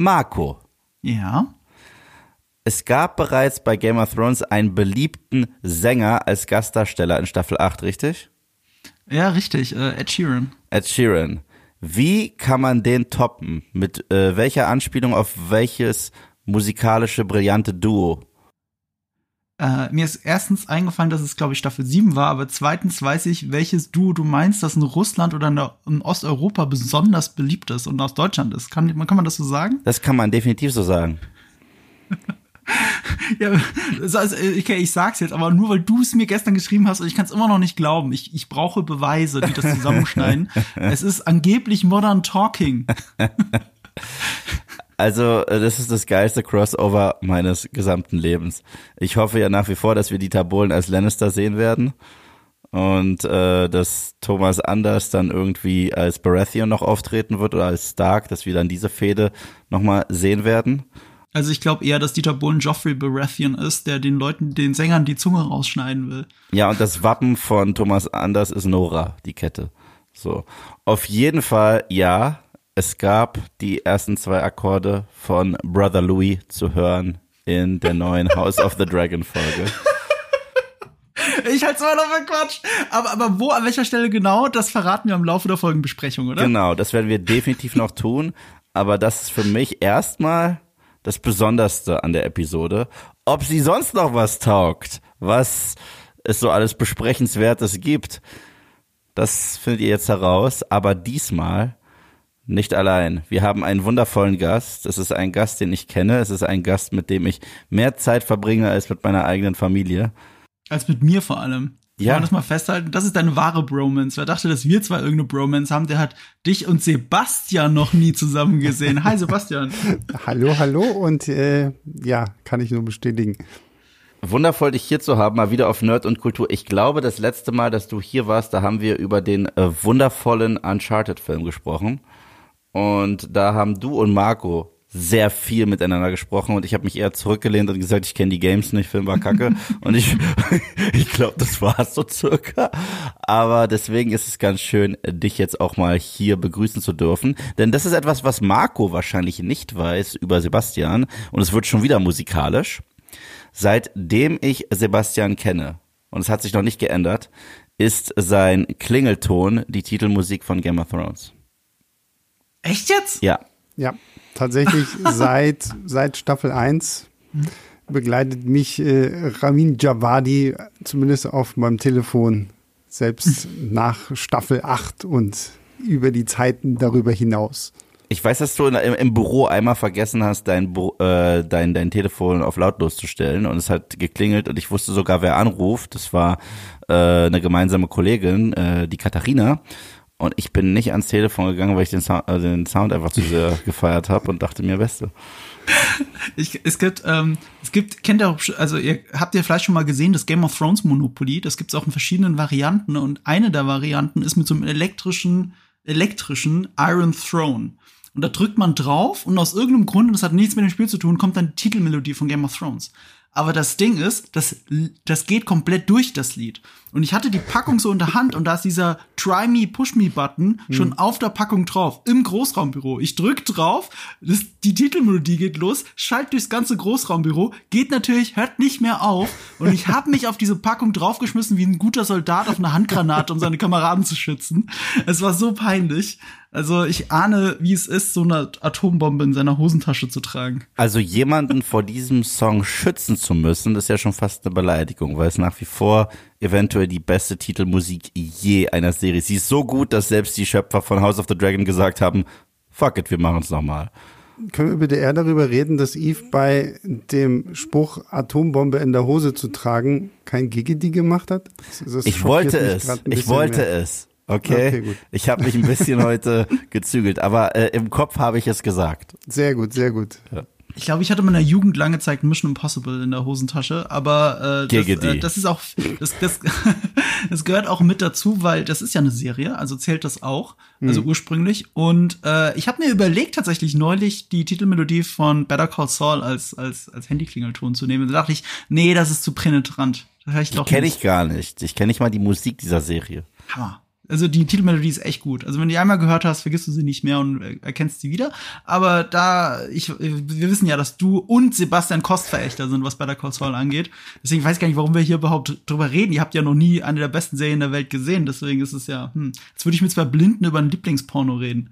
Marco. Ja. Es gab bereits bei Game of Thrones einen beliebten Sänger als Gastdarsteller in Staffel 8, richtig? Ja, richtig. Äh, Ed Sheeran. Ed Sheeran. Wie kann man den toppen? Mit äh, welcher Anspielung auf welches musikalische brillante Duo? Äh, mir ist erstens eingefallen, dass es, glaube ich, Staffel 7 war, aber zweitens weiß ich, welches Duo du meinst, das in Russland oder in, der, in Osteuropa besonders beliebt ist und aus Deutschland ist. Kann, kann man das so sagen? Das kann man definitiv so sagen. ja, also, okay, ich sag's jetzt, aber nur weil du es mir gestern geschrieben hast und ich kann es immer noch nicht glauben. Ich, ich brauche Beweise, die das zusammenschneiden. es ist angeblich Modern Talking. Also, äh, das ist das geilste Crossover meines gesamten Lebens. Ich hoffe ja nach wie vor, dass wir die Tabolen als Lannister sehen werden. Und äh, dass Thomas Anders dann irgendwie als Baratheon noch auftreten wird oder als Stark, dass wir dann diese Fehde nochmal sehen werden. Also ich glaube eher, dass Dieter Bohlen Joffrey Baratheon ist, der den Leuten, den Sängern die Zunge rausschneiden will. Ja, und das Wappen von Thomas Anders ist Nora, die Kette. So. Auf jeden Fall, ja, es gab die ersten zwei Akkorde von Brother Louis zu hören in der neuen House of the Dragon Folge. Ich halte es immer noch für Quatsch. Aber, aber wo, an welcher Stelle genau, das verraten wir im Laufe der Folgenbesprechung, oder? Genau, das werden wir definitiv noch tun. Aber das ist für mich erstmal das Besonderste an der Episode. Ob sie sonst noch was taugt, was es so alles Besprechenswertes gibt, das findet ihr jetzt heraus. Aber diesmal nicht allein. Wir haben einen wundervollen Gast. Es ist ein Gast, den ich kenne. Es ist ein Gast, mit dem ich mehr Zeit verbringe als mit meiner eigenen Familie. Als mit mir vor allem. Ja. Kann man das mal festhalten? Das ist deine wahre Bromance. Wer dachte, dass wir zwei irgendeine Bromance haben, der hat dich und Sebastian noch nie zusammen gesehen. Hi Sebastian. hallo, hallo und äh, ja, kann ich nur bestätigen. Wundervoll, dich hier zu haben, mal wieder auf Nerd und Kultur. Ich glaube, das letzte Mal, dass du hier warst, da haben wir über den äh, wundervollen Uncharted-Film gesprochen. Und da haben du und Marco sehr viel miteinander gesprochen und ich habe mich eher zurückgelehnt und gesagt, ich kenne die Games nicht, Film war kacke und ich ich glaube, das war so circa, aber deswegen ist es ganz schön dich jetzt auch mal hier begrüßen zu dürfen, denn das ist etwas, was Marco wahrscheinlich nicht weiß über Sebastian und es wird schon wieder musikalisch. Seitdem ich Sebastian kenne und es hat sich noch nicht geändert, ist sein Klingelton die Titelmusik von Game of Thrones. Echt jetzt? Ja. Ja tatsächlich seit, seit Staffel 1 begleitet mich äh, Ramin Javadi zumindest auf meinem Telefon, selbst nach Staffel 8 und über die Zeiten darüber hinaus. Ich weiß, dass du im, im Büro einmal vergessen hast, dein, äh, dein, dein Telefon auf lautlos zu stellen und es hat geklingelt und ich wusste sogar, wer anruft. Das war äh, eine gemeinsame Kollegin, äh, die Katharina. Und ich bin nicht ans Telefon gegangen, weil ich den Sound, also den Sound einfach zu sehr gefeiert habe und dachte mir, Beste. Ich, es gibt, ähm, es gibt, kennt ihr auch, also ihr habt ihr vielleicht schon mal gesehen, das Game of Thrones Monopoly, das gibt's auch in verschiedenen Varianten und eine der Varianten ist mit so einem elektrischen, elektrischen Iron Throne. Und da drückt man drauf und aus irgendeinem Grund, und das hat nichts mit dem Spiel zu tun, kommt dann die Titelmelodie von Game of Thrones. Aber das Ding ist, das, das geht komplett durch das Lied. Und ich hatte die Packung so in der Hand und da ist dieser Try Me, Push Me Button hm. schon auf der Packung drauf, im Großraumbüro. Ich drück drauf, das, die Titelmelodie geht los, schalt durchs ganze Großraumbüro, geht natürlich, hört nicht mehr auf. Und ich habe mich auf diese Packung draufgeschmissen wie ein guter Soldat auf eine Handgranate, um seine Kameraden zu schützen. Es war so peinlich. Also ich ahne, wie es ist, so eine Atombombe in seiner Hosentasche zu tragen. Also jemanden vor diesem Song schützen zu müssen, das ist ja schon fast eine Beleidigung, weil es nach wie vor eventuell die beste Titelmusik je einer Serie. Sie ist so gut, dass selbst die Schöpfer von House of the Dragon gesagt haben, fuck it, wir machen es nochmal. Können wir bitte eher darüber reden, dass Eve bei dem Spruch Atombombe in der Hose zu tragen kein Gigidi gemacht hat? ich wollte es. Ich wollte mehr. es. Okay, okay ich habe mich ein bisschen heute gezügelt, aber äh, im Kopf habe ich es gesagt. Sehr gut, sehr gut. Ja. Ich glaube, ich hatte in meiner Jugend lange Zeit Mission Impossible in der Hosentasche, aber äh, das, äh, das ist auch, das, das, das gehört auch mit dazu, weil das ist ja eine Serie, also zählt das auch, also mhm. ursprünglich. Und äh, ich habe mir überlegt, tatsächlich neulich die Titelmelodie von Better Call Saul als als als Handyklingelton zu nehmen. Da dachte ich, nee, das ist zu penetrant. Das ich kenne ich gar nicht. Ich kenne nicht mal die Musik dieser Serie. Hammer Also die Titelmelodie ist echt gut. Also wenn du die einmal gehört hast, vergisst du sie nicht mehr und erkennst sie wieder. Aber da, ich, wir wissen ja, dass du und Sebastian Kostverächter sind, was bei der Call Saul angeht. Deswegen weiß ich gar nicht, warum wir hier überhaupt drüber reden. Ihr habt ja noch nie eine der besten Serien der Welt gesehen. Deswegen ist es ja, hm, jetzt würde ich mit zwei Blinden über ein Lieblingsporno reden.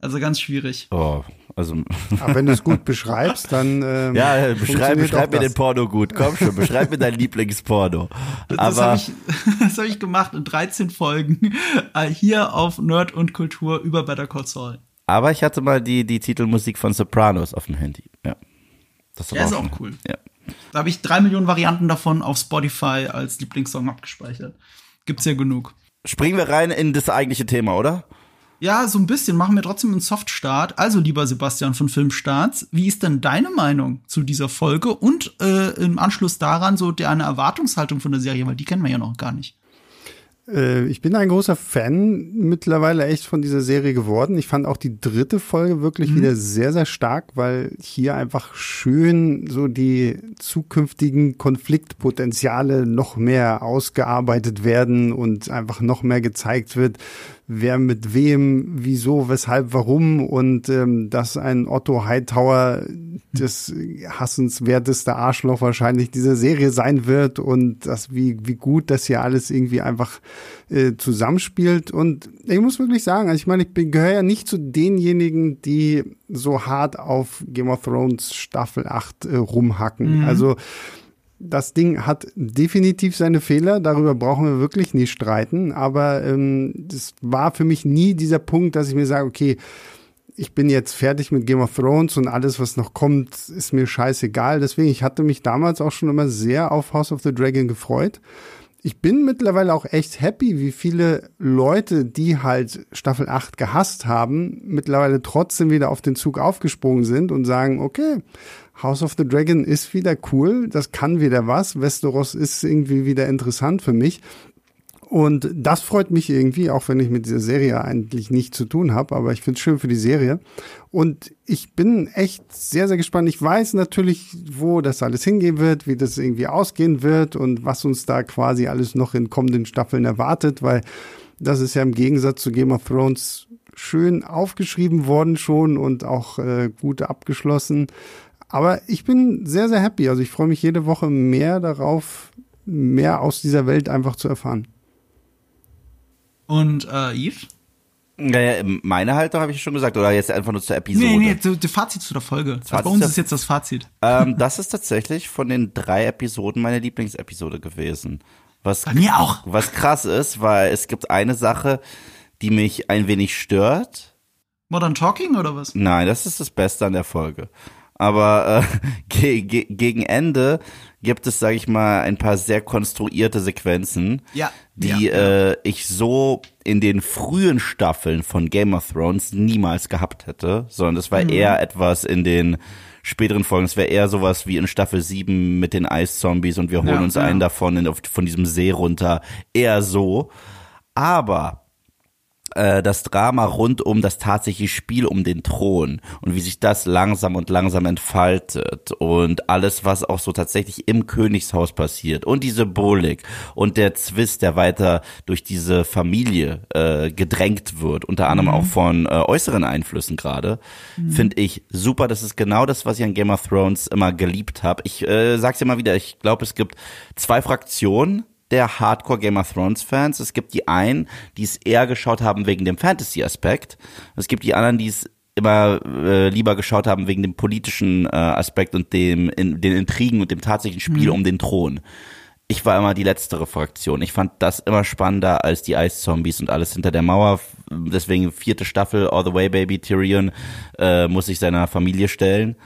Also ganz schwierig. Oh, also. Aber wenn du es gut beschreibst, dann. Ähm, ja, beschreib, beschreib mir den Porno gut. Komm schon, beschreib mir dein Lieblingsporno. Das habe ich, das hab ich gemacht in 13 Folgen äh, hier auf Nerd und Kultur über Better Call Saul. Aber ich hatte mal die, die Titelmusik von Sopranos auf dem Handy. Ja. Das ja, ist auch, auch cool. Ja. Da habe ich drei Millionen Varianten davon auf Spotify als Lieblingssong abgespeichert. Gibt's ja genug. Springen wir rein in das eigentliche Thema, oder? Ja, so ein bisschen. Machen wir trotzdem einen Softstart. Also, lieber Sebastian von Filmstarts, wie ist denn deine Meinung zu dieser Folge und äh, im Anschluss daran so deine Erwartungshaltung von der Serie, weil die kennen wir ja noch gar nicht. Äh, ich bin ein großer Fan mittlerweile echt von dieser Serie geworden. Ich fand auch die dritte Folge wirklich mhm. wieder sehr, sehr stark, weil hier einfach schön so die zukünftigen Konfliktpotenziale noch mehr ausgearbeitet werden und einfach noch mehr gezeigt wird, wer mit wem, wieso, weshalb, warum und ähm, dass ein Otto Hightower das hassenswerteste Arschloch wahrscheinlich dieser Serie sein wird und das wie wie gut das hier alles irgendwie einfach äh, zusammenspielt und ich muss wirklich sagen, also ich meine, ich gehöre ja nicht zu denjenigen, die so hart auf Game of Thrones Staffel 8 äh, rumhacken. Mhm. Also das Ding hat definitiv seine Fehler, darüber brauchen wir wirklich nicht streiten, aber ähm, das war für mich nie dieser Punkt, dass ich mir sage, okay, ich bin jetzt fertig mit Game of Thrones und alles, was noch kommt, ist mir scheißegal. Deswegen, ich hatte mich damals auch schon immer sehr auf House of the Dragon gefreut. Ich bin mittlerweile auch echt happy, wie viele Leute, die halt Staffel 8 gehasst haben, mittlerweile trotzdem wieder auf den Zug aufgesprungen sind und sagen, okay, House of the Dragon ist wieder cool, das kann wieder was, Westeros ist irgendwie wieder interessant für mich. Und das freut mich irgendwie, auch wenn ich mit dieser Serie eigentlich nichts zu tun habe, aber ich finde es schön für die Serie. Und ich bin echt sehr, sehr gespannt. Ich weiß natürlich, wo das alles hingehen wird, wie das irgendwie ausgehen wird und was uns da quasi alles noch in kommenden Staffeln erwartet, weil das ist ja im Gegensatz zu Game of Thrones schön aufgeschrieben worden schon und auch äh, gut abgeschlossen. Aber ich bin sehr, sehr happy. Also ich freue mich jede Woche mehr darauf, mehr aus dieser Welt einfach zu erfahren. Und äh, Yves? Naja, meine Haltung habe ich schon gesagt, oder jetzt einfach nur zur Episode? Nee, nee, zu, zu Fazit zu der Folge. Also bei uns ist jetzt das Fazit. Ähm, das ist tatsächlich von den drei Episoden meine Lieblingsepisode gewesen. Was, bei mir auch. Was krass ist, weil es gibt eine Sache, die mich ein wenig stört. Modern Talking oder was? Nein, das ist das Beste an der Folge. Aber äh, ge ge gegen Ende gibt es, sage ich mal, ein paar sehr konstruierte Sequenzen, ja, die ja. Äh, ich so in den frühen Staffeln von Game of Thrones niemals gehabt hätte, sondern das war mhm. eher etwas in den späteren Folgen. Es wäre eher sowas wie in Staffel 7 mit den Eiszombies und wir holen ja, uns einen davon in, auf, von diesem See runter. Eher so. Aber äh, das Drama rund um das tatsächliche Spiel um den Thron und wie sich das langsam und langsam entfaltet und alles, was auch so tatsächlich im Königshaus passiert und die Symbolik und der Zwist, der weiter durch diese Familie äh, gedrängt wird, unter anderem mhm. auch von äh, äußeren Einflüssen gerade, mhm. finde ich super. Das ist genau das, was ich an Game of Thrones immer geliebt habe. Ich äh, sag's immer wieder, ich glaube, es gibt zwei Fraktionen der Hardcore Game of Thrones Fans. Es gibt die einen, die es eher geschaut haben wegen dem Fantasy-Aspekt. Es gibt die anderen, die es immer äh, lieber geschaut haben wegen dem politischen äh, Aspekt und dem in, den Intrigen und dem tatsächlichen Spiel mhm. um den Thron. Ich war immer die letztere Fraktion. Ich fand das immer spannender als die Eiszombies und alles hinter der Mauer. Deswegen vierte Staffel, All the Way Baby Tyrion äh, muss sich seiner Familie stellen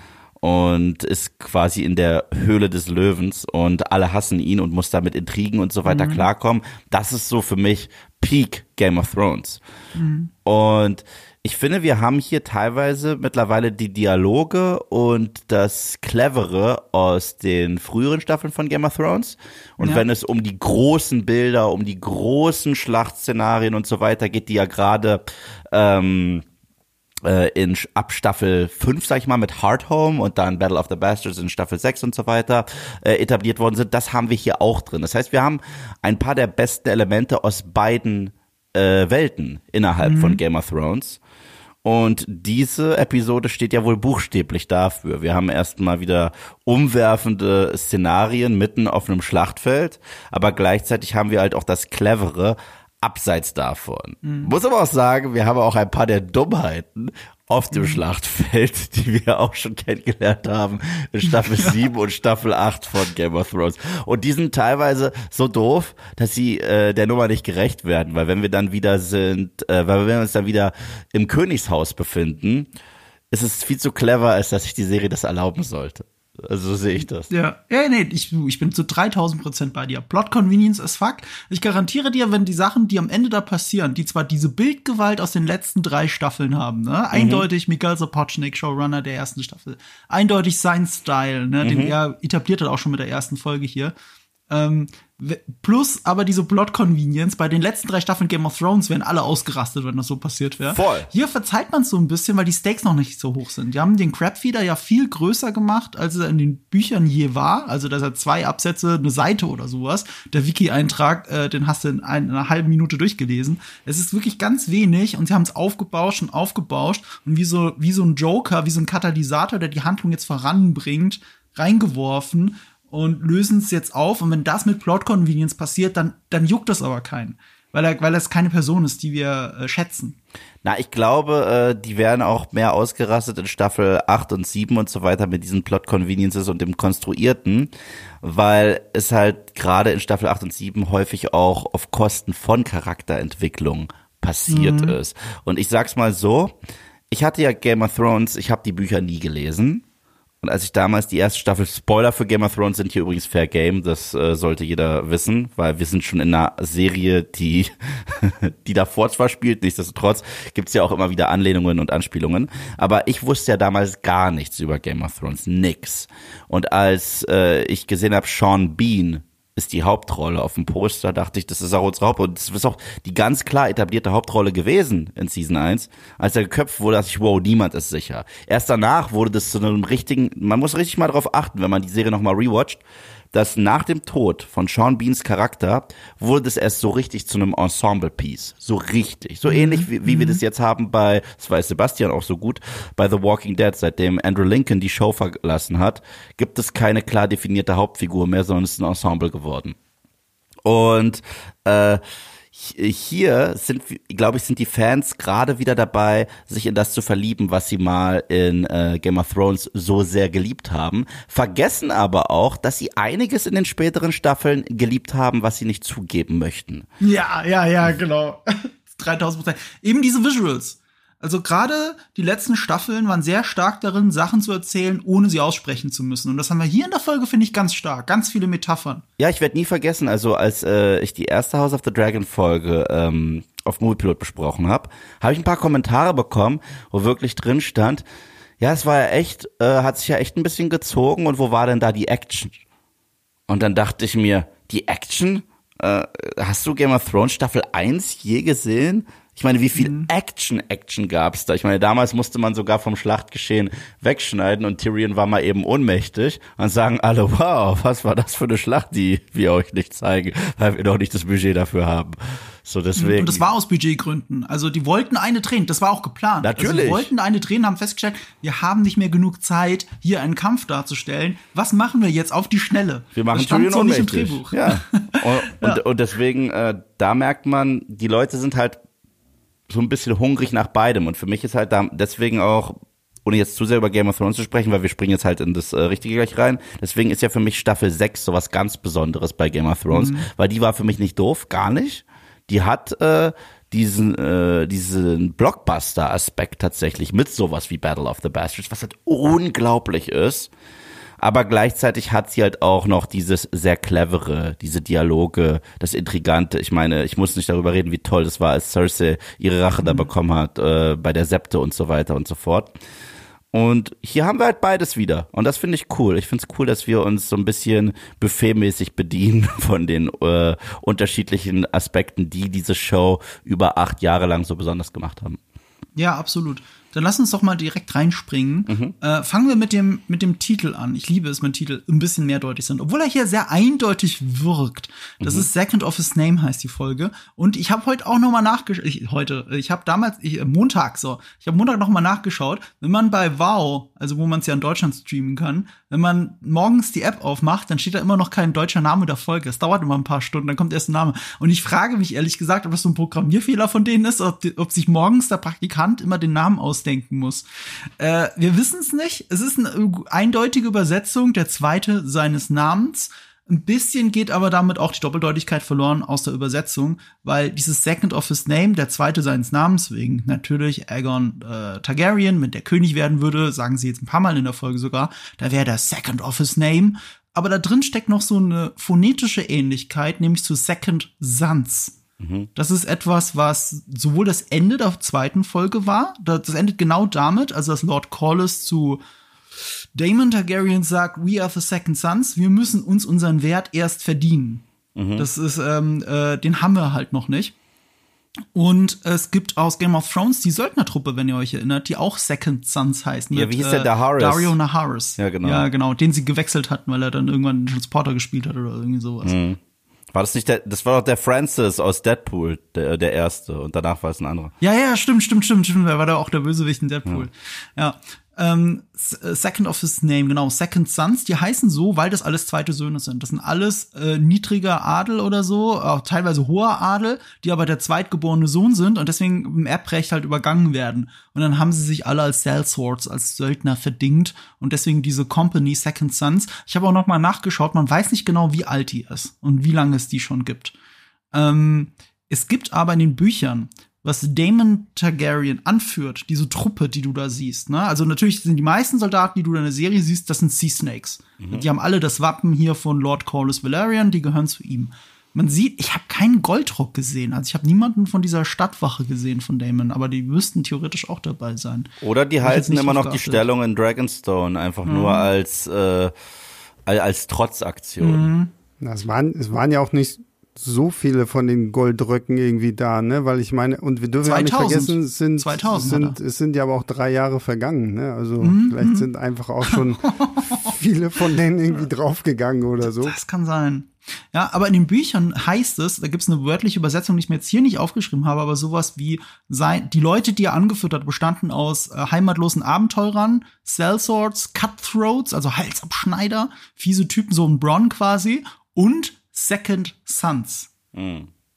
und ist quasi in der Höhle des Löwens und alle hassen ihn und muss da mit Intrigen und so weiter mhm. klarkommen. Das ist so für mich Peak Game of Thrones. Mhm. Und ich finde, wir haben hier teilweise mittlerweile die Dialoge und das Clevere aus den früheren Staffeln von Game of Thrones. Und ja. wenn es um die großen Bilder, um die großen Schlachtszenarien und so weiter geht, die ja gerade ähm, äh, in ab Staffel 5, sag ich mal, mit Hard Home und dann Battle of the Bastards in Staffel 6 und so weiter äh, etabliert worden sind, das haben wir hier auch drin. Das heißt, wir haben ein paar der besten Elemente aus beiden äh, Welten innerhalb mhm. von Game of Thrones. Und diese Episode steht ja wohl buchstäblich dafür. Wir haben erstmal wieder umwerfende Szenarien mitten auf einem Schlachtfeld, aber gleichzeitig haben wir halt auch das Clevere abseits davon. Mhm. Muss aber auch sagen, wir haben auch ein paar der Dummheiten auf dem mhm. Schlachtfeld, die wir auch schon kennengelernt haben in Staffel ja. 7 und Staffel 8 von Game of Thrones. Und die sind teilweise so doof, dass sie äh, der Nummer nicht gerecht werden, weil wenn wir dann wieder sind, äh, weil wir uns dann wieder im Königshaus befinden, ist es viel zu clever, als dass sich die Serie das erlauben sollte. Also so sehe ich das. Ja, ja nee, ich, ich bin zu 3000 Prozent bei dir. Plot Convenience as fuck. Ich garantiere dir, wenn die Sachen, die am Ende da passieren, die zwar diese Bildgewalt aus den letzten drei Staffeln haben, ne? Mhm. Eindeutig Mikael Sapochnik, Showrunner der ersten Staffel. Eindeutig sein Style, ne? Mhm. Den er etabliert hat auch schon mit der ersten Folge hier. Ähm, plus aber diese Plot Convenience. Bei den letzten drei Staffeln Game of Thrones wären alle ausgerastet, wenn das so passiert wäre. Voll. Hier verzeiht man es so ein bisschen, weil die Stakes noch nicht so hoch sind. Die haben den Crabfeeder ja viel größer gemacht, als er in den Büchern je war. Also, dass er zwei Absätze, eine Seite oder sowas. Der Wiki-Eintrag, äh, den hast du in, ein, in einer halben Minute durchgelesen. Es ist wirklich ganz wenig und sie haben es aufgebauscht und aufgebauscht und wie so, wie so ein Joker, wie so ein Katalysator, der die Handlung jetzt voranbringt, reingeworfen und lösen es jetzt auf. Und wenn das mit Plot Convenience passiert, dann, dann juckt das aber keinen. Weil er, weil es keine Person ist, die wir äh, schätzen. Na, ich glaube, äh, die werden auch mehr ausgerastet in Staffel 8 und 7 und so weiter mit diesen Plot Conveniences und dem Konstruierten, weil es halt gerade in Staffel 8 und 7 häufig auch auf Kosten von Charakterentwicklung passiert mhm. ist. Und ich sag's mal so, ich hatte ja Game of Thrones, ich habe die Bücher nie gelesen. Und als ich damals die erste Staffel, Spoiler für Game of Thrones sind hier übrigens Fair Game, das äh, sollte jeder wissen, weil wir sind schon in einer Serie, die, die davor zwar spielt, nichtsdestotrotz gibt's ja auch immer wieder Anlehnungen und Anspielungen. Aber ich wusste ja damals gar nichts über Game of Thrones, nix. Und als äh, ich gesehen habe, Sean Bean ist die Hauptrolle auf dem Poster, dachte ich, das ist auch unsere Hauptrolle. Das ist auch die ganz klar etablierte Hauptrolle gewesen in Season 1. Als er geköpft wurde, dachte ich, wow, niemand ist sicher. Erst danach wurde das zu einem richtigen, man muss richtig mal darauf achten, wenn man die Serie nochmal rewatcht, dass nach dem Tod von Sean Beans Charakter wurde es erst so richtig zu einem Ensemble-Piece. So richtig. So ähnlich wie, wie wir das mhm. jetzt haben bei, das weiß Sebastian auch so gut, bei The Walking Dead, seitdem Andrew Lincoln die Show verlassen hat, gibt es keine klar definierte Hauptfigur mehr, sondern es ist ein Ensemble geworden. Und äh, hier sind, glaube ich, sind die Fans gerade wieder dabei, sich in das zu verlieben, was sie mal in äh, Game of Thrones so sehr geliebt haben. Vergessen aber auch, dass sie einiges in den späteren Staffeln geliebt haben, was sie nicht zugeben möchten. Ja, ja, ja, genau. 3000 Prozent. Eben diese Visuals. Also gerade die letzten Staffeln waren sehr stark darin, Sachen zu erzählen, ohne sie aussprechen zu müssen. Und das haben wir hier in der Folge, finde ich, ganz stark. Ganz viele Metaphern. Ja, ich werde nie vergessen, also als äh, ich die erste House of the Dragon Folge ähm, auf Moviepilot besprochen habe, habe ich ein paar Kommentare bekommen, wo wirklich drin stand, ja, es war ja echt, äh, hat sich ja echt ein bisschen gezogen und wo war denn da die Action? Und dann dachte ich mir, die Action? Äh, hast du Game of Thrones Staffel 1 je gesehen? Ich meine, wie viel mhm. Action, Action gab's da? Ich meine, damals musste man sogar vom Schlachtgeschehen wegschneiden und Tyrion war mal eben ohnmächtig und sagen alle, wow, was war das für eine Schlacht, die wir euch nicht zeigen, weil wir doch nicht das Budget dafür haben. So deswegen. Und das war aus Budgetgründen. Also die wollten eine drehen, das war auch geplant. Natürlich. Also die wollten eine drehen, haben festgestellt, wir haben nicht mehr genug Zeit, hier einen Kampf darzustellen. Was machen wir jetzt auf die Schnelle? Wir machen das stand so nicht im Drehbuch. Ja. Und, ja. und, und deswegen, äh, da merkt man, die Leute sind halt so ein bisschen hungrig nach beidem. Und für mich ist halt da deswegen auch, ohne jetzt zu sehr über Game of Thrones zu sprechen, weil wir springen jetzt halt in das äh, Richtige gleich rein. Deswegen ist ja für mich Staffel 6 sowas ganz Besonderes bei Game of Thrones, mhm. weil die war für mich nicht doof, gar nicht. Die hat äh, diesen, äh, diesen Blockbuster-Aspekt tatsächlich mit sowas wie Battle of the Bastards, was halt unglaublich ist aber gleichzeitig hat sie halt auch noch dieses sehr clevere, diese Dialoge, das Intrigante. Ich meine, ich muss nicht darüber reden, wie toll das war, als Cersei ihre Rache mhm. da bekommen hat, äh, bei der Septe und so weiter und so fort. Und hier haben wir halt beides wieder. Und das finde ich cool. Ich finde es cool, dass wir uns so ein bisschen buffetmäßig bedienen von den äh, unterschiedlichen Aspekten, die diese Show über acht Jahre lang so besonders gemacht haben. Ja, absolut. Dann lass uns doch mal direkt reinspringen. Mhm. Äh, fangen wir mit dem, mit dem Titel an. Ich liebe es, wenn Titel ein bisschen mehrdeutig sind, obwohl er hier sehr eindeutig wirkt. Das Mhm. ist Second of His Name heißt die Folge. Und ich habe heute auch noch mal nachgeschaut. Ich, heute, ich habe damals, ich, äh, Montag so, ich habe Montag noch mal nachgeschaut. Wenn man bei Wow, also wo man es ja in Deutschland streamen kann, wenn man morgens die App aufmacht, dann steht da immer noch kein deutscher Name der Folge. Es dauert immer ein paar Stunden, dann kommt erst ein Name. Und ich frage mich ehrlich gesagt, ob das so ein Programmierfehler von denen ist, ob, die, ob sich morgens der Praktikant immer den Namen ausdenken muss. Äh, wir wissen es nicht. Es ist eine eindeutige Übersetzung, der zweite seines Namens. Ein bisschen geht aber damit auch die Doppeldeutigkeit verloren aus der Übersetzung, weil dieses Second of his Name, der zweite seines Namens, wegen natürlich Aegon äh, Targaryen, wenn der König werden würde, sagen sie jetzt ein paar Mal in der Folge sogar, da wäre der Second of his Name. Aber da drin steckt noch so eine phonetische Ähnlichkeit, nämlich zu Second Sons. Das ist etwas, was sowohl das Ende der zweiten Folge war, das endet genau damit, also dass Lord Corlys zu Daemon Targaryen sagt, we are the second sons, wir müssen uns unseren Wert erst verdienen. Das ist, ähm, äh, den haben wir halt noch nicht. Und es gibt aus Game of Thrones die Söldnertruppe, wenn ihr euch erinnert, die auch Second Sons heißt. Ja, wie hieß der? Naharis? Dario Naharis. Ja, genau. Ja, genau. Den sie gewechselt hatten, weil er dann irgendwann einen Transporter gespielt hat oder irgendwie sowas. War das nicht der, das war doch der Francis aus Deadpool, der, der erste. Und danach war es ein anderer. Ja, ja, stimmt, stimmt, stimmt, stimmt. Wer war da auch der Bösewicht in Deadpool? Ja. Ähm, äh, Second of his Name, genau. Second Sons, die heißen so, weil das alles zweite Söhne sind. Das sind alles äh, niedriger Adel oder so, auch teilweise hoher Adel, die aber der zweitgeborene Sohn sind und deswegen im Erbrecht halt übergangen werden. Und dann haben sie sich alle als Sellswords, als Söldner verdingt und deswegen diese Company Second Sons. Ich habe auch noch mal nachgeschaut, man weiß nicht genau, wie alt die ist und wie lange es die schon gibt. Ähm, es gibt aber in den Büchern, was Damon Targaryen anführt, diese Truppe, die du da siehst. Ne? Also natürlich sind die meisten Soldaten, die du in der Serie siehst, das sind Sea Snakes. Die haben alle das Wappen hier von Lord Corlys Valerian, die gehören zu ihm. Man sieht, ich habe keinen Goldrock gesehen. Also ich habe niemanden von dieser Stadtwache gesehen von Damon, aber die müssten theoretisch auch dabei sein. Oder die halten immer noch die. Stellung in Dragonstone, einfach nur als, äh, al- als Trotzaktion. Es waren, es waren ja auch nicht so viele von den Goldröcken irgendwie da, ne? Weil ich meine, und wir dürfen ja auch nicht 2000. vergessen, es sind, 2000 es sind, es sind ja aber auch drei Jahre vergangen, ne? Also Mhm, vielleicht sind einfach auch schon viele von denen irgendwie draufgegangen oder so. Das kann sein. Ja, aber in den Büchern heißt es, da gibt's eine wörtliche Übersetzung, die ich mir jetzt hier nicht aufgeschrieben habe, aber sowas wie sei, die Leute, die er angeführt hat, bestanden aus äh, heimatlosen Abenteurern, Sellswords, Cutthroats, also Halsabschneider, fiese Typen, so ein Bronn quasi, und Second Sons.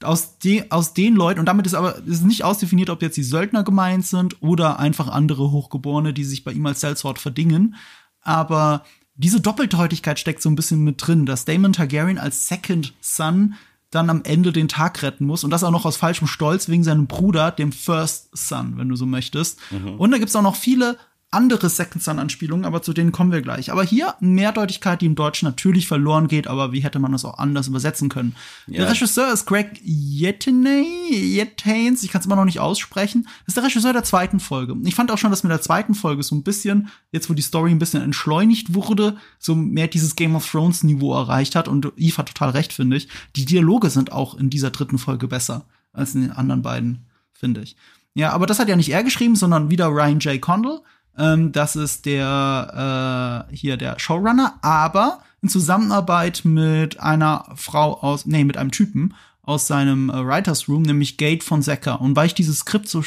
Aus, de, aus den Leuten, und damit ist aber ist nicht ausdefiniert, ob jetzt die Söldner gemeint sind oder einfach andere Hochgeborene, die sich bei ihm als Sellsword verdingen. Aber diese Doppeldeutigkeit steckt so ein bisschen mit drin, dass Damon Targaryen als Second Son dann am Ende den Tag retten muss und das auch noch aus falschem Stolz wegen seinem Bruder, dem First Son, wenn du so möchtest. Und da gibt's auch noch viele andere Second Son-Anspielungen, aber zu denen kommen wir gleich. Aber hier Mehrdeutigkeit, die im Deutschen natürlich verloren geht, aber wie hätte man das auch anders übersetzen können? Der Ja. Regisseur ist Greg Yetinay, Yetains, ich kann es immer noch nicht aussprechen. Das ist der Regisseur der zweiten Folge. Ich fand auch schon, dass mit der zweiten Folge so ein bisschen, jetzt wo die Story ein bisschen entschleunigt wurde, so mehr dieses Game of Thrones Niveau erreicht hat und Eve hat total recht, finde ich. Die Dialoge sind auch in dieser dritten Folge besser als in den anderen beiden, finde ich. Ja, aber das hat ja nicht er geschrieben, sondern wieder Ryan J. Condal. Ähm, das ist der äh, hier der Showrunner, aber in Zusammenarbeit mit einer Frau aus, nee, mit einem Typen aus seinem äh, Writers Room, nämlich Gate von Secker. Und weil ich dieses Skript so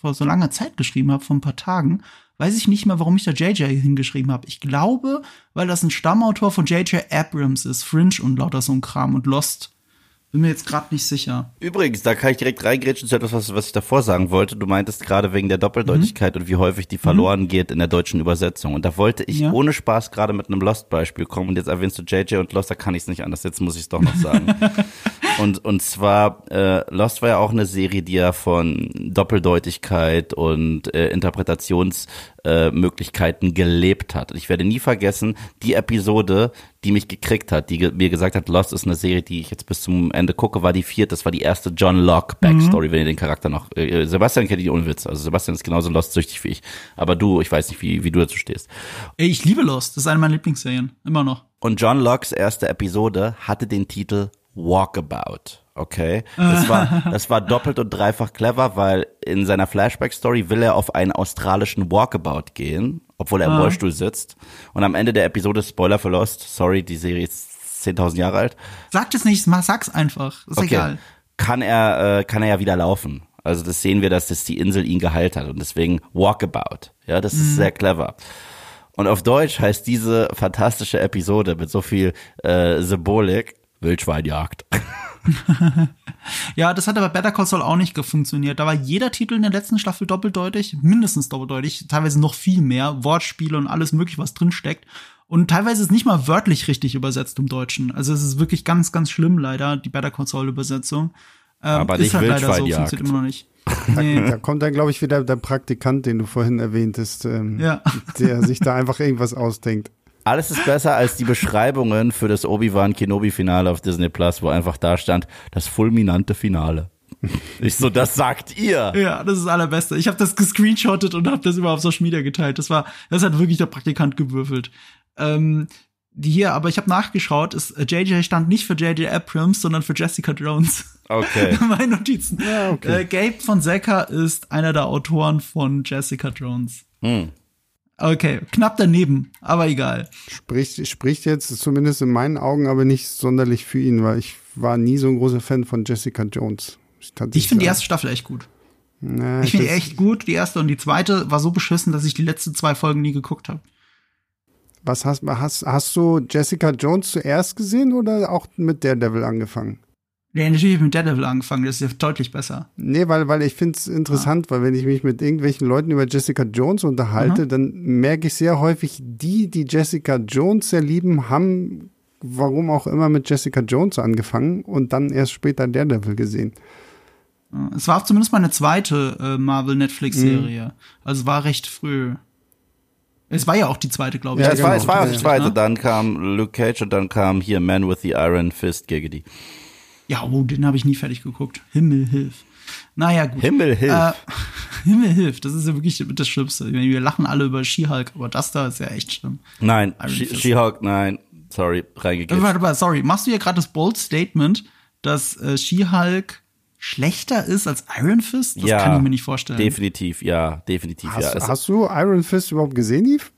vor so langer Zeit geschrieben habe, vor ein paar Tagen, weiß ich nicht mehr, warum ich da JJ hingeschrieben habe. Ich glaube, weil das ein Stammautor von JJ Abrams ist, Fringe und lauter so ein Kram und Lost. Bin mir jetzt gerade nicht sicher. Übrigens, da kann ich direkt reingrätschen zu etwas, was, was ich davor sagen wollte. Du meintest gerade wegen der Doppeldeutigkeit und wie häufig die verloren geht in der deutschen Übersetzung. Und da wollte ich Ja. ohne Spaß gerade mit einem Lost-Beispiel kommen. Und jetzt erwähnst du JJ und Lost, da kann ich es nicht anders. Jetzt muss ich es doch noch sagen. und, und zwar, äh, Lost war ja auch eine Serie, die ja von Doppeldeutigkeit und äh, Interpretationsmöglichkeiten äh, gelebt hat. Und ich werde nie vergessen, die Episode, die mich gekriegt hat, die ge mir gesagt hat, Lost ist eine Serie, die ich jetzt bis zum Ende gucke, war die vierte. Das war die erste John Locke Backstory, wenn ihr den Charakter noch. Äh, Sebastian kennt die ohne Witz. Also Sebastian ist genauso Lost-süchtig wie ich. Aber du, ich weiß nicht, wie, wie du dazu stehst. Ey, ich liebe Lost. Das ist eine meiner Lieblingsserien. Immer noch. Und John Locks erste Episode hatte den Titel Walkabout. Okay, das war, das war doppelt und dreifach clever, weil in seiner Flashback-Story will er auf einen australischen Walkabout gehen, obwohl er im Ah. Rollstuhl sitzt. Und am Ende der Episode, Spoiler for Lost, sorry, die Serie ist 10.000 Jahre alt, Sag es nicht, mach- sag's einfach. Ist egal. kann er, äh, kann er ja wieder laufen. Also das sehen wir, dass das die Insel ihn geheilt hat und deswegen Walkabout. Ja, das Mhm. ist sehr clever. Und auf Deutsch heißt diese fantastische Episode mit so viel äh, Symbolik Wildschweinjagd. Ja, das hat aber Better Call Saul auch nicht funktioniert. Da war jeder Titel in der letzten Staffel doppeldeutig, mindestens doppeldeutig, teilweise noch viel mehr, Wortspiele und alles mögliche, was drinsteckt. Und teilweise ist nicht mal wörtlich richtig übersetzt im Deutschen. Also es ist wirklich ganz, ganz schlimm leider, die Better Call Saul Übersetzung. Ähm, Aber ist nicht halt leider so, Wildschweinjagd. funktioniert immer noch nicht. Nee. Da kommt dann, glaube ich, wieder der Praktikant, den du vorhin erwähntest, ähm, Ja. der sich da einfach irgendwas ausdenkt. Alles ist besser als die Beschreibungen für das Obi-Wan Kenobi-Finale auf Disney Plus, wo einfach da stand, das fulminante Finale. Ich so, das sagt ihr. Ja, das ist das allerbeste. Ich habe das gescreenshottet und habe das immer auf Social Media geteilt. Das war, das hat wirklich der Praktikant gewürfelt. Ähm, die hier, aber ich habe nachgeschaut, ist äh, JJ stand nicht für JJ Abrams, sondern für Jessica Jones. Okay. Meine Notizen. Ja, okay. äh, Gabe von Secker ist einer der Autoren von Jessica Jones. Hm. Okay, knapp daneben, aber egal. Spricht, spricht jetzt zumindest in meinen Augen aber nicht sonderlich für ihn, weil ich war nie so ein großer Fan von Jessica Jones. Ich finde die erste Staffel echt gut. Na, Ich finde die echt gut. Die erste und die zweite war so beschissen, dass ich die letzten zwei Folgen nie geguckt habe. Was hast, hast, hast du Jessica Jones zuerst gesehen oder auch mit Daredevil angefangen? Ja, natürlich hab ich mit Daredevil angefangen, das ist ja deutlich besser. Nee, weil, weil ich finde es interessant, weil wenn ich mich mit irgendwelchen Leuten über Jessica Jones unterhalte, dann merke ich sehr häufig, die, die Jessica Jones sehr lieben, haben, warum auch immer, mit Jessica Jones angefangen und dann erst später Daredevil gesehen. Es war zumindest meine zweite äh, Marvel-Netflix-Serie. Also es war recht früh. Es war ja auch die zweite, glaube ich. Ja, Ja, es war, es war auch die Ja. zweite. Ne? Dann kam Luke Cage und dann kam hier Man with the Iron Fist Giggity. Ja, oh, den habe ich nie fertig geguckt. Himmel hilf. Naja, gut. Himmel hilf. Äh, Himmel hilf, das ist ja wirklich das Schlimmste. Ich meine, Wir lachen alle über She-Hulk, aber das da ist ja echt schlimm. nein. She-Hulk, nein. Sorry, reingegeben. Warte mal, sorry, machst du ja gerade das bold Statement, dass äh, She-Hulk schlechter ist als Iron Fist? Das ja, kann ich mir nicht vorstellen. Definitiv, ja, definitiv, ja. Hast, Es, hast du Iron Fist überhaupt gesehen, Yves?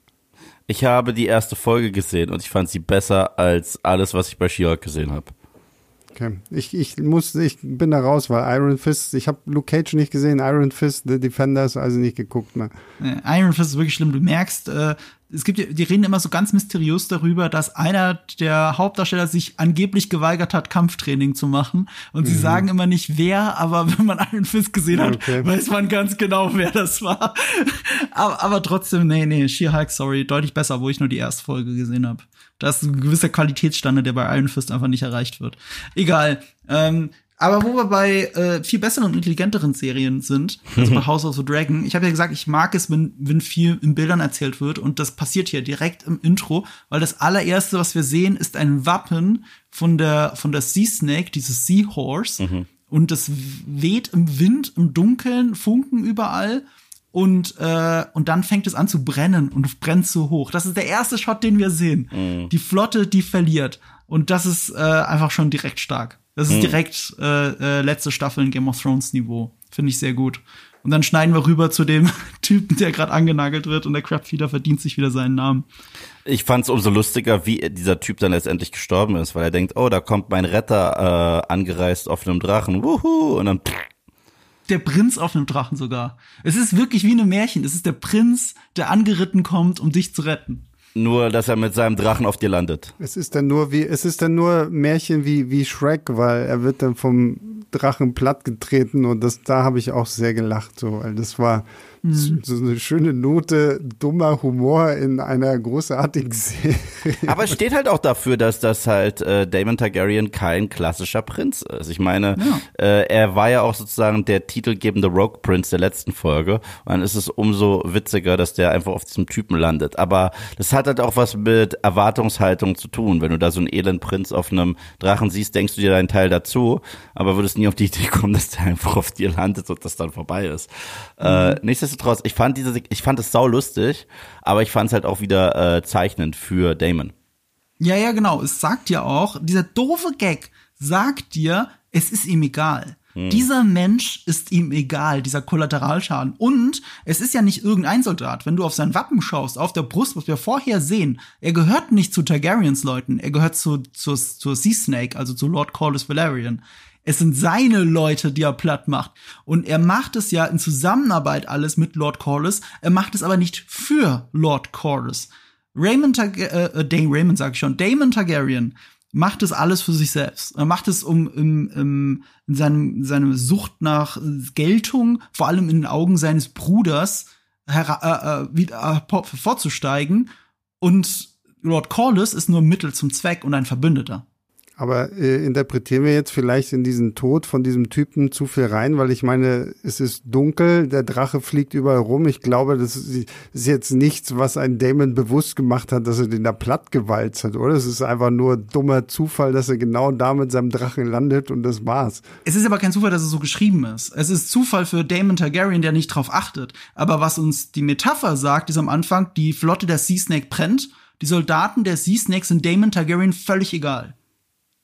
ich habe die erste Folge gesehen und ich fand sie besser als alles, was ich bei She-Hulk gesehen habe. Okay. Ich, ich muss, ich bin da raus, weil Iron Fist, ich habe Luke Cage nicht gesehen, Iron Fist, The Defenders, also nicht geguckt. Ne? Äh, Iron Fist ist wirklich schlimm. Du merkst, äh, es gibt, die reden immer so ganz mysteriös darüber, dass einer der Hauptdarsteller sich angeblich geweigert hat, Kampftraining zu machen. Und sie sagen immer nicht wer, aber wenn man Iron Fist gesehen hat, Okay. weiß man ganz genau, wer das war. aber, aber trotzdem, nee, nee, She-Hulk, sorry, deutlich besser, wo ich nur die erste Folge gesehen habe. Da ist ein gewisser Qualitätsstandard, der bei Iron Fist einfach nicht erreicht wird. Egal. Ähm, aber wo wir bei äh, viel besseren und intelligenteren Serien sind, also bei House of the Dragon, ich habe ja gesagt, ich mag es, wenn, wenn viel in Bildern erzählt wird und das passiert hier direkt im Intro, weil das allererste, was wir sehen, ist ein Wappen von der von der Sea Snake, dieses Seahorse und das weht im Wind, im Dunkeln, Funken überall und äh, und dann fängt es an zu brennen und brennt so hoch. Das ist der erste Shot, den wir sehen. Die Flotte, die verliert und das ist äh, einfach schon direkt stark. Das ist direkt äh, äh, letzte Staffel in Game of Thrones Niveau. Finde ich sehr gut. Und dann schneiden wir rüber zu dem Typen, der gerade angenagelt wird und der Crabfeeder verdient sich wieder seinen Namen. Ich fand es umso lustiger, wie dieser Typ dann letztendlich gestorben ist, weil er denkt, oh, da kommt mein Retter äh, angereist auf einem Drachen, wuhu, und dann Der Prinz auf einem Drachen sogar. Es ist wirklich wie ein Märchen. Es ist der Prinz, der angeritten kommt, um dich zu retten. nur, dass er mit seinem Drachen auf dir landet. Es ist dann nur wie, es ist dann nur Märchen wie, wie Shrek, weil er wird dann vom Drachen plattgetreten und das, da habe ich auch sehr gelacht, so, weil das war Mhm. so eine schöne Note dummer Humor in einer großartigen Serie. Aber es steht halt auch dafür, dass das halt äh, Damon Targaryen kein klassischer Prinz ist. Ich meine, äh, er war ja auch sozusagen der titelgebende Rogue Prince der letzten Folge. Und dann ist es umso witziger, dass der einfach auf diesem Typen landet. Aber das hat halt auch was mit Erwartungshaltung zu tun. Wenn du da so einen elenden Prinz auf einem Drachen siehst, denkst du dir deinen Teil dazu, aber würdest nie auf die Idee kommen, dass der einfach auf dir landet und das dann vorbei ist. Äh, nichtsdestotrotz, ich fand diese, ich fand es sau lustig, aber ich fand es halt auch wieder äh, zeichnend für Damon. Ja, ja, genau. Es sagt ja auch, dieser doofe Gag sagt dir, Es ist ihm egal. Dieser Mensch ist ihm egal, dieser Kollateralschaden. Und es ist ja nicht irgendein Soldat. Wenn du auf sein Wappen schaust, auf der Brust, was wir vorher sehen, er gehört nicht zu Targaryens Leuten, er gehört zu, zu, zur Sea Snake, also zu Lord Corlys Valerian. Es sind seine Leute, die er platt macht. Und er macht es ja in Zusammenarbeit alles mit Lord Corlys. Er macht es aber nicht für Lord Corlys. Raymond, Targa äh, Dame, Raymond sag ich schon, Damon Targaryen macht es alles für sich selbst. Er macht es, um im, im, in seinem, seine Sucht nach Geltung, vor allem in den Augen seines Bruders, hera- äh, äh, wieder äh, vorzusteigen. Und Lord Corlys ist nur Mittel zum Zweck und ein Verbündeter. Aber äh, interpretieren wir jetzt vielleicht in diesen Tod von diesem Typen zu viel rein, weil ich meine, es ist dunkel, der Drache fliegt überall rum. Ich glaube, das ist jetzt nichts, was ein Damon bewusst gemacht hat, dass er den da platt gewalzt hat, oder? Es ist einfach nur dummer Zufall, dass er genau da mit seinem Drachen landet und das war's. Es ist aber kein Zufall, dass es so geschrieben ist. Es ist Zufall für Damon Targaryen, der nicht drauf achtet. Aber was uns die Metapher sagt, ist am Anfang, die Flotte der Sea Snake brennt. Die Soldaten der Sea Snake sind Damon Targaryen völlig egal.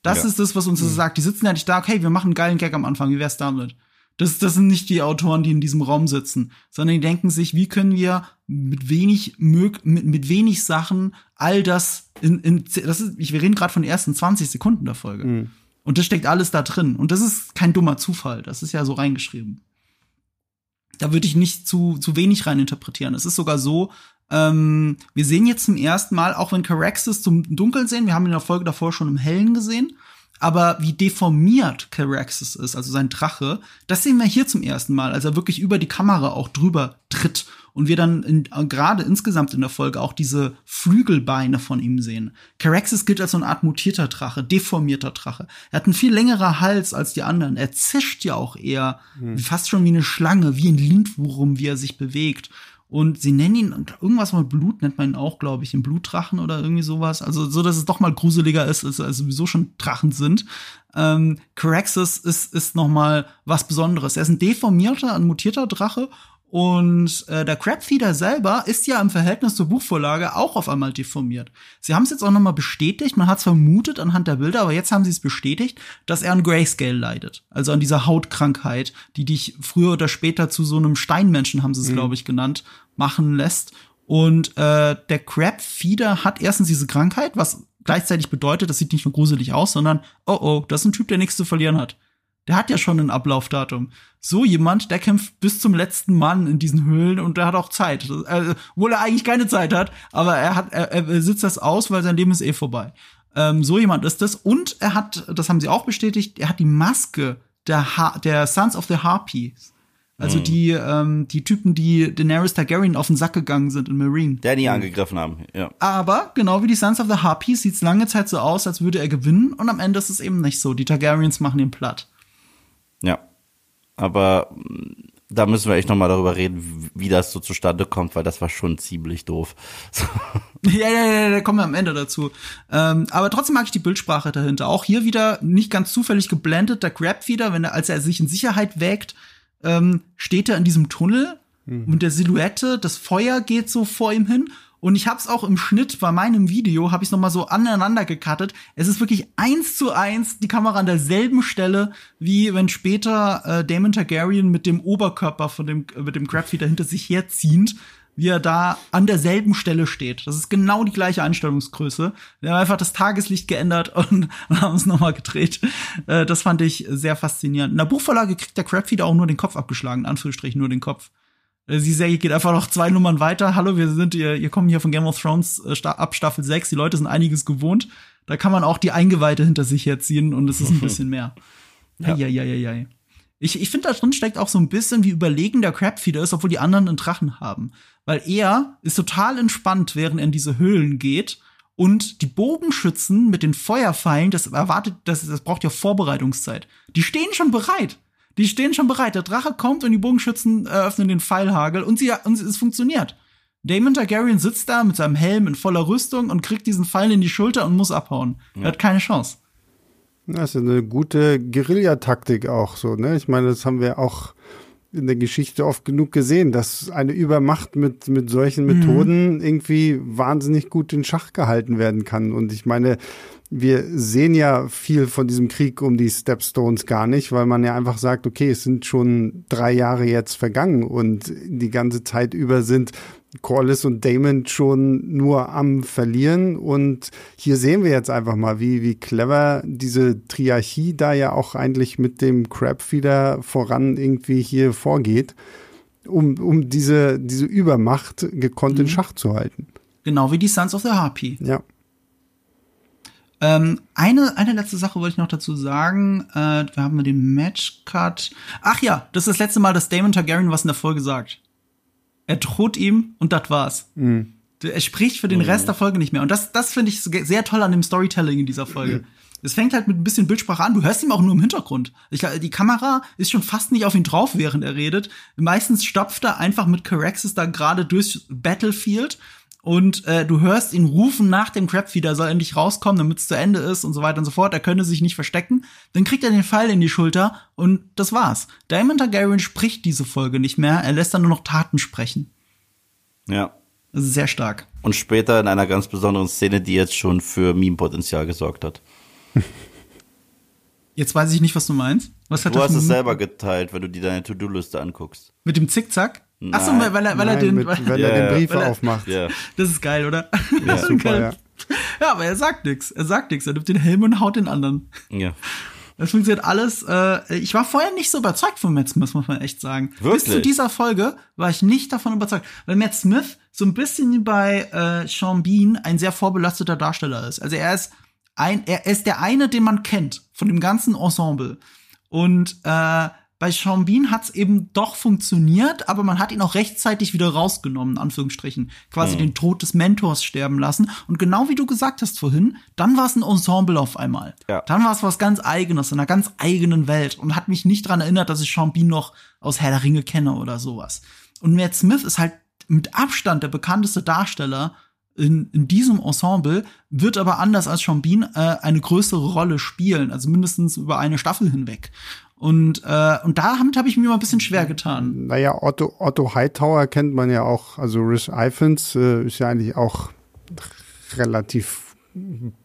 Das Ja. ist das, was uns das sagt. Die sitzen ja nicht da, okay, wir machen einen geilen Gag am Anfang, wie wär's damit? Das, das sind nicht die Autoren, die in diesem Raum sitzen, sondern die denken sich, wie können wir mit wenig mög mit, mit wenig Sachen all das in, in das ist, ich, wir reden gerade von den ersten 20 Sekunden der Folge. Und das steckt alles da drin. Und das ist kein dummer Zufall. Das ist ja so reingeschrieben. Da würde ich nicht zu, zu wenig rein interpretieren. Es ist sogar so, ähm, wir sehen jetzt zum ersten Mal, auch wenn Caraxes zum Dunkeln sehen, wir haben ihn in der Folge davor schon im Hellen gesehen, aber wie deformiert Caraxes ist, also sein Drache, das sehen wir hier zum ersten Mal, als er wirklich über die Kamera auch drüber tritt und wir dann in, äh, gerade insgesamt in der Folge auch diese Flügelbeine von ihm sehen. Caraxes gilt als so eine Art mutierter Drache, deformierter Drache. Er hat einen viel längerer Hals als die anderen. Er zischt ja auch eher fast schon wie eine Schlange, wie ein Lindwurm, wie er sich bewegt. Und sie nennen ihn, irgendwas mit Blut nennt man ihn auch, glaube ich, den Blutdrachen oder irgendwie sowas. Also so, dass es doch mal gruseliger ist, als, als sowieso schon Drachen sind. Ähm, Caraxes ist, ist noch mal was Besonderes. Er ist ein deformierter, ein mutierter Drache. Und äh, der Crabfeeder selber ist ja im Verhältnis zur Buchvorlage auch auf einmal deformiert. Sie haben es jetzt auch noch mal bestätigt, man hat es vermutet anhand der Bilder, aber jetzt haben sie es bestätigt, dass er an Grayscale leidet. Also an dieser Hautkrankheit, die dich früher oder später zu so einem Steinmenschen, haben sie es, glaube ich, genannt, machen lässt. Und äh, der Crabfeeder hat erstens diese Krankheit, was gleichzeitig bedeutet, das sieht nicht nur gruselig aus, sondern, oh oh, das ist ein Typ, der nichts zu verlieren hat. Der hat ja schon ein Ablaufdatum. So jemand, der kämpft bis zum letzten Mann in diesen Höhlen und der hat auch Zeit. Also, obwohl er eigentlich keine Zeit hat, aber er hat, er, er sitzt das aus, weil sein Leben ist eh vorbei. Ähm, so jemand ist das. Und er hat, das haben sie auch bestätigt, er hat die Maske der, ha der Sons of the Harpies. Also die, ähm, die Typen, die Daenerys Targaryen auf den Sack gegangen sind in Marine. Der nie angegriffen haben, ja. Aber genau wie die Sons of the Harpies sieht's lange Zeit so aus, als würde er gewinnen und am Ende ist es eben nicht so. Die Targaryens machen ihn platt. Aber da müssen wir echt noch mal darüber reden, wie das so zustande kommt, weil das war schon ziemlich doof. Ja, ja, ja, da kommen wir am Ende dazu. Ähm, aber trotzdem mag ich die Bildsprache dahinter. Auch hier wieder nicht ganz zufällig geblendet, der Grab wieder, wenn er, als er sich in Sicherheit wägt, ähm, steht er in diesem Tunnel mit der Silhouette, das Feuer geht so vor ihm hin. Und ich hab's auch im Schnitt bei meinem Video, habe ich noch mal so aneinander gecuttet. Es ist wirklich eins zu eins die Kamera an derselben Stelle, wie wenn später äh, Damon Targaryen mit dem Oberkörper von dem, äh, mit dem Crabfeeder hinter sich herziehend, wie er da an derselben Stelle steht. Das ist genau die gleiche Einstellungsgröße. Wir haben einfach das Tageslicht geändert und, und haben es nochmal gedreht. Äh, das fand ich sehr faszinierend. In der Buchvorlage kriegt der Crabfeeder auch nur den Kopf abgeschlagen, in Anführungsstrichen nur den Kopf. Äh, Die Serie geht einfach noch zwei Nummern weiter. Hallo, wir sind ihr, ihr kommen hier von Game of Thrones äh, ab Staffel 6. Die Leute sind einiges gewohnt. Da kann man auch die Eingeweihte hinter sich herziehen und es ist ein bisschen mehr. Ja. Ja, ja, ja, ja. Ich, ich finde, da drin steckt auch so ein bisschen, wie überlegen der Crabfeeder ist, obwohl die anderen einen Drachen haben. Weil er ist total entspannt, während er in diese Höhlen geht. Und die Bogenschützen mit den Feuerpfeilen, das erwartet, das, das braucht ja Vorbereitungszeit. Die stehen schon bereit. Die stehen schon bereit. Der Drache kommt und die Bogenschützen eröffnen den Pfeilhagel und, sie, und es funktioniert. Damon Targaryen sitzt da mit seinem Helm in voller Rüstung und kriegt diesen Pfeil in die Schulter und muss abhauen. Er hat keine Chance. Das ist eine gute Guerillataktik auch so, ne? Ich meine, das haben wir auch in der Geschichte oft genug gesehen, dass eine Übermacht mit, mit solchen Methoden mhm. irgendwie wahnsinnig gut in Schach gehalten werden kann. Und ich meine, wir sehen ja viel von diesem Krieg um die Stepstones gar nicht, weil man ja einfach sagt, okay, es sind schon drei Jahre jetzt vergangen und die ganze Zeit über sind Corliss und Damon schon nur am Verlieren. Und hier sehen wir jetzt einfach mal, wie, wie clever diese Triarchie da ja auch eigentlich mit dem Crabfeeder voran irgendwie hier vorgeht, um, um diese, diese Übermacht gekonnt in mhm. Schach zu halten. Genau wie die Sons of the Harpy. Ja. Ähm, eine, eine letzte Sache wollte ich noch dazu sagen. Äh, wir haben den Matchcut. Ach ja, das ist das letzte Mal, dass Damon Targaryen was in der Folge sagt. Er droht ihm und das war's. Mhm. Er spricht für den mhm. Rest der Folge nicht mehr. Und das, das finde ich sehr toll an dem Storytelling in dieser Folge. Mhm. Es fängt halt mit ein bisschen Bildsprache an. Du hörst ihm auch nur im Hintergrund. Ich, die Kamera ist schon fast nicht auf ihn drauf, während er redet. Meistens stopft er einfach mit Caraxes da gerade durchs Battlefield und äh, du hörst ihn rufen nach dem Crabfeeder, soll endlich rauskommen, damit es zu Ende ist und so weiter und so fort. Er könnte sich nicht verstecken. Dann kriegt er den Pfeil in die Schulter und das war's. Diamond Targaryen spricht diese Folge nicht mehr. Er lässt dann nur noch Taten sprechen. Ja. Das ist sehr stark. Und später in einer ganz besonderen Szene, die jetzt schon für Meme-Potenzial gesorgt hat. Jetzt weiß ich nicht, was du meinst. Was hat du hast es selber geteilt, wenn du dir deine To-Do-Liste anguckst. Mit dem Zickzack? Achso, weil er, weil er den, mit, wenn yeah. er den Brief er, aufmacht. Yeah. Das ist geil, oder? Ja, super, ja. ja, aber er sagt nichts. Er sagt nichts. Er nimmt den Helm und haut den anderen. Ja. Das funktioniert alles. Äh, ich war vorher nicht so überzeugt von Matt Smith, muss man echt sagen. Wirklich? Bis zu dieser Folge war ich nicht davon überzeugt, weil Matt Smith so ein bisschen wie bei äh, Sean Bean ein sehr vorbelasteter Darsteller ist. Also er ist ein, er ist der eine, den man kennt von dem ganzen Ensemble. Und äh, bei Sean Bean hat es eben doch funktioniert, aber man hat ihn auch rechtzeitig wieder rausgenommen, in Anführungsstrichen. Quasi mhm. den Tod des Mentors sterben lassen. Und genau wie du gesagt hast vorhin, dann war es ein Ensemble auf einmal. Ja. Dann war es was ganz Eigenes, in einer ganz eigenen Welt und hat mich nicht dran erinnert, dass ich Sean Bean noch aus Herr der Ringe kenne oder sowas. Und Matt Smith ist halt mit Abstand der bekannteste Darsteller in, in diesem Ensemble, wird aber anders als Sean Bean äh, eine größere Rolle spielen, also mindestens über eine Staffel hinweg. Und, äh, und damit habe ich mir mal ein bisschen schwer getan. Naja, Otto, Otto Hightower kennt man ja auch, also Rhys Ifans äh, ist ja eigentlich auch relativ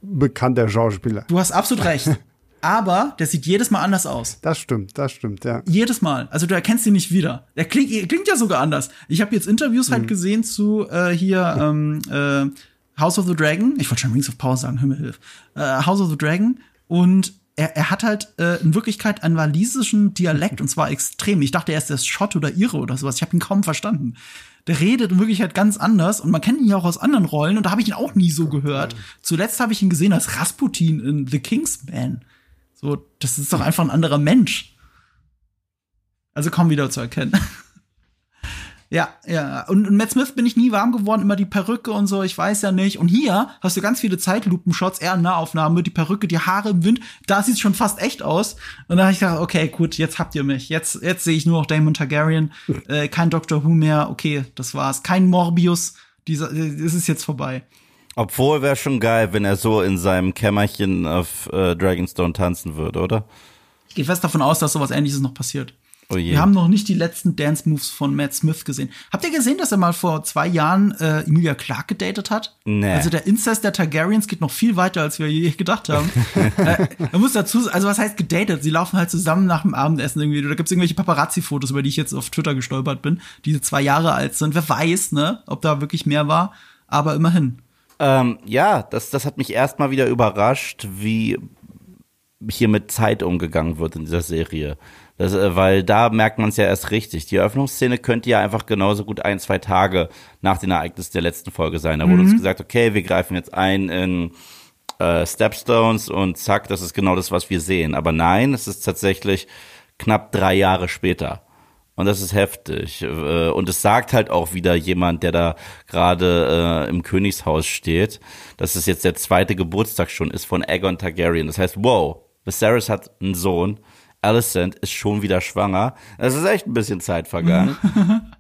bekannter Schauspieler. Du hast absolut recht. Aber der sieht jedes Mal anders aus. Das stimmt, das stimmt, ja. Jedes Mal. Also du erkennst ihn nicht wieder. Der klingt, klingt ja sogar anders. Ich habe jetzt Interviews halt mhm. gesehen zu äh, hier ähm, äh, House of the Dragon. Ich wollte schon Rings of Power sagen, Himmel hilf. Äh, House of the Dragon. Und er, er hat halt äh, in Wirklichkeit einen walisischen Dialekt und zwar extrem. Ich dachte er ist Schott oder Ire oder sowas. Ich habe ihn kaum verstanden. Der redet in Wirklichkeit ganz anders und man kennt ihn ja auch aus anderen Rollen und da habe ich ihn auch nie so gehört. Zuletzt habe ich ihn gesehen als Rasputin in The Kingsman. So, das ist doch einfach ein anderer Mensch. Also kaum wieder zu erkennen. Ja, ja. Und, und Matt Smith bin ich nie warm geworden, immer die Perücke und so, ich weiß ja nicht. Und hier hast du ganz viele Zeitlupenshots, eher Nahaufnahme, die Perücke, die Haare im Wind, da sieht es schon fast echt aus. Und da habe ich gedacht, okay, gut, jetzt habt ihr mich. Jetzt, jetzt sehe ich nur noch Damon Targaryen, äh, kein Doctor Who mehr, okay, das war's. Kein Morbius, dieser, das ist jetzt vorbei. Obwohl wäre schon geil, wenn er so in seinem Kämmerchen auf äh, Dragonstone tanzen würde, oder? Ich gehe fest davon aus, dass sowas ähnliches noch passiert. Oh Wir haben noch nicht die letzten Dance Moves von Matt Smith gesehen. Habt ihr gesehen, dass er mal vor zwei Jahren äh, Emilia Clark gedatet hat? Nee. Also der Incest der Targaryens geht noch viel weiter, als wir je gedacht haben. äh, man muss dazu, also was heißt gedatet? Sie laufen halt zusammen nach dem Abendessen irgendwie. Da gibt's irgendwelche Paparazzi-Fotos, über die ich jetzt auf Twitter gestolpert bin, die zwei Jahre alt sind. Wer weiß, ne, ob da wirklich mehr war. Aber immerhin. Ähm, ja, das, das hat mich erstmal wieder überrascht, wie hier mit Zeit umgegangen wird in dieser Serie. Das, äh, weil da merkt man es ja erst richtig. Die Eröffnungsszene könnte ja einfach genauso gut ein, zwei Tage nach den Ereignissen der letzten Folge sein. Da wurde mhm. uns gesagt, okay, wir greifen jetzt ein in äh, Stepstones und zack, das ist genau das, was wir sehen. Aber nein, es ist tatsächlich knapp drei Jahre später. Und das ist heftig. Äh, und es sagt halt auch wieder jemand, der da gerade äh, im Königshaus steht, dass es jetzt der zweite Geburtstag schon ist von Aegon Targaryen. Das heißt, wow, Viserys hat einen Sohn Alicent ist schon wieder schwanger. Es ist echt ein bisschen Zeit vergangen.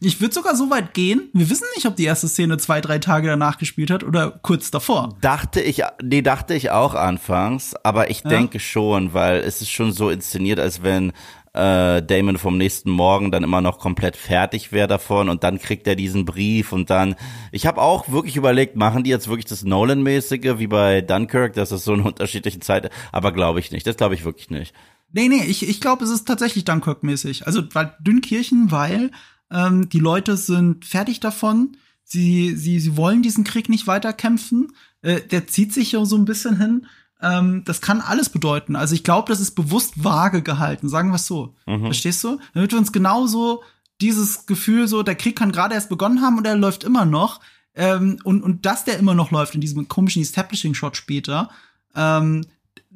Ich würde sogar so weit gehen. Wir wissen nicht, ob die erste Szene zwei, drei Tage danach gespielt hat oder kurz davor. Dachte ich, nee, dachte ich auch anfangs, aber ich ja. denke schon, weil es ist schon so inszeniert, als wenn äh, Damon vom nächsten Morgen dann immer noch komplett fertig wäre davon und dann kriegt er diesen Brief und dann, ich habe auch wirklich überlegt, machen die jetzt wirklich das Nolan-mäßige wie bei Dunkirk, dass es so eine unterschiedliche Zeit, aber glaube ich nicht, das glaube ich wirklich nicht. Nee, nee, ich, ich glaube, es ist tatsächlich Dunkirk-mäßig. Also weil Dünnkirchen, weil ähm, die Leute sind fertig davon, sie, sie, sie wollen diesen Krieg nicht weiterkämpfen, äh, der zieht sich ja so ein bisschen hin ähm, das kann alles bedeuten. Also ich glaube, das ist bewusst vage gehalten, sagen wir es so. Mhm. Verstehst du? Damit wir uns genauso dieses Gefühl so, der Krieg kann gerade erst begonnen haben und er läuft immer noch. Ähm, und, und dass der immer noch läuft in diesem komischen Establishing-Shot später, ähm,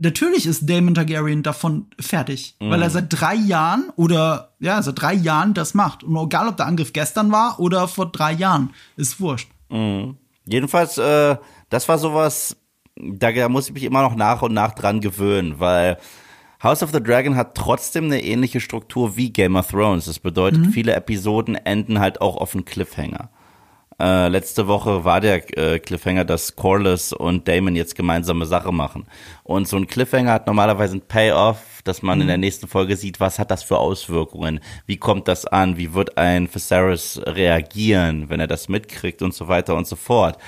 natürlich ist Damon Targaryen davon fertig, mhm. weil er seit drei Jahren oder ja, seit drei Jahren das macht. Und egal, ob der Angriff gestern war oder vor drei Jahren, ist wurscht. Mhm. Jedenfalls, äh, das war sowas, da, da muss ich mich immer noch nach und nach dran gewöhnen, weil House of the Dragon hat trotzdem eine ähnliche Struktur wie Game of Thrones. Das bedeutet, mhm. viele Episoden enden halt auch auf einen Cliffhanger. Äh, letzte Woche war der äh, Cliffhanger, dass Corliss und Damon jetzt gemeinsame Sache machen. Und so ein Cliffhanger hat normalerweise ein Payoff, dass man mhm. in der nächsten Folge sieht, was hat das für Auswirkungen, wie kommt das an, wie wird ein Viserys reagieren, wenn er das mitkriegt und so weiter und so fort.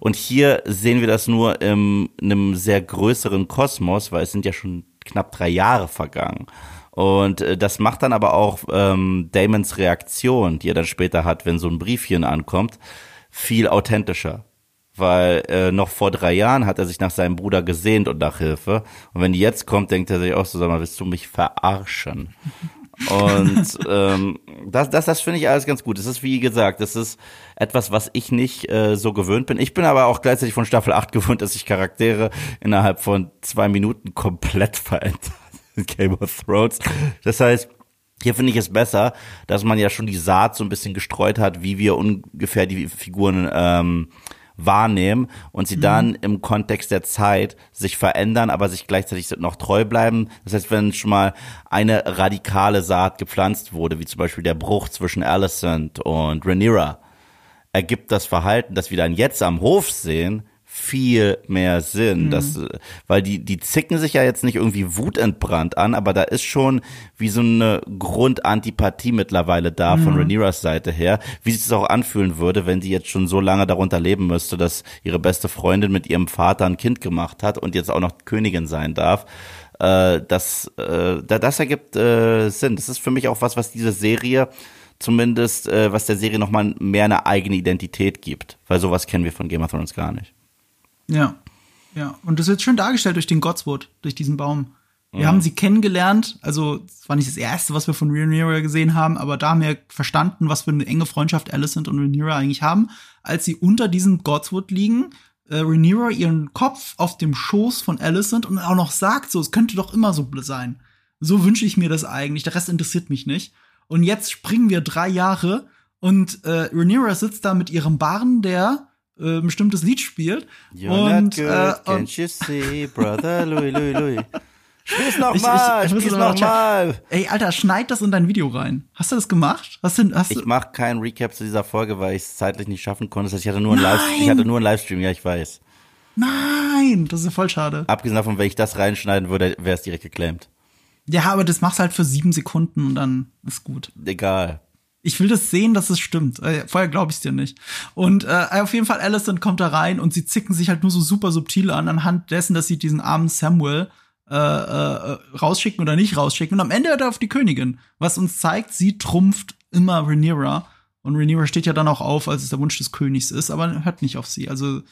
Und hier sehen wir das nur in einem sehr größeren Kosmos, weil es sind ja schon knapp drei Jahre vergangen. Und äh, das macht dann aber auch ähm, Damons Reaktion, die er dann später hat, wenn so ein Briefchen ankommt, viel authentischer. Weil äh, noch vor drei Jahren hat er sich nach seinem Bruder gesehnt und nach Hilfe. Und wenn die jetzt kommt, denkt er sich auch so, sag mal, willst du mich verarschen? Und ähm, das, das, das finde ich alles ganz gut. Das ist, wie gesagt, das ist etwas, was ich nicht äh, so gewöhnt bin. Ich bin aber auch gleichzeitig von Staffel 8 gewöhnt, dass sich Charaktere innerhalb von zwei Minuten komplett verändern Game of Thrones. Das heißt, hier finde ich es besser, dass man ja schon die Saat so ein bisschen gestreut hat, wie wir ungefähr die Figuren ähm, wahrnehmen und sie mhm. dann im Kontext der Zeit sich verändern, aber sich gleichzeitig noch treu bleiben. Das heißt, wenn schon mal eine radikale Saat gepflanzt wurde, wie zum Beispiel der Bruch zwischen Alicent und Rhaenyra, ergibt das Verhalten, das wir dann jetzt am Hof sehen, viel mehr Sinn. Mhm. Das, weil die, die zicken sich ja jetzt nicht irgendwie wutentbrannt an, aber da ist schon wie so eine Grundantipathie mittlerweile da mhm. von Rhaenyras Seite her, wie sich das auch anfühlen würde, wenn sie jetzt schon so lange darunter leben müsste, dass ihre beste Freundin mit ihrem Vater ein Kind gemacht hat und jetzt auch noch Königin sein darf. Äh, das, äh, das ergibt äh, Sinn. Das ist für mich auch was, was diese Serie zumindest, äh, was der Serie nochmal mehr eine eigene Identität gibt. Weil sowas kennen wir von Game of Thrones gar nicht. Ja. Ja. Und das wird schön dargestellt durch den Godswood, durch diesen Baum. Wir mhm. haben sie kennengelernt, also es war nicht das erste, was wir von Rhaenyra gesehen haben, aber da haben wir verstanden, was für eine enge Freundschaft Alicent und Rhaenyra eigentlich haben, als sie unter diesem Godswood liegen, äh, Rhaenyra ihren Kopf auf dem Schoß von Alicent und auch noch sagt so, es könnte doch immer so sein. So wünsche ich mir das eigentlich, der Rest interessiert mich nicht. Und jetzt springen wir drei Jahre und äh, Rhaenyra sitzt da mit ihrem Barn, der äh, bestimmtes Lied spielt. You're und, good, äh, can't you see, brother Louis, Louis, Louis. Spiel's nochmal, ich, ich, spiel's nochmal. Ey, Alter, schneid das in dein Video rein. Hast du das gemacht? Hast du, hast ich mach keinen Recap zu dieser Folge, weil ich es zeitlich nicht schaffen konnte. Das heißt, ich hatte nur einen Live, ich hatte nur einen Livestream, ja, ich weiß. Nein, das ist ja voll schade. Abgesehen davon, wenn ich das reinschneiden würde, wäre es direkt geclaimed. Ja, aber das machst halt für sieben Sekunden und dann ist gut. Egal. Ich will das sehen, dass es stimmt. Äh, vorher glaube ich es dir nicht. Und äh, auf jeden Fall, Alison kommt da rein und sie zicken sich halt nur so super subtil an, anhand dessen, dass sie diesen armen Samuel äh, äh, rausschicken oder nicht rausschicken. Und am Ende hört er auf die Königin, was uns zeigt, sie trumpft immer Rhaenyra. Und Rhaenyra steht ja dann auch auf, als es der Wunsch des Königs ist, aber hört nicht auf sie. Also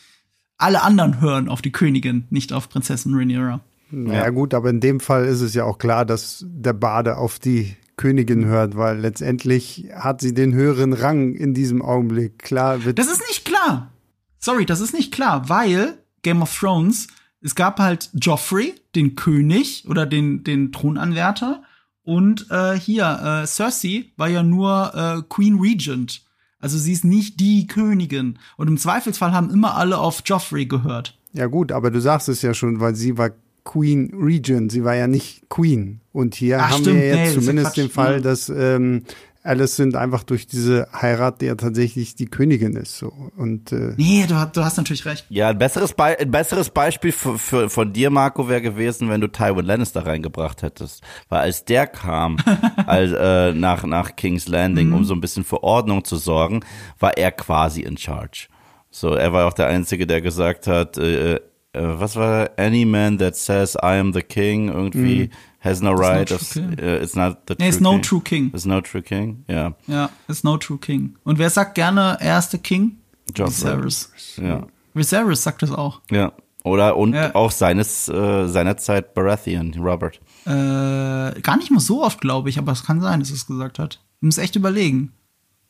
alle anderen hören auf die Königin, nicht auf Prinzessin Rhaenyra. Ja. ja gut, aber in dem Fall ist es ja auch klar, dass der Bade auf die Königin hört, weil letztendlich hat sie den höheren Rang in diesem Augenblick. Klar wird. Das ist nicht klar. Sorry, das ist nicht klar, weil Game of Thrones, es gab halt Joffrey, den König oder den, den Thronanwärter. Und äh, hier, äh, Cersei war ja nur äh, Queen Regent. Also sie ist nicht die Königin. Und im Zweifelsfall haben immer alle auf Joffrey gehört. Ja gut, aber du sagst es ja schon, weil sie war Queen Regent. Sie war ja nicht Queen. Und hier Ach, haben stimmt, wir jetzt nee, zumindest den Fall, dass ähm, Alicent einfach durch diese Heirat ja tatsächlich die Königin ist. So. Und, äh, Nee, du, du hast natürlich recht. Ja, ein besseres, Be ein besseres Beispiel für, für, von dir, Marco, wäre gewesen, wenn du Tywin Lannister reingebracht hättest. Weil als der kam, als, äh, nach, nach King's Landing, um so ein bisschen für Ordnung zu sorgen, war er quasi in charge. So, er war auch der Einzige, der gesagt hat, äh, äh, was war Any man that says I am the king irgendwie has no right, of- äh, it's not the Nee, true ist no king. true king. It's no true king, ja. Ja, ist no true king. Und wer sagt gerne, er ist der King? Joffrey. Viserys. Ja. Viserys sagt das auch. Ja. Oder und Ja. auch seines äh, seiner Zeit Baratheon, Robert. Äh, gar nicht mal so oft, glaube ich, aber es kann sein, dass es gesagt hat. Du musst echt überlegen.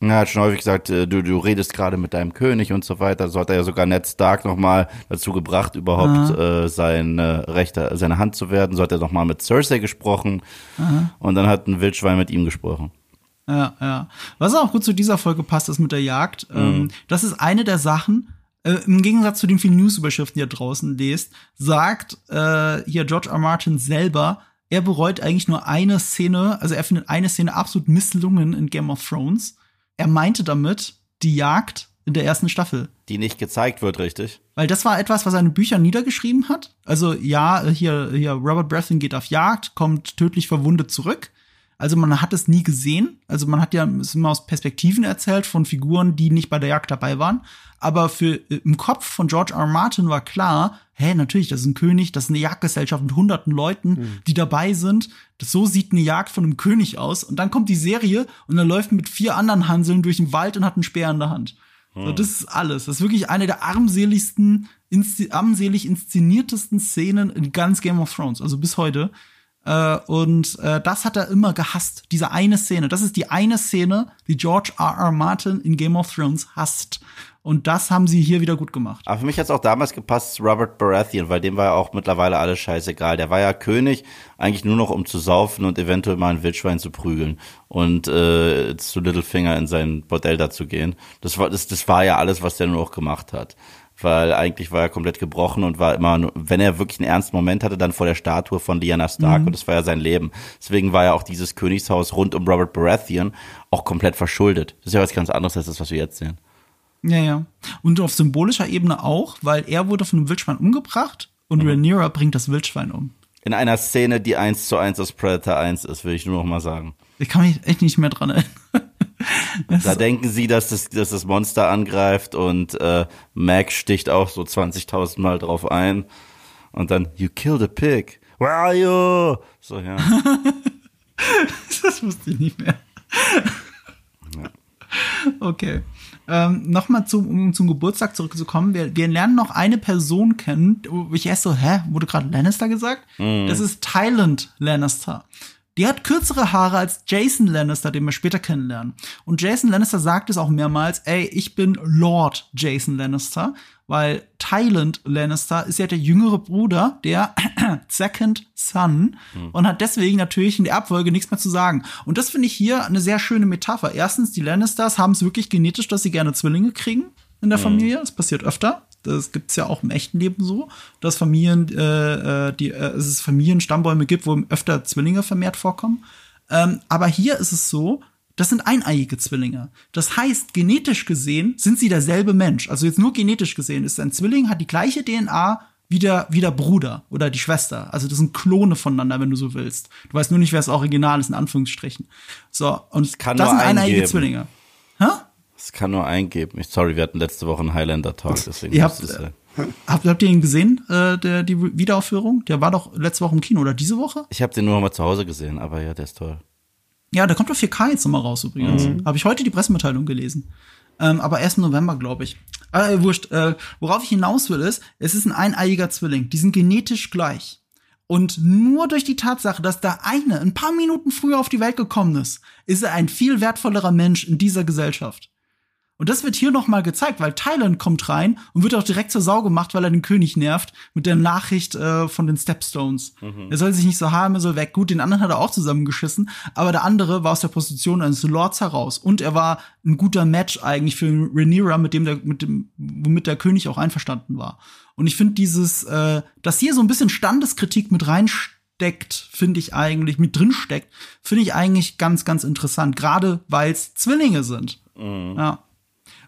Er hat schon häufig gesagt, äh, du, du redest gerade mit deinem König und so weiter. So hat er ja sogar Ned Stark nochmal dazu gebracht, überhaupt äh, seine rechte, seine Hand zu werden. So hat er nochmal mit Cersei gesprochen. Und dann hat ein Wildschwein mit ihm gesprochen. Ja, ja. Was auch gut zu dieser Folge passt, ist mit der Jagd. Mhm. Ähm, das ist eine der Sachen, äh, im Gegensatz zu den vielen Newsüberschriften, die ihr draußen lest, sagt äh, hier George R. Martin selber, er bereut eigentlich nur eine Szene, also er findet eine Szene absolut misslungen in Game of Thrones. Er meinte damit die Jagd in der ersten Staffel. Die nicht gezeigt wird, richtig? Weil das war etwas, was er in Büchern niedergeschrieben hat. Also ja, hier, hier Robert Baratheon geht auf Jagd, kommt tödlich verwundet zurück. Also man hat es nie gesehen. Also man hat ja es immer aus Perspektiven erzählt von Figuren, die nicht bei der Jagd dabei waren. Aber für äh, im Kopf von George R. R. Martin war klar, hä, natürlich, das ist ein König, das ist eine Jagdgesellschaft mit hunderten Leuten, die dabei sind. Das, so sieht eine Jagd von einem König aus. Und dann kommt die Serie und er läuft mit vier anderen Hanseln durch den Wald und hat einen Speer in der Hand. So, das ist alles. Das ist wirklich eine der armseligsten, inszi armselig inszeniertesten Szenen in ganz Game of Thrones, also bis heute. Äh, und äh, das hat er immer gehasst, diese eine Szene. Das ist die eine Szene, die George R. R. Martin in Game of Thrones hasst. Und das haben sie hier wieder gut gemacht. Aber für mich hat es auch damals gepasst, Robert Baratheon, weil dem war ja auch mittlerweile alles scheißegal. Der war ja König, eigentlich nur noch um zu saufen und eventuell mal ein Wildschwein zu prügeln und äh, zu Littlefinger in sein Bordell da zu gehen. Das war, das, das war ja alles, was der nur noch gemacht hat. Weil eigentlich war er komplett gebrochen und war immer, nur- wenn er wirklich einen ernsten Moment hatte, dann vor der Statue von Lyanna Stark und das war ja sein Leben. Deswegen war ja auch dieses Königshaus rund um Robert Baratheon auch komplett verschuldet. Das ist ja was ganz anderes als das, was wir jetzt sehen. Ja, ja. Und auf symbolischer Ebene auch, weil er wurde von einem Wildschwein umgebracht und Rhaenyra bringt das Wildschwein um. In einer Szene, die eins zu eins aus Predator 1 ist, will ich nur noch mal sagen. Ich kann mich echt nicht mehr dran erinnern. Das Da denken sie, dass das, dass das Monster angreift und äh, Mac sticht auch so 20.000 Mal drauf ein. Und dann, you killed a pig. Where are you? So, ja. Das wusste ich nicht mehr. Okay. Ähm, Nochmal zum, um zum Geburtstag zurückzukommen. Wir, wir lernen noch eine Person kennen, wo ich erst so, hä, wurde gerade Lannister gesagt? Das ist Tyland Lannister. Die hat kürzere Haare als Jason Lannister, den wir später kennenlernen. Und Jason Lannister sagt es auch mehrmals, ey, ich bin Lord Jason Lannister, weil Tyland Lannister ist ja der jüngere Bruder, der Second Son, und hat deswegen natürlich in der Erbfolge nichts mehr zu sagen. Und das finde ich hier eine sehr schöne Metapher. Erstens, die Lannisters haben es wirklich genetisch, dass sie gerne Zwillinge kriegen in der Familie. Das passiert öfter. Das gibt's ja auch im echten Leben so, dass Familien, äh, äh, die, äh, es es Familienstammbäume gibt, wo öfter Zwillinge vermehrt vorkommen. Ähm, aber hier ist es so, das sind eineiige Zwillinge. Das heißt, genetisch gesehen sind sie derselbe Mensch. Also jetzt nur genetisch gesehen ist ein Zwilling, hat die gleiche DNA wie der, wie der Bruder oder die Schwester. Also das sind Klone voneinander, wenn du so willst. Du weißt nur nicht, wer das Original ist, in Anführungsstrichen. So, und kann das sind eineiige. Zwillinge. Hä? Das kann nur eingeben. Ich, sorry, wir hatten letzte Woche einen Highlander-Talk, deswegen Ihr habt- es sein. Habt, habt ihr ihn gesehen, äh, der, die Wiederaufführung? Der war doch letzte Woche im Kino oder diese Woche? Ich habe den nur noch mal zu Hause gesehen, aber ja, der ist toll. Ja, der kommt auf 4K jetzt nochmal raus übrigens. Habe ich heute die Pressemitteilung gelesen. Ähm, aber erst im November, glaube ich. Aber äh, wurscht. Äh, worauf ich hinaus will, ist, es ist ein eineiiger Zwilling. Die sind genetisch gleich. Und nur durch die Tatsache, dass der eine ein paar Minuten früher auf die Welt gekommen ist, ist er ein viel wertvollerer Mensch in dieser Gesellschaft. Und das wird hier noch mal gezeigt, weil Thailand kommt rein und wird auch direkt zur Sau gemacht, weil er den König nervt mit der Nachricht äh, von den Stepstones. Er soll sich nicht so haben, er soll weg. Gut, den anderen hat er auch zusammengeschissen, aber der andere war aus der Position eines Lords heraus und er war ein guter Match eigentlich für Rhaenyra, mit dem der, mit dem, womit der König auch einverstanden war. Und ich finde dieses, äh, dass hier so ein bisschen Standeskritik mit rein steckt, finde ich eigentlich, mit drin steckt, finde ich eigentlich ganz, ganz interessant. Gerade weil es Zwillinge sind. Mhm. Ja.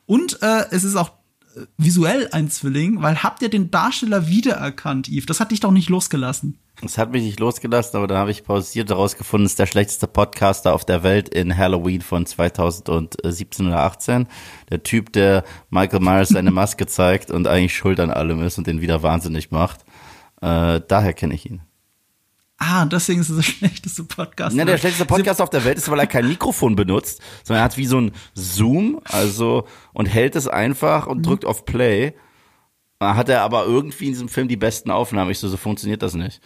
Und äh, es ist auch äh, visuell ein Zwilling, weil habt ihr den Darsteller wiedererkannt, Yves? Das hat dich doch nicht losgelassen. Es hat mich nicht losgelassen, aber dann habe ich pausiert herausgefunden, es ist der schlechteste Podcaster auf der Welt in Halloween von 2017 oder 18. Der Typ, der Michael Myers seine Maske zeigt und eigentlich schuld an allem ist und den wieder wahnsinnig macht. Äh, daher kenne ich ihn. Ah, deswegen ist es der schlechteste Podcast. Ne, der schlechteste Podcast auf der Welt ist, weil er kein Mikrofon benutzt, sondern er hat wie so ein Zoom, also und hält es einfach und mhm. drückt auf Play. Hat er aber irgendwie in diesem Film die besten Aufnahmen. Ich so, so funktioniert das nicht.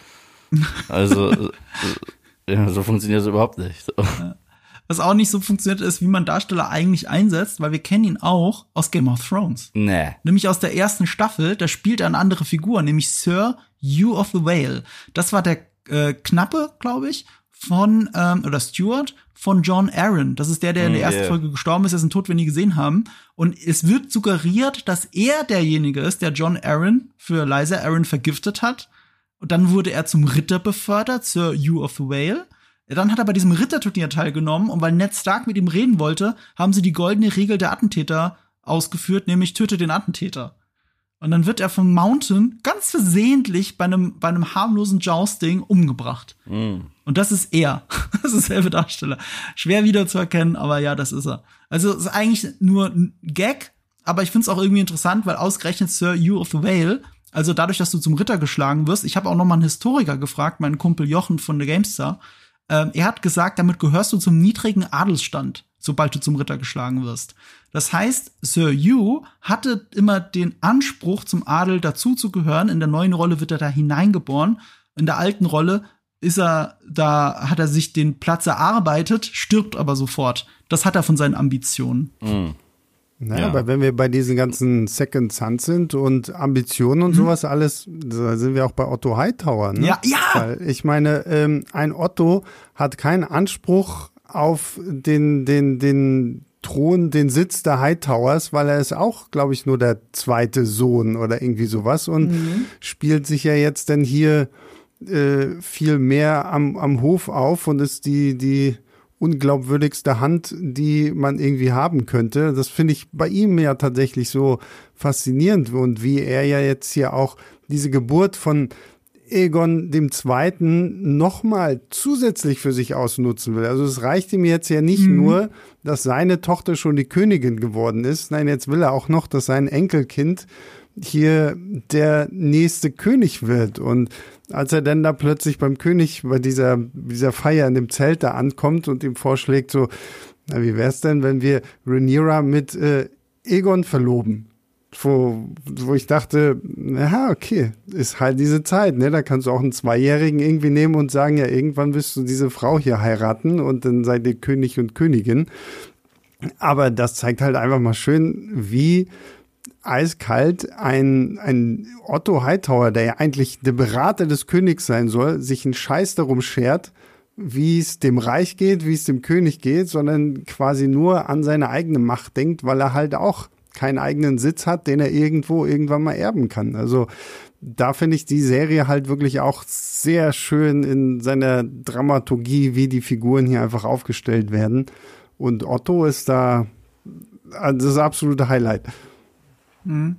Also, äh, ja, so funktioniert es überhaupt nicht. So. Was auch nicht so funktioniert, ist, wie man Darsteller eigentlich einsetzt, weil wir kennen ihn auch aus Game of Thrones. Nee. Nämlich aus der ersten Staffel, da spielt er eine andere Figur, nämlich Sir Hugh of the Whale. Das war der äh, Knappe, glaube ich, von, ähm, oder Stuart von John Aaron. Das ist der, der in der mm, ersten yeah. Folge gestorben ist, dessen Tod wir nie gesehen haben. Und es wird suggeriert, dass er derjenige ist, der John Aaron für Liza Aaron vergiftet hat und dann wurde er zum Ritter befördert, Sir Hugh of the Whale. Dann hat er bei diesem Ritterturnier teilgenommen und weil Ned Stark mit ihm reden wollte, haben sie die goldene Regel der Attentäter ausgeführt, nämlich töte den Attentäter. Und dann wird er vom Mountain ganz versehentlich bei einem, bei einem harmlosen Jousting umgebracht. Mm. Und das ist er. Das ist derselbe Darsteller. Schwer wiederzuerkennen, aber ja, das ist er. Also es ist eigentlich nur ein Gag, aber ich finde es auch irgendwie interessant, weil ausgerechnet Sir Hugh of the Whale also dadurch, dass du zum Ritter geschlagen wirst, ich habe auch noch mal einen Historiker gefragt, meinen Kumpel Jochen von The Gamestar. Ähm, er hat gesagt, damit gehörst du zum niedrigen Adelsstand, sobald du zum Ritter geschlagen wirst. Das heißt, Sir Hugh hatte immer den Anspruch, zum Adel dazuzugehören. In der neuen Rolle wird er da hineingeboren. In der alten Rolle ist er, da hat er sich den Platz erarbeitet, stirbt aber sofort. Das hat er von seinen Ambitionen. Mhm. Naja, ja. aber wenn wir bei diesen ganzen Second Sons sind und Ambitionen und mhm. sowas alles, da sind wir auch bei Otto Hightower. Ne? Ja, ja. Weil ich meine, ähm, ein Otto hat keinen Anspruch auf den, den, den Thron, den Sitz der Hightowers, weil er ist auch, glaube ich, nur der zweite Sohn oder irgendwie sowas und mhm. spielt sich ja jetzt denn hier äh, viel mehr am, am Hof auf und ist die, die unglaubwürdigste Hand, die man irgendwie haben könnte. Das finde ich bei ihm ja tatsächlich so faszinierend und wie er ja jetzt hier auch diese Geburt von Egon dem Zweiten nochmal zusätzlich für sich ausnutzen will. Also es reicht ihm jetzt ja nicht mhm. nur, dass seine Tochter schon die Königin geworden ist. Nein, jetzt will er auch noch, dass sein Enkelkind hier der nächste König wird. Und als er dann da plötzlich beim König bei dieser, dieser Feier in dem Zelt da ankommt und ihm vorschlägt, so, na, wie wär's denn, wenn wir Rhaenyra mit äh, Egon verloben? Wo, wo ich dachte, na okay, ist halt diese Zeit, ne? Da kannst du auch einen Zweijährigen irgendwie nehmen und sagen, ja, irgendwann wirst du diese Frau hier heiraten und dann seid ihr König und Königin. Aber das zeigt halt einfach mal schön, wie eiskalt ein, ein Otto Hightower, der ja eigentlich der Berater des Königs sein soll, sich einen Scheiß darum schert, wie es dem Reich geht, wie es dem König geht, sondern quasi nur an seine eigene Macht denkt, weil er halt auch keinen eigenen Sitz hat, den er irgendwo irgendwann mal erben kann. Also da finde ich die Serie halt wirklich auch sehr schön in seiner Dramaturgie, wie die Figuren hier einfach aufgestellt werden. Und Otto ist da das absolute Highlight. Mhm.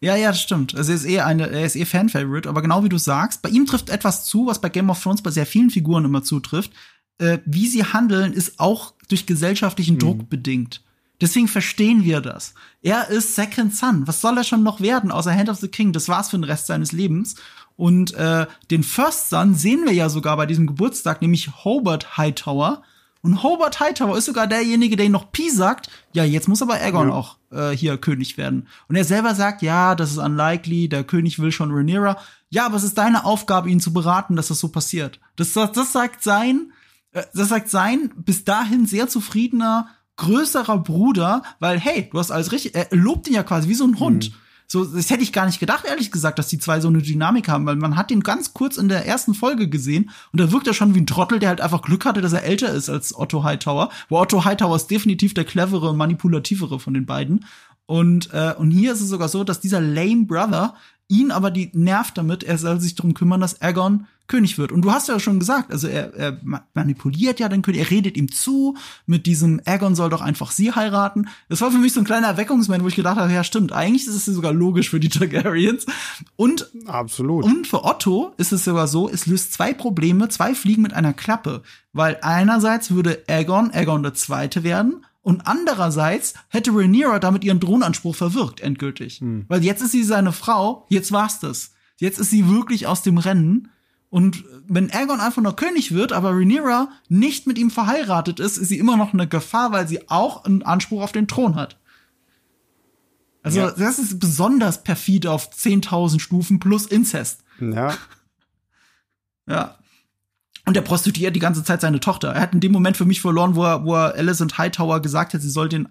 Ja, ja, das stimmt. Also er ist eh eine, er ist eh Fan-Favorite, aber genau wie du sagst, bei ihm trifft etwas zu, was bei Game of Thrones bei sehr vielen Figuren immer zutrifft. Äh, wie sie handeln, ist auch durch gesellschaftlichen mhm. Druck bedingt. Deswegen verstehen wir das. Er ist Second Son. Was soll er schon noch werden, außer Hand of the King? Das war's für den Rest seines Lebens. Und äh, den First Son sehen wir ja sogar bei diesem Geburtstag, nämlich Hobart Hightower. Und Hobart Hightower ist sogar derjenige, der ihn noch Pi sagt, ja, jetzt muss aber Aegon ja. auch äh, hier König werden. Und er selber sagt, ja, das ist unlikely, der König will schon Rhaenyra. Ja, aber es ist deine Aufgabe, ihn zu beraten, dass das so passiert. Das, das, das sagt sein, äh, das sagt sein bis dahin sehr zufriedener, größerer Bruder, weil, hey, du hast alles richtig, er lobt ihn ja quasi wie so ein Hund. Mhm. So, das hätte ich gar nicht gedacht, ehrlich gesagt, dass die zwei so eine Dynamik haben, weil man hat ihn ganz kurz in der ersten Folge gesehen und da wirkt er schon wie ein Trottel, der halt einfach Glück hatte, dass er älter ist als Otto Hightower. Wo Otto Hightower ist definitiv der clevere und manipulativere von den beiden. Und, äh, und hier ist es sogar so, dass dieser lame Brother ihn aber die nervt damit, er soll sich darum kümmern, dass Aegon König wird. Und du hast ja schon gesagt, also er, er manipuliert ja den König, er redet ihm zu, mit diesem Aegon soll doch einfach sie heiraten. Das war für mich so ein kleiner Erweckungsmoment, wo ich gedacht habe, ja stimmt, eigentlich ist es sogar logisch für die Targaryens. Und, Absolut. und für Otto ist es sogar so, es löst zwei Probleme, zwei Fliegen mit einer Klappe. Weil einerseits würde Aegon Aegon der Zweite werden und andererseits hätte Rhaenyra damit ihren Thronanspruch verwirkt, endgültig. Weil jetzt ist sie seine Frau, jetzt war's das. Jetzt ist sie wirklich aus dem Rennen. Und wenn Aegon einfach nur König wird, aber Rhaenyra nicht mit ihm verheiratet ist, ist sie immer noch eine Gefahr, weil sie auch einen Anspruch auf den Thron hat. Also Ja. das ist besonders perfid auf 10.000 Stufen plus Inzest. Ja, Ja. Und er prostituiert die ganze Zeit seine Tochter. Er hat in dem Moment für mich verloren, wo er, wo er Alicent Hightower gesagt hat, sie soll den,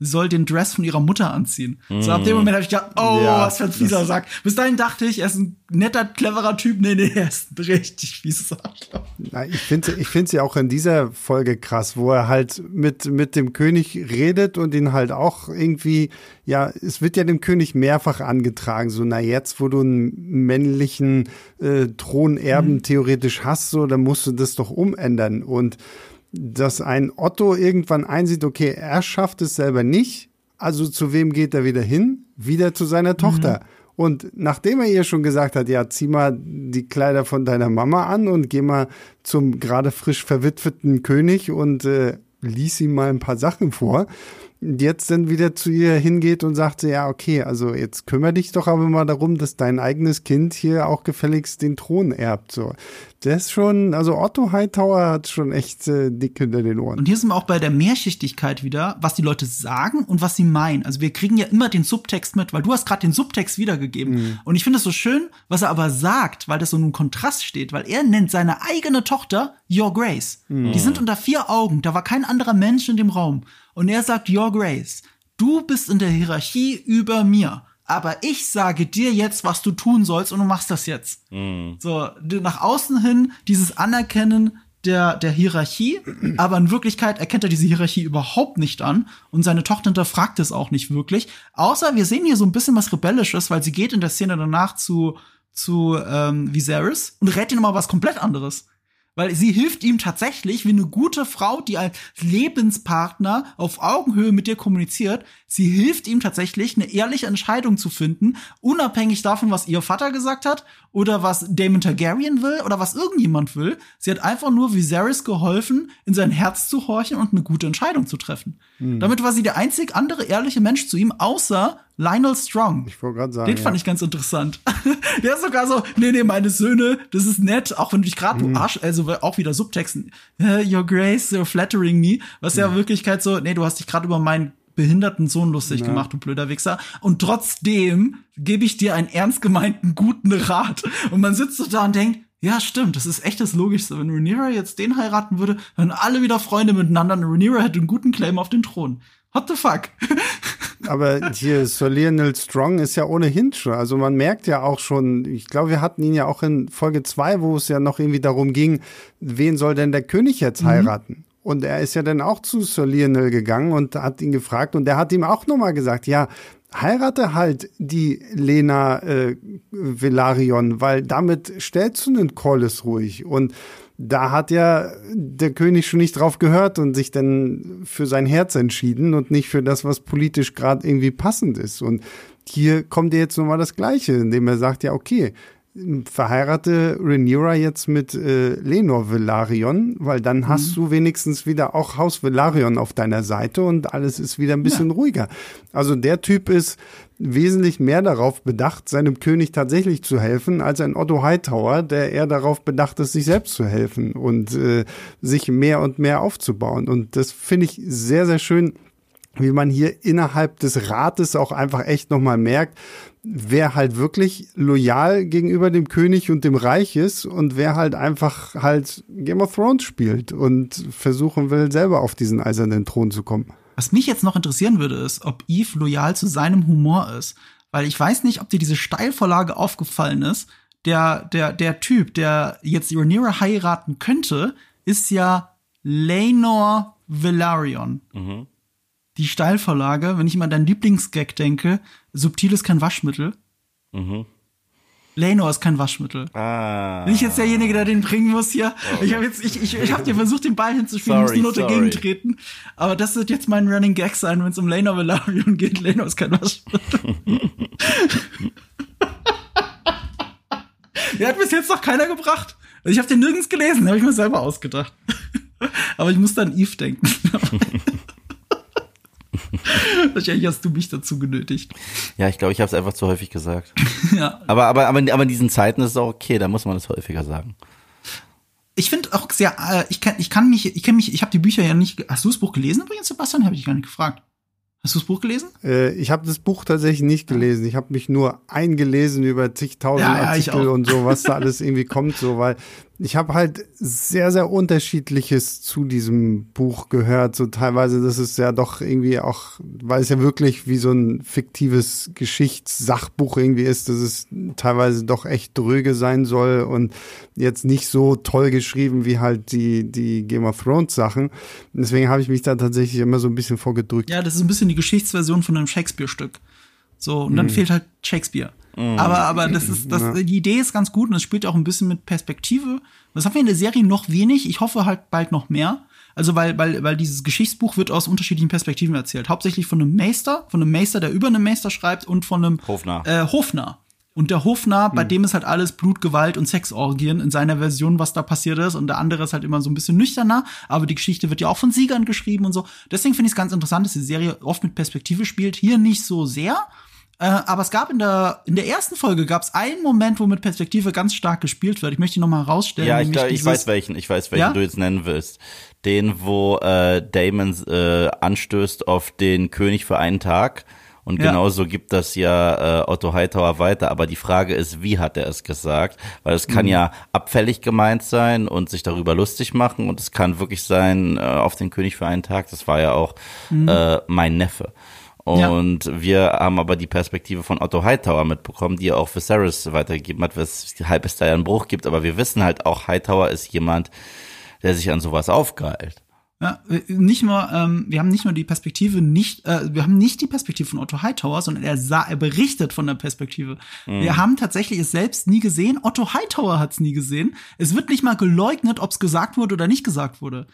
sie soll den Dress von ihrer Mutter anziehen. So ab dem Moment habe ich gedacht, oh, Ja, was für ein fieser Sack. Bis dahin dachte ich, er ist ein netter, cleverer Typ. Nee, nee, er ist ein richtig fieses Arschloch. Na, ich finde ich finde sie auch in dieser Folge krass, wo er halt mit, mit dem König redet und ihn halt auch irgendwie, ja, es wird ja dem König mehrfach angetragen, so, na jetzt, wo du einen männlichen äh, Thronerben theoretisch hast, so, dann musst du das doch umändern. Und dass ein Otto irgendwann einsieht, okay, er schafft es selber nicht, also zu wem geht er wieder hin? Wieder zu seiner Tochter. Und nachdem er ihr schon gesagt hat, ja, zieh mal die Kleider von deiner Mama an und geh mal zum gerade frisch verwitweten König und äh, lies ihm mal ein paar Sachen vor, jetzt dann wieder zu ihr hingeht und sagt, ja, okay, also jetzt kümmere dich doch aber mal darum, dass dein eigenes Kind hier auch gefälligst den Thron erbt. So, der ist schon, also Otto Hightower hat schon echt äh, dick hinter den Ohren. Und hier sind wir auch bei der Mehrschichtigkeit wieder, was die Leute sagen und was sie meinen. Also wir kriegen ja immer den Subtext mit, weil du hast gerade den Subtext wiedergegeben. Und ich finde es so schön, was er aber sagt, weil das so in einem Kontrast steht, weil er nennt seine eigene Tochter Your Grace. Die sind unter vier Augen, da war kein anderer Mensch in dem Raum. Und er sagt Your Grace, du bist in der Hierarchie über mir. Aber ich sage dir jetzt, was du tun sollst und du machst das jetzt. So, d- nach außen hin dieses Anerkennen der, der Hierarchie, aber in Wirklichkeit erkennt er diese Hierarchie überhaupt nicht an und seine Tochter hinterfragt es auch nicht wirklich. Außer wir sehen hier so ein bisschen was Rebellisches, weil sie geht in der Szene danach zu, zu ähm, Viserys und rät ihm aber was komplett anderes. Weil sie hilft ihm tatsächlich, wie eine gute Frau, die als Lebenspartner auf Augenhöhe mit dir kommuniziert, sie hilft ihm tatsächlich, eine ehrliche Entscheidung zu finden, unabhängig davon, was ihr Vater gesagt hat oder was Damon Targaryen will oder was irgendjemand will. Sie hat einfach nur Viserys geholfen, in sein Herz zu horchen und eine gute Entscheidung zu treffen. Damit war sie der einzig andere ehrliche Mensch zu ihm, außer Lionel Strong. Ich wollte gerade sagen, Den fand ja. ich ganz interessant. Der ist sogar so, nee, nee, meine Söhne, das ist nett, auch wenn du dich gerade, Mhm. du Arsch, also auch wieder Subtexten, äh, your grace, you're flattering me, was ja in Wirklichkeit so, nee, du hast dich gerade über meinen behinderten Sohn lustig gemacht, du blöder Wichser. Und trotzdem gebe ich dir einen ernst gemeinten guten Rat. Und man sitzt so da und denkt, ja, stimmt, das ist echt das Logischste. Wenn Rhaenyra jetzt den heiraten würde, dann alle wieder Freunde miteinander und Rhaenyra hätte einen guten Claim auf den Thron. What the fuck? Aber hier, Sir Lionel Strong ist ja ohnehin schon. Also man merkt ja auch schon, ich glaube, wir hatten ihn ja auch in Folge zwei, wo es ja noch irgendwie darum ging, wen soll denn der König jetzt heiraten? Und er ist ja dann auch zu Sir Lionel gegangen und hat ihn gefragt und der hat ihm auch nochmal gesagt, ja, heirate halt die Lena äh, Velaryon, weil damit stellst du einen Collis ruhig. Und da hat ja der König schon nicht drauf gehört und sich dann für sein Herz entschieden und nicht für das, was politisch gerade irgendwie passend ist. Und hier kommt ja jetzt nochmal das Gleiche, indem er sagt, ja, okay, verheirate Rhaenyra jetzt mit äh, Lenor Velaryon, weil dann hast du wenigstens wieder auch Haus Velaryon auf deiner Seite und alles ist wieder ein bisschen ruhiger. Also der Typ ist wesentlich mehr darauf bedacht, seinem König tatsächlich zu helfen, als ein Otto Hightower, der eher darauf bedacht ist, sich selbst zu helfen und äh, sich mehr und mehr aufzubauen. Und das finde ich sehr, sehr schön, wie man hier innerhalb des Rates auch einfach echt nochmal merkt, wer halt wirklich loyal gegenüber dem König und dem Reich ist und wer halt einfach halt Game of Thrones spielt und versuchen will, selber auf diesen eisernen Thron zu kommen. Was mich jetzt noch interessieren würde, ist, ob Eve loyal zu seinem Humor ist. Weil ich weiß nicht, ob dir diese Steilvorlage aufgefallen ist. Der, der, der Typ, der jetzt Rhaenyra heiraten könnte, ist ja Lenor Velaryon. Die Steilvorlage, wenn ich immer an deinen Lieblingsgag denke, subtil ist kein Waschmittel. Lenor ist kein Waschmittel. Ah. Bin ich jetzt derjenige, der den bringen muss hier? Oh. Ich habe jetzt, ich, ich, ich habe dir versucht, den Ball hinzuspielen, Sorry, muss nur sorry. dagegen treten. Aber das wird jetzt mein Running Gag sein, wenn es um Lenor Velaryon geht. Lenor ist kein Waschmittel. Der hat bis jetzt noch keiner gebracht. Also ich habe den nirgends gelesen, habe ich mir selber ausgedacht. Aber ich muss dann Eve denken. Wahrscheinlich hast du mich dazu genötigt. Ja, ich glaube, ich habe es einfach zu häufig gesagt. Ja. Aber, aber, aber, aber in diesen Zeiten ist es auch okay, da muss man es häufiger sagen. Ich finde auch sehr, äh, ich kann, ich kann mich, ich kenne mich, ich habe die Bücher ja nicht. Hast du das Buch gelesen übrigens, Sebastian? Habe ich gar nicht gefragt. Hast du das Buch gelesen? Äh, ich habe das Buch tatsächlich nicht gelesen. Ich habe mich nur eingelesen über zigtausend Ja, ja, Artikel und so, was da alles irgendwie kommt, so, weil ich habe halt sehr, sehr unterschiedliches zu diesem Buch gehört. So teilweise, das ist ja doch irgendwie auch, weil es ja wirklich wie so ein fiktives Geschichtssachbuch irgendwie ist, dass es teilweise doch echt dröge sein soll und jetzt nicht so toll geschrieben wie halt die, die Game of Thrones Sachen. Deswegen habe ich mich da tatsächlich immer so ein bisschen vorgedrückt. Ja, das ist ein bisschen die Geschichtsversion von einem Shakespeare-Stück. So, und dann fehlt halt Shakespeare. Aber, aber das ist, das, die Idee ist ganz gut und es spielt auch ein bisschen mit Perspektive. Das haben wir in der Serie noch wenig. Ich hoffe halt bald noch mehr. Also, weil, weil, weil dieses Geschichtsbuch wird aus unterschiedlichen Perspektiven erzählt. Hauptsächlich von einem Meister, von einem Meister, der über einem Meister schreibt und von einem Hofnarr. Äh, Hofnarr. Und der Hofnarr, bei dem ist halt alles Blut, Gewalt und Sexorgien in seiner Version, was da passiert ist. Und der andere ist halt immer so ein bisschen nüchterner. Aber die Geschichte wird ja auch von Siegern geschrieben und so. Deswegen finde ich es ganz interessant, dass die Serie oft mit Perspektive spielt. Hier nicht so sehr. Äh, aber es gab in der, in der ersten Folge gab es einen Moment, wo mit Perspektive ganz stark gespielt wird. Ich möchte ihn noch mal rausstellen. Ja, ich, glaub, ich weiß welchen, ich weiß welchen Ja? du jetzt nennen willst. Den, wo äh, Damon äh, anstößt auf den König für einen Tag. Und Ja. genauso gibt das ja äh, Otto Hightower weiter. Aber die Frage ist, wie hat er es gesagt? Weil es Mhm. kann ja abfällig gemeint sein und sich darüber lustig machen. Und es kann wirklich sein, äh, auf den König für einen Tag. Das war ja auch äh, mein Neffe. Mhm. Ja. Und wir haben aber die Perspektive von Otto Hightower mitbekommen, die er auch Viserys weitergegeben hat, weshalb es da ja einen Bruch gibt. Aber wir wissen halt auch, Hightower ist jemand, der sich an sowas aufgeilt. Ja, nicht nur, ähm, wir haben nicht nur die Perspektive nicht, äh, wir haben nicht die Perspektive von Otto Hightower, sondern er sah, er berichtet von der Perspektive. Wir haben tatsächlich es selbst nie gesehen. Otto Hightower hat es nie gesehen. Es wird nicht mal geleugnet, ob es gesagt wurde oder nicht gesagt wurde.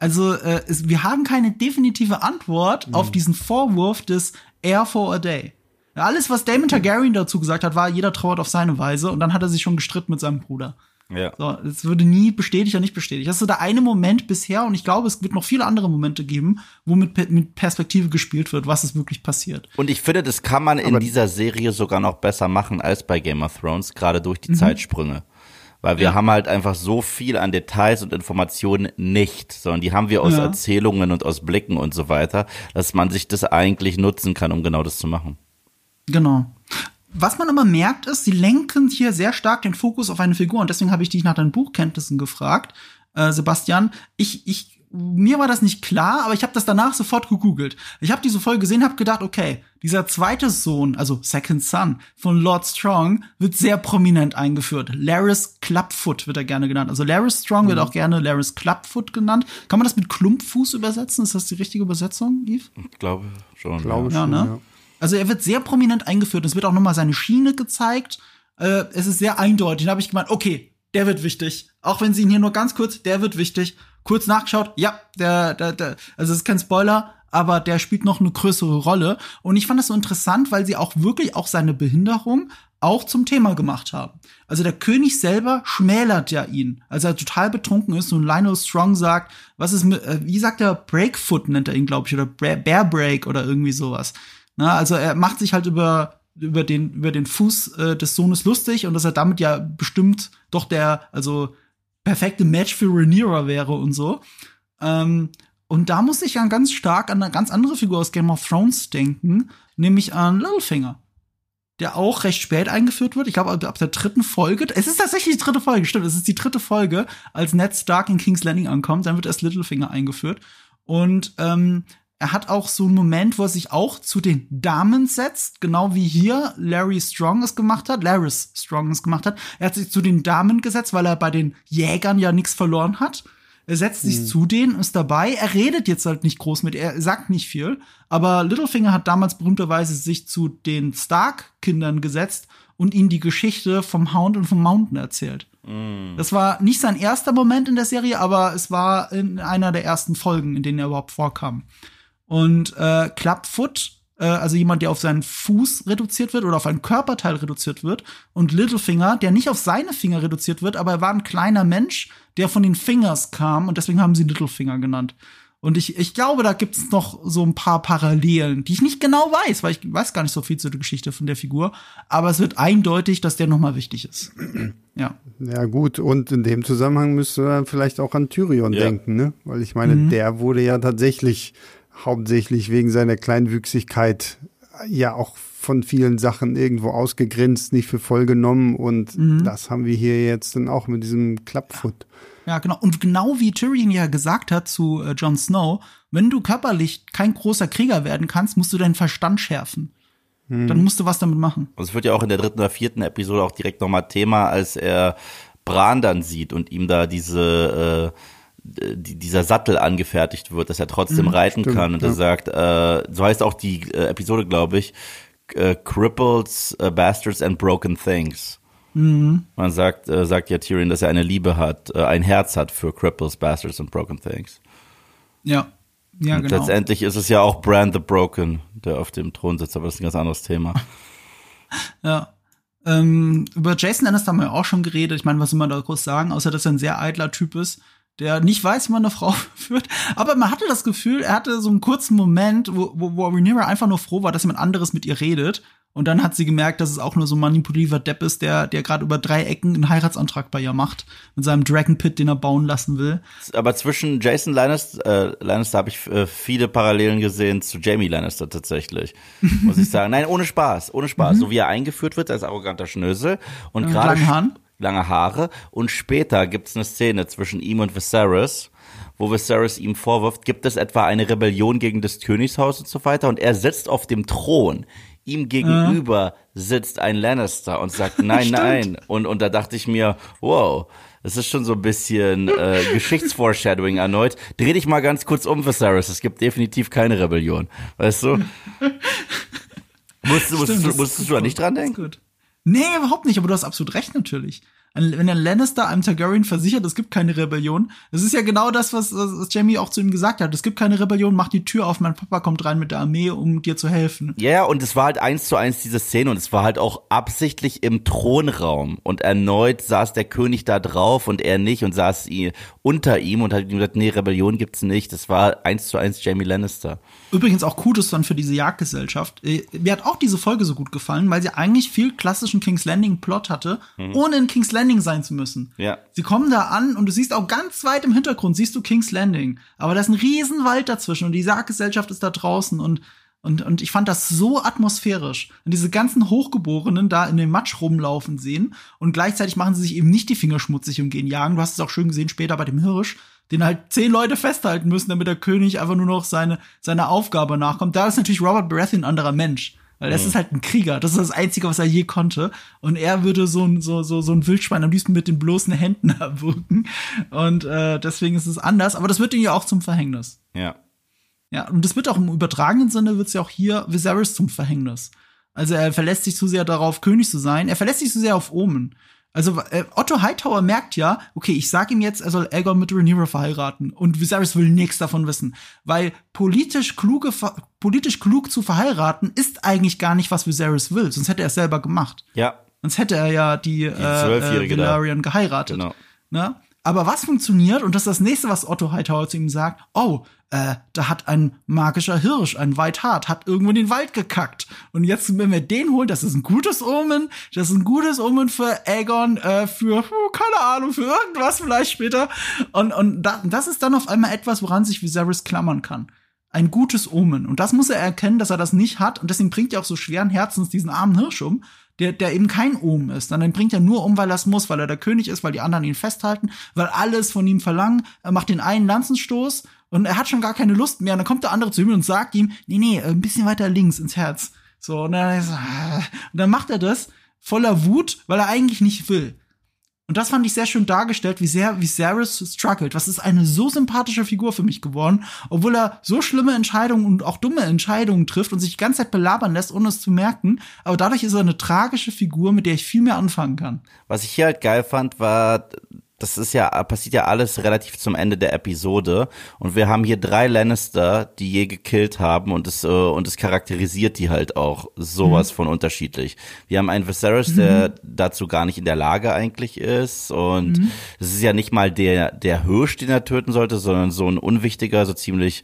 Also äh, es, wir haben keine definitive Antwort auf diesen Vorwurf des Air for a Day. Alles, was Damon Targaryen dazu gesagt hat, war, jeder trauert auf seine Weise und dann hat er sich schon gestritten mit seinem Bruder. Ja. So, es wurde nie bestätigt oder nicht bestätigt. Das ist so der eine Moment bisher und ich glaube, es wird noch viele andere Momente geben, wo mit, mit Perspektive gespielt wird, was ist wirklich passiert. Und ich finde, das kann man in Aber- dieser Serie sogar noch besser machen als bei Game of Thrones, gerade durch die Zeitsprünge. Weil wir haben halt einfach so viel an Details und Informationen nicht, sondern die haben wir aus Ja. Erzählungen und aus Blicken und so weiter, dass man sich das eigentlich nutzen kann, um genau das zu machen. Genau. Was man immer merkt, ist, sie lenken hier sehr stark den Fokus auf eine Figur und deswegen habe ich dich nach deinen Buchkenntnissen gefragt, äh, Sebastian. Ich, ich, mir war das nicht klar, aber ich habe das danach sofort gegoogelt. Ich habe diese Folge gesehen, habe gedacht, okay, dieser zweite Sohn, also Second Son von Lord Strong, wird sehr prominent eingeführt. Laris Clubfoot wird er gerne genannt. Also Laris Strong wird auch gerne Laris Clubfoot genannt. Kann man das mit Klumpfuß übersetzen? Ist das die richtige Übersetzung, Yves? Ich glaube schon. Glaube Ja, schon, ne? ja. Also er wird sehr prominent eingeführt. Es wird auch nochmal seine Schiene gezeigt. Äh, es ist sehr eindeutig. Da habe ich gemeint, okay, der wird wichtig. Auch wenn sie ihn hier nur ganz kurz, der wird wichtig. Kurz nachgeschaut, ja, der, der, der, also es ist kein Spoiler, aber der spielt noch eine größere Rolle. Und ich fand das so interessant, weil sie auch wirklich auch seine Behinderung auch zum Thema gemacht haben. Also der König selber schmälert ja ihn, als er total betrunken ist und Lionel Strong sagt, was ist mit, äh, wie sagt er, Breakfoot nennt er ihn, glaube ich, oder Bear Break oder irgendwie sowas. Na, also er macht sich halt über über den über den Fuß äh, des Sohnes lustig und dass er damit ja bestimmt doch der also perfekte Match für Rhaenyra wäre und so. Ähm, und da muss ich dann ganz stark an eine ganz andere Figur aus Game of Thrones denken, nämlich an Littlefinger. Der auch recht spät eingeführt wird. Ich glaube, ab der dritten Folge. Es ist tatsächlich die dritte Folge, stimmt. Es ist die dritte Folge, als Ned Stark in King's Landing ankommt. Dann wird erst Littlefinger eingeführt. Und ähm, er hat auch so einen Moment, wo er sich auch zu den Damen setzt, genau wie hier Larry Strong es gemacht hat, Laris Strong es gemacht hat. Er hat sich zu den Damen gesetzt, weil er bei den Jägern ja nichts verloren hat. Er setzt sich zu denen, ist dabei. Er redet jetzt halt nicht groß mit, er sagt nicht viel. Aber Littlefinger hat damals berühmterweise sich zu den Stark-Kindern gesetzt und ihnen die Geschichte vom Hound und vom Mountain erzählt. Mm. Das war nicht sein erster Moment in der Serie, aber es war in einer der ersten Folgen, in denen er überhaupt vorkam. Und äh, Clubfoot, äh, also jemand, der auf seinen Fuß reduziert wird oder auf ein Körperteil reduziert wird, und Littlefinger, der nicht auf seine Finger reduziert wird, aber er war ein kleiner Mensch, der von den Fingers kam und deswegen haben sie Littlefinger genannt. Und ich, ich glaube, da gibt es noch so ein paar Parallelen, die ich nicht genau weiß, weil ich weiß gar nicht so viel zu der Geschichte von der Figur. Aber es wird eindeutig, dass der nochmal wichtig ist. ja. Ja, gut. Und in dem Zusammenhang müsste man vielleicht auch an Tyrion ja. denken, ne? Weil ich meine, mhm. der wurde ja tatsächlich hauptsächlich wegen seiner Kleinwüchsigkeit ja auch von vielen Sachen irgendwo ausgegrenzt, nicht für voll genommen. Und mhm. das haben wir hier jetzt dann auch mit diesem Clubfoot. Ja, genau. Und genau wie Tyrion ja gesagt hat zu äh, Jon Snow, wenn du körperlich kein großer Krieger werden kannst, musst du deinen Verstand schärfen. Hm. Dann musst du was damit machen. Und es wird ja auch in der dritten oder vierten Episode auch direkt nochmal Thema, als er Bran dann sieht und ihm da diese äh, die, dieser Sattel angefertigt wird, dass er trotzdem mhm, reiten stimmt, kann. Und ja. er sagt, äh, so heißt auch die äh, Episode, glaube ich, äh, Cripples, uh, Bastards and Broken Things. Mhm. Man sagt, äh, sagt ja Tyrion, dass er eine Liebe hat, äh, ein Herz hat für Cripples, Bastards and Broken Things. Ja. Ja, und genau. Letztendlich ist es ja auch Brand the Broken, der auf dem Thron sitzt, aber das ist ein ganz anderes Thema. ja. Ähm, über Jason Lannister haben wir auch schon geredet. Ich meine, was soll man da groß sagen, außer dass er ein sehr eitler Typ ist, der nicht weiß, wie man eine Frau führt. Aber man hatte das Gefühl, er hatte so einen kurzen Moment, wo, wo, wo Rhaenyra einfach nur froh war, dass jemand anderes mit ihr redet und dann hat sie gemerkt, dass es auch nur so ein manipulativer Depp ist, der, der gerade über drei Ecken einen Heiratsantrag bei ihr macht. Mit seinem Dragon Pit, den er bauen lassen will. Aber zwischen Jason Lannister, äh, Lannister habe ich äh, viele Parallelen gesehen zu Jamie Lannister tatsächlich. Muss ich sagen. Nein, ohne Spaß, ohne Spaß. Mhm. So wie er eingeführt wird als arroganter Schnösel. Und gerade lange, Haare. Und später gibt's eine Szene zwischen ihm und Viserys wo Viserys ihm vorwirft, gibt es etwa eine Rebellion gegen das Königshaus und so weiter. Und er sitzt auf dem Thron ihm gegenüber sitzt ein Lannister und sagt nein, nein. Und, und da dachte ich mir, wow, das ist schon so ein bisschen äh, Geschichtsforeshadowing erneut. Dreh dich mal ganz kurz um, Viserys. Es gibt definitiv keine Rebellion. Weißt du? musstest, musstest, du, musstest du da nicht dran denken? Nee, überhaupt nicht, aber du hast absolut recht natürlich wenn der Lannister einem Targaryen versichert, es gibt keine Rebellion, das ist ja genau das, was, was Jamie auch zu ihm gesagt hat. Es gibt keine Rebellion, mach die Tür auf, mein Papa kommt rein mit der Armee, um dir zu helfen. Ja, yeah, und es war halt eins zu eins diese Szene und es war halt auch absichtlich im Thronraum und erneut saß der König da drauf und er nicht und saß unter ihm und hat ihm gesagt, nee, Rebellion gibt's nicht. Das war eins zu eins Jamie Lannister. Übrigens auch Kudos dann für diese Jagdgesellschaft. Äh, mir hat auch diese Folge so gut gefallen, weil sie eigentlich viel klassischen King's Landing Plot hatte, mhm. ohne in King's Landing sein zu müssen. Ja. Sie kommen da an und du siehst auch ganz weit im Hintergrund, siehst du King's Landing. Aber da ist ein Riesenwald dazwischen und die Sarggesellschaft ist da draußen und und, und ich fand das so atmosphärisch. Und diese ganzen Hochgeborenen da in dem Matsch rumlaufen sehen und gleichzeitig machen sie sich eben nicht die Finger schmutzig und gehen jagen. Du hast es auch schön gesehen später bei dem Hirsch, den halt zehn Leute festhalten müssen, damit der König einfach nur noch seine, seine Aufgabe nachkommt. Da ist natürlich Robert Baratheon ein anderer Mensch. Weil das mhm. ist halt ein Krieger. Das ist das Einzige, was er je konnte. Und er würde so ein, so, so, so ein Wildschwein am liebsten mit den bloßen Händen erwürgen. Und äh, deswegen ist es anders. Aber das wird ihm ja auch zum Verhängnis. Ja. Ja, und das wird auch im übertragenen Sinne, wird es ja auch hier Viserys zum Verhängnis. Also er verlässt sich zu sehr darauf, König zu sein. Er verlässt sich zu sehr auf Omen. Also äh, Otto Hightower merkt ja, okay, ich sag ihm jetzt, er soll Aegon mit Rhaenyra verheiraten und Viserys will nichts davon wissen, weil politisch kluge politisch klug zu verheiraten ist eigentlich gar nicht was Viserys will, sonst hätte er es selber gemacht. Ja. Sonst hätte er ja die, die äh, äh, Valerian geheiratet. Genau. Ne? Aber was funktioniert, und das ist das nächste, was Otto Hightower zu ihm sagt, oh, äh, da hat ein magischer Hirsch, ein White Hart, hat irgendwo in den Wald gekackt. Und jetzt, wenn wir den holen, das ist ein gutes Omen, das ist ein gutes Omen für Aegon, äh, für, keine Ahnung, für irgendwas vielleicht später. Und, und da, das ist dann auf einmal etwas, woran sich Viserys klammern kann. Ein gutes Omen. Und das muss er erkennen, dass er das nicht hat. Und deswegen bringt er auch so schweren Herzens diesen armen Hirsch um, der, der eben kein Ohm ist. Dann bringt er nur um, weil er es muss, weil er der König ist, weil die anderen ihn festhalten, weil alles von ihm verlangen. Er macht den einen Lanzenstoß und er hat schon gar keine Lust mehr. Und dann kommt der andere zu ihm und sagt ihm, nee, nee, ein bisschen weiter links ins Herz. So, und dann, und dann macht er das voller Wut, weil er eigentlich nicht will. Und das fand ich sehr schön dargestellt, wie sehr, wie Varys struggelt. Was ist eine so sympathische Figur für mich geworden, obwohl er so schlimme Entscheidungen und auch dumme Entscheidungen trifft und sich die ganze Zeit belabern lässt, ohne es zu merken. Aber dadurch ist er eine tragische Figur, mit der ich viel mehr anfangen kann. Was ich hier halt geil fand, war, das ist ja, passiert ja alles relativ zum Ende der Episode. Und wir haben hier drei Lannister, die je gekillt haben und es, äh, und es charakterisiert die halt auch sowas mhm. von unterschiedlich. Wir haben einen Viserys, mhm. der dazu gar nicht in der Lage eigentlich ist. Und mhm. es mhm. ist ja nicht mal der, der Hirsch, den er töten sollte, sondern so ein unwichtiger, so ziemlich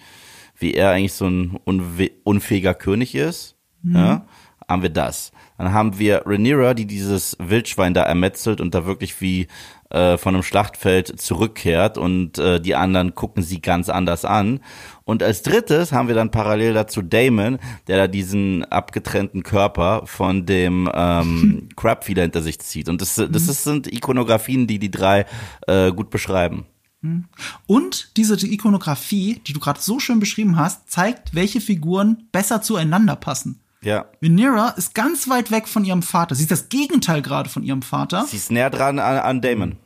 wie er eigentlich so ein unfähiger König ist. Mhm. Ja, haben wir das. Dann haben wir Rhaenyra, die dieses Wildschwein da ermetzelt und da wirklich wie äh, von einem Schlachtfeld zurückkehrt und äh, die anderen gucken sie ganz anders an. Und als drittes haben wir dann parallel dazu Damon, der da diesen abgetrennten Körper von dem ähm, Crabfeeder hinter sich zieht. Und das, das mhm. ist, sind Ikonografien, die die drei äh, gut beschreiben. Mhm. Und diese Ikonografie, die du gerade so schön beschrieben hast, zeigt, welche Figuren besser zueinander passen. Ja. Rhaenyra ist ganz weit weg von ihrem Vater. Sie ist das Gegenteil gerade von ihrem Vater. Sie ist näher dran an, an Damon.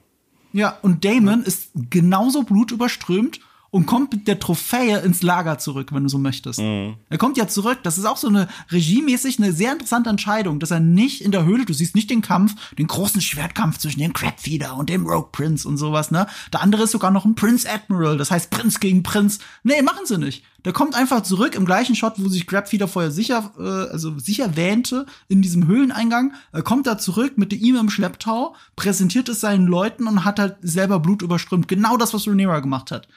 Ja, und Damon ist genauso blutüberströmt und kommt mit der Trophäe ins Lager zurück, wenn du so möchtest. Mhm. Er kommt ja zurück. Das ist auch so eine regiemäßig eine sehr interessante Entscheidung, dass er nicht in der Höhle, du siehst nicht den Kampf, den großen Schwertkampf zwischen dem Crabfeeder und dem Rogue Prince und sowas, ne? Der andere ist sogar noch ein Prince Admiral, das heißt Prinz gegen Prinz. Nee, machen sie nicht. Der kommt einfach zurück im gleichen Shot, wo sich Crabfeeder vorher sicher, äh, also sicher wähnte, in diesem Höhleneingang. Er kommt da zurück mit ihm im Schlepptau, präsentiert es seinen Leuten und hat halt selber Blut überströmt. Genau das, was Rhaenyra gemacht hat.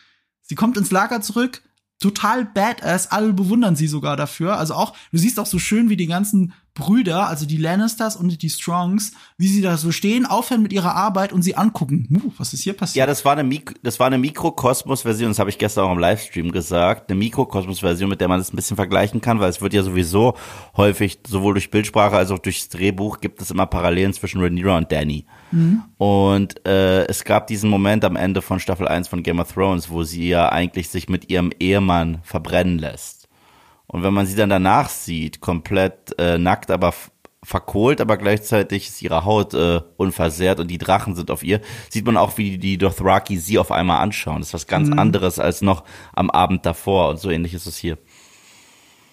Sie kommt ins Lager zurück, total badass, alle bewundern sie sogar dafür. Also auch, du siehst auch so schön, wie die ganzen Brüder, also die Lannisters und die Strongs, wie sie da so stehen, aufhören mit ihrer Arbeit und sie angucken. Uh, was ist hier passiert? Ja, das war eine, Mik das war eine Mikrokosmos-Version, das habe ich gestern auch im Livestream gesagt. Eine Mikrokosmos-Version, mit der man das ein bisschen vergleichen kann, weil es wird ja sowieso häufig, sowohl durch Bildsprache als auch durchs Drehbuch, gibt es immer Parallelen zwischen Rhaenyra und Danny. Mhm. Und äh, es gab diesen Moment am Ende von Staffel 1 von Game of Thrones, wo sie ja eigentlich sich mit ihrem Ehemann verbrennen lässt. Und wenn man sie dann danach sieht, komplett äh, nackt, aber verkohlt, aber gleichzeitig ist ihre Haut äh, unversehrt und die Drachen sind auf ihr, sieht man auch, wie die Dothraki sie auf einmal anschauen. Das ist was ganz mhm. anderes als noch am Abend davor und so ähnlich ist es hier.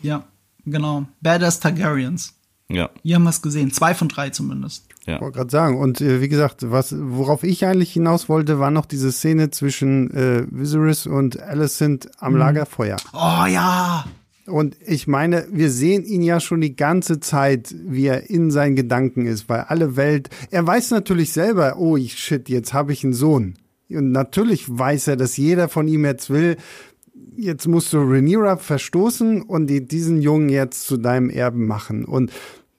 Ja, genau. Badass Targaryens. Ja. Hier haben wir es gesehen. Zwei von drei zumindest. Ja. Ich wollte gerade sagen. Und äh, wie gesagt, was, worauf ich eigentlich hinaus wollte, war noch diese Szene zwischen äh, Viserys und Alicent am mhm. Lagerfeuer. Oh ja! Und ich meine, wir sehen ihn ja schon die ganze Zeit, wie er in seinen Gedanken ist, weil alle Welt, er weiß natürlich selber, oh shit, jetzt habe ich einen Sohn. Und natürlich weiß er, dass jeder von ihm jetzt will, jetzt musst du Rhaenyra verstoßen und die, diesen Jungen jetzt zu deinem Erben machen. Und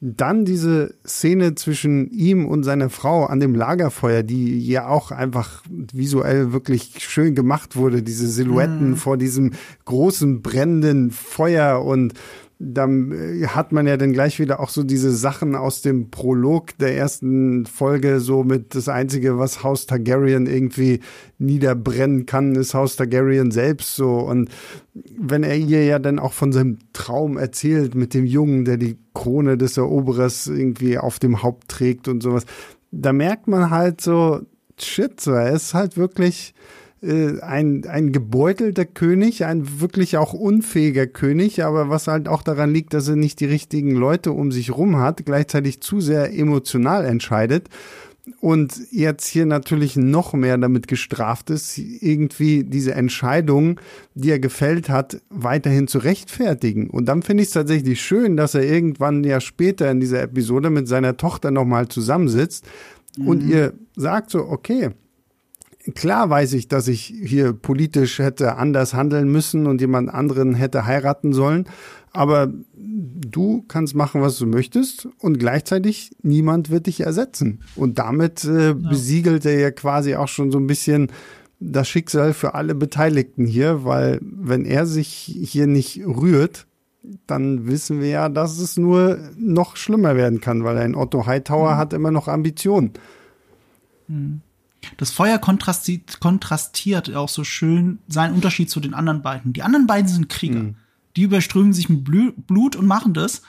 dann diese Szene zwischen ihm und seiner Frau an dem Lagerfeuer, die ja auch einfach visuell wirklich schön gemacht wurde, diese Silhouetten mm. vor diesem großen brennenden Feuer und dann äh, hat man ja dann gleich wieder auch so diese Sachen aus dem Prolog der ersten Folge, so mit das Einzige, was Haus Targaryen irgendwie niederbrennen kann, ist Haus Targaryen selbst so. Und wenn er ihr ja dann auch von seinem Traum erzählt mit dem Jungen, der die Krone des Eroberers irgendwie auf dem Haupt trägt und sowas, da merkt man halt so, shit, so, er ist halt wirklich ein, ein gebeutelter König, ein wirklich auch unfähiger König, aber was halt auch daran liegt, dass er nicht die richtigen Leute um sich rum hat, gleichzeitig zu sehr emotional entscheidet und jetzt hier natürlich noch mehr damit gestraft ist, irgendwie diese Entscheidung, die er gefällt hat, weiterhin zu rechtfertigen. Und dann finde ich es tatsächlich schön, dass er irgendwann ja später in dieser Episode mit seiner Tochter nochmal zusammensitzt mhm. und ihr sagt so, okay, klar weiß ich, dass ich hier politisch hätte anders handeln müssen und jemand anderen hätte heiraten sollen. Aber du kannst machen, was du möchtest und gleichzeitig niemand wird dich ersetzen. Und damit äh, ja. besiegelt er ja quasi auch schon so ein bisschen das Schicksal für alle Beteiligten hier, weil wenn er sich hier nicht rührt, dann wissen wir ja, dass es nur noch schlimmer werden kann, weil ein Otto Hightower mhm. hat immer noch Ambitionen. Mhm. Das Feuer kontrastiert, kontrastiert auch so schön seinen Unterschied zu den anderen beiden. Die anderen beiden sind Krieger. Mhm. Die überströmen sich mit Blut und machen das.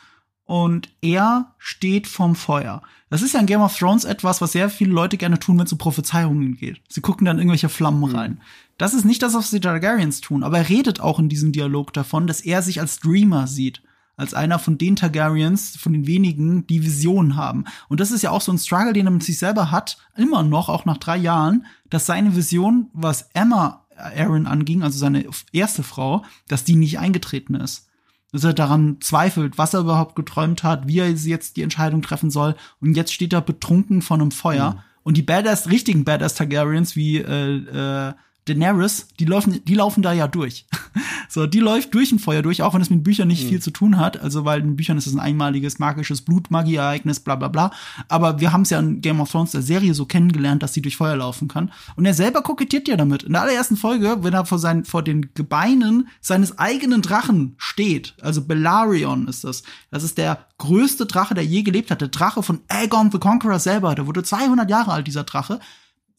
und er steht vorm Feuer. Das ist ja in Game of Thrones etwas, was sehr viele Leute gerne tun, wenn es um Prophezeiungen geht. Sie gucken dann irgendwelche Flammen rein. Das ist nicht das, was die Targaryens tun, aber er redet auch in diesem Dialog davon, dass er sich als Dreamer sieht. Als einer von den Targaryens, von den wenigen, die Visionen haben. Und das ist ja auch so ein Struggle, den er mit sich selber hat, immer noch, auch nach drei Jahren, dass seine Vision, was Emma Aaron anging, also seine erste Frau, dass die nicht eingetreten ist. Dass er daran zweifelt, was er überhaupt geträumt hat, wie er jetzt die Entscheidung treffen soll. Und jetzt steht er betrunken vor einem Feuer. Mhm. Und die Badass, richtigen Badass Targaryens wie äh, äh, Daenerys, die laufen, die laufen da ja durch. so, die läuft durch ein Feuer durch, auch wenn es mit Büchern nicht mhm. viel zu tun hat. Also, weil in Büchern ist es ein einmaliges magisches Blutmagie-Ereignis, bla bla bla. Aber wir haben es ja in Game of Thrones der Serie so kennengelernt, dass sie durch Feuer laufen kann. Und er selber kokettiert ja damit. In der allerersten Folge, wenn er vor seinen, vor den Gebeinen seines eigenen Drachen steht, also Belarion ist das. Das ist der größte Drache, der je gelebt hat. Der Drache von Aegon the Conqueror selber. Der wurde 200 Jahre alt, dieser Drache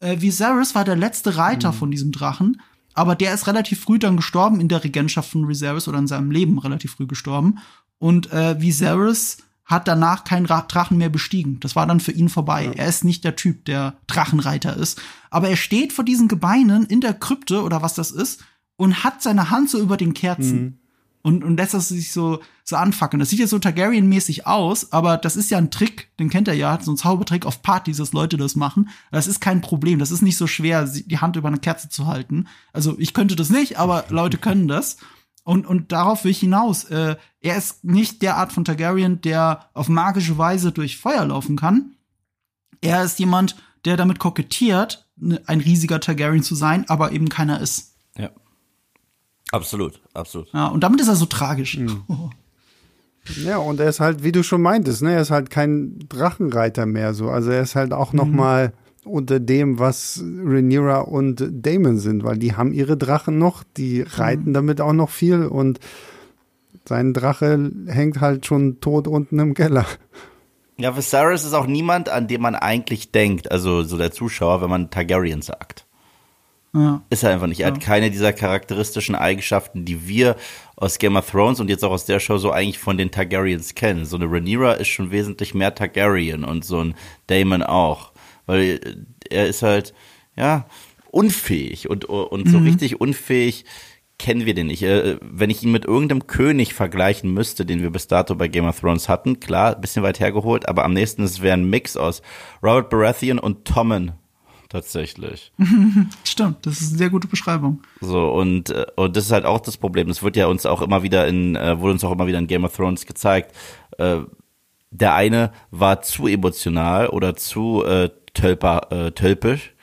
äh, Viserys war der letzte Reiter mhm. von diesem Drachen, aber der ist relativ früh dann gestorben in der Regentschaft von Viserys oder in seinem Leben relativ früh gestorben. Und äh, Viserys hat danach keinen Drachen mehr bestiegen. Das war dann für ihn vorbei. Ja. Er ist nicht der Typ, der Drachenreiter ist. Aber er steht vor diesen Gebeinen in der Krypte oder was das ist und hat seine Hand so über den Kerzen. Mhm und, und lässt das sich so, so anfackeln. Das sieht jetzt so Targaryen-mäßig aus, aber das ist ja ein Trick, den kennt er ja, so ein Zaubertrick auf Partys, dass Leute das machen. Das ist kein Problem, das ist nicht so schwer, die Hand über eine Kerze zu halten. Also ich könnte das nicht, aber Leute können das. Und, und darauf will ich hinaus. Äh, er ist nicht der Art von Targaryen, der auf magische Weise durch Feuer laufen kann. Er ist jemand, der damit kokettiert, ne, ein riesiger Targaryen zu sein, aber eben keiner ist. Absolut, absolut. Ja, und damit ist er so tragisch. Mhm. Ja, und er ist halt, wie du schon meintest, ne, er ist halt kein Drachenreiter mehr so. Also er ist halt auch mhm. noch mal unter dem, was Rhaenyra und Damon sind, weil die haben ihre Drachen noch, die reiten mhm. damit auch noch viel und sein Drache hängt halt schon tot unten im Keller. Ja, Viserys ist auch niemand, an dem man eigentlich denkt, also so der Zuschauer, wenn man Targaryen sagt. Ja. Ist er einfach nicht. Er ja. hat keine dieser charakteristischen Eigenschaften, die wir aus Game of Thrones und jetzt auch aus der Show so eigentlich von den Targaryens kennen. So eine Rhaenyra ist schon wesentlich mehr Targaryen und so ein Daemon auch. Weil er ist halt, ja, unfähig und, und so mhm. richtig unfähig kennen wir den nicht. Äh, wenn ich ihn mit irgendeinem König vergleichen müsste, den wir bis dato bei Game of Thrones hatten, klar, bisschen weit hergeholt, aber am nächsten es wäre ein Mix aus Robert Baratheon und Tommen tatsächlich. Stimmt, das ist eine sehr gute Beschreibung. So, und, äh, und das ist halt auch das Problem. Das wird ja uns auch immer wieder in, äh, wurde uns auch immer wieder in Game of Thrones gezeigt. Äh, der eine war zu emotional oder zu äh, tölper, äh, tölpisch.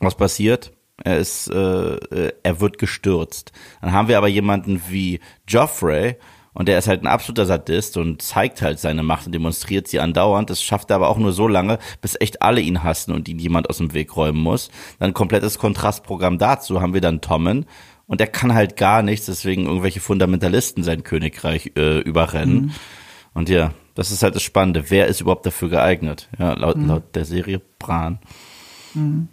Was passiert? Er ist, äh, er wird gestürzt. Dann haben wir aber jemanden wie Joffrey, und der ist halt ein absoluter Sadist und zeigt halt seine Macht und demonstriert sie andauernd. Das schafft er aber auch nur so lange, bis echt alle ihn hassen und ihn jemand aus dem Weg räumen muss. Dann komplettes Kontrastprogramm dazu haben wir dann Tommen. Und der kann halt gar nichts, deswegen irgendwelche Fundamentalisten sein Königreich äh, überrennen. Mhm. Und ja, das ist halt das Spannende. Wer ist überhaupt dafür geeignet? Ja, laut, mhm. laut der Serie Bran. Mhm.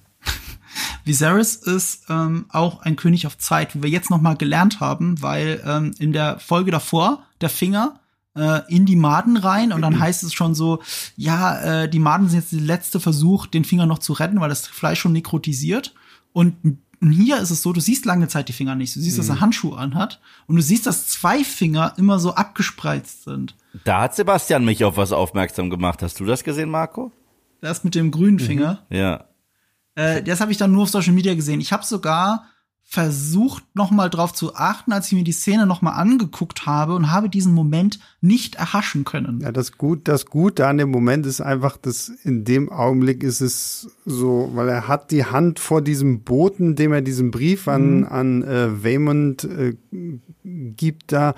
Viserys ist ähm, auch ein König auf Zeit, wie wir jetzt noch mal gelernt haben, weil ähm, in der Folge davor der Finger äh, in die Maden rein und dann mhm. heißt es schon so, ja, äh, die Maden sind jetzt der letzte Versuch, den Finger noch zu retten, weil das Fleisch schon nekrotisiert und hier ist es so, du siehst lange Zeit die Finger nicht. Du siehst, mhm. dass er mhm. Handschuhe anhat und du siehst, dass zwei Finger immer so abgespreizt sind. Da hat Sebastian mich auf was aufmerksam gemacht. Hast du das gesehen, Marco? Das mit dem grünen Finger. Mhm. Ja. Äh, das habe ich dann nur auf Social Media gesehen. Ich habe sogar versucht, noch mal drauf zu achten, als ich mir die Szene noch mal angeguckt habe und habe diesen Moment nicht erhaschen können. Ja, das gut, das Gute an dem Moment ist einfach, dass in dem Augenblick ist es so, weil er hat die Hand vor diesem Boten, dem er diesen Brief an mhm. an äh, Waymond äh, gibt da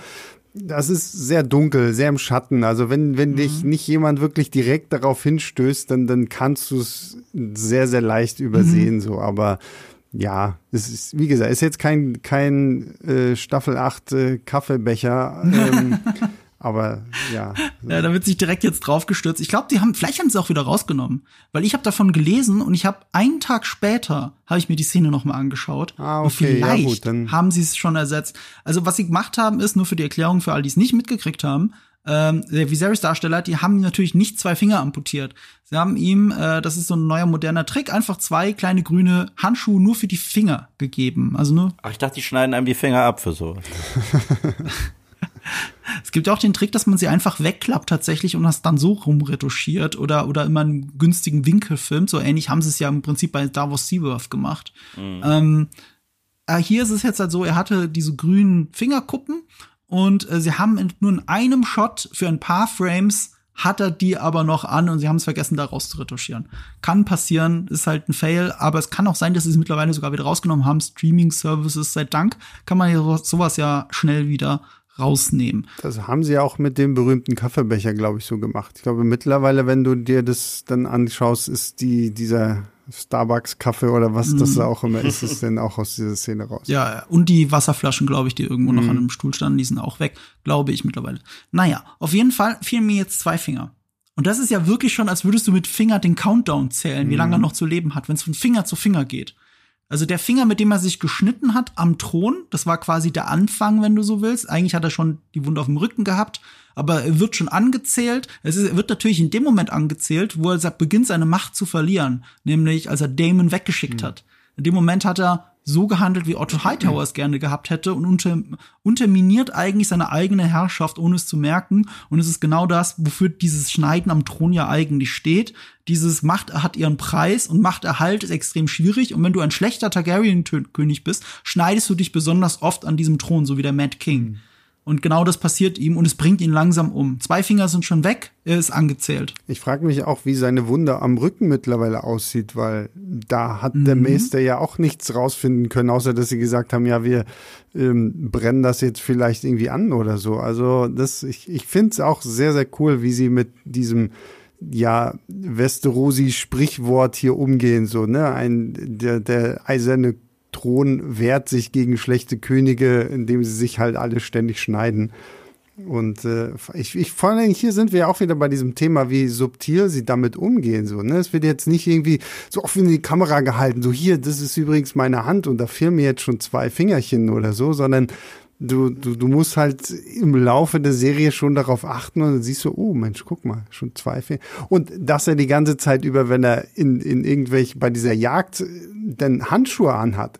das ist sehr dunkel, sehr im Schatten. Also wenn, wenn mhm. dich nicht jemand wirklich direkt darauf hinstößt, dann, dann kannst du es sehr, sehr leicht übersehen, mhm. so. Aber ja, es ist, wie gesagt, ist jetzt kein, kein äh, Staffel 8 äh, Kaffeebecher. Ähm, Aber ja. ja, da wird sich direkt jetzt draufgestürzt. Ich glaube, die haben, vielleicht haben sie auch wieder rausgenommen, weil ich habe davon gelesen und ich habe einen Tag später habe ich mir die Szene noch mal angeschaut. Ah, okay, und vielleicht ja, gut, haben sie es schon ersetzt. Also was sie gemacht haben, ist nur für die Erklärung für all die es nicht mitgekriegt haben. ähm, der Viserys-Darsteller, die haben ihm natürlich nicht zwei Finger amputiert. Sie haben ihm, äh, das ist so ein neuer moderner Trick, einfach zwei kleine grüne Handschuhe nur für die Finger gegeben. Also nur. Ach, ich dachte, die schneiden einem die Finger ab für sowas. Es gibt auch den Trick, dass man sie einfach wegklappt tatsächlich und das dann so rumretuschiert oder, oder immer einen günstigen Winkel filmt. So ähnlich haben sie es ja im Prinzip bei Davos Seaworth gemacht. Mhm. Ähm, äh, hier ist es jetzt halt so, er hatte diese grünen Fingerkuppen und äh, sie haben in, nur in einem Shot für ein paar Frames hat er die aber noch an und sie haben es vergessen, da rauszuretuschieren. Kann passieren, ist halt ein Fail, aber es kann auch sein, dass sie es mittlerweile sogar wieder rausgenommen haben. Streaming-Services, sei Dank, kann man ja sowas ja schnell wieder rausnehmen. Das haben sie ja auch mit dem berühmten Kaffeebecher, glaube ich, so gemacht. Ich glaube, mittlerweile, wenn du dir das dann anschaust, ist die, dieser Starbucks-Kaffee oder was mm. das mhm. auch immer ist, ist denn auch aus dieser Szene raus. Ja, und die Wasserflaschen, glaube ich, die irgendwo mm. noch mhm. an einem Stuhl standen, die sind auch weg, glaube ich mittlerweile. Naja, auf jeden Fall fielen mir jetzt zwei Finger. Und das ist ja wirklich schon, als würdest du mit Finger den Countdown zählen, wie mm. lange er noch zu leben hat, wenn es von Finger zu Finger geht. Also der Finger, mit dem er sich geschnitten hat am Thron, das war quasi der Anfang, wenn du so willst. Eigentlich hat er schon die Wunde auf dem Rücken gehabt, aber er wird schon angezählt. Es ist, wird natürlich in dem Moment angezählt, wo er beginnt, seine Macht zu verlieren, nämlich als er Damon weggeschickt mhm. hat. In dem Moment hat er so gehandelt, wie Otto Hightower es gerne gehabt hätte und unter, unterminiert eigentlich seine eigene Herrschaft, ohne es zu merken. Und es ist genau das, wofür dieses Schneiden am Thron ja eigentlich steht. Dieses Macht hat ihren Preis und Machterhalt ist extrem schwierig. Und wenn du ein schlechter Targaryen-König bist, schneidest du dich besonders oft an diesem Thron, so wie der Mad King. Mhm. Und genau das passiert ihm und es bringt ihn langsam um. Zwei Finger sind schon weg, er ist angezählt. Ich frage mich auch, wie seine Wunde am Rücken mittlerweile aussieht, weil da hat mhm. der Meister ja auch nichts rausfinden können, außer dass sie gesagt haben, ja, wir ähm, brennen das jetzt vielleicht irgendwie an oder so. Also das, ich, ich finde es auch sehr, sehr cool, wie sie mit diesem ja, Westerosi-Sprichwort hier umgehen, so, ne? Ein, der, der eiserne Thron wehrt sich gegen schlechte Könige, indem sie sich halt alle ständig schneiden. Und äh, ich, ich vor allem hier sind wir auch wieder bei diesem Thema, wie subtil sie damit umgehen. So, ne? Es wird jetzt nicht irgendwie so oft in die Kamera gehalten, so hier, das ist übrigens meine Hand und da fehlen mir jetzt schon zwei Fingerchen oder so, sondern du, du, du musst halt im Laufe der Serie schon darauf achten und dann siehst du, oh Mensch, guck mal, schon zwei Finger. Und dass er die ganze Zeit über, wenn er in, in irgendwelche, bei dieser Jagd denn Handschuhe anhat,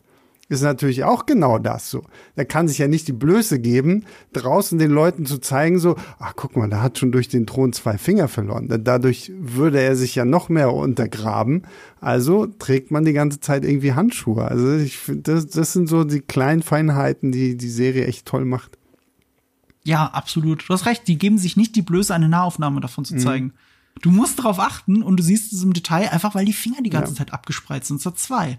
ist natürlich auch genau das so. Der kann sich ja nicht die Blöße geben, draußen den Leuten zu zeigen, so, ach guck mal, der hat schon durch den Thron zwei Finger verloren. Dadurch würde er sich ja noch mehr untergraben. Also trägt man die ganze Zeit irgendwie Handschuhe. Also ich finde, das, das sind so die kleinen Feinheiten, die die Serie echt toll macht. Ja, absolut. Du hast recht, die geben sich nicht die Blöße, eine Nahaufnahme davon zu mhm. zeigen. Mhm. Du musst darauf achten und du siehst es im Detail einfach, weil die Finger die ganze ja. Zeit abgespreizt sind. So zwei.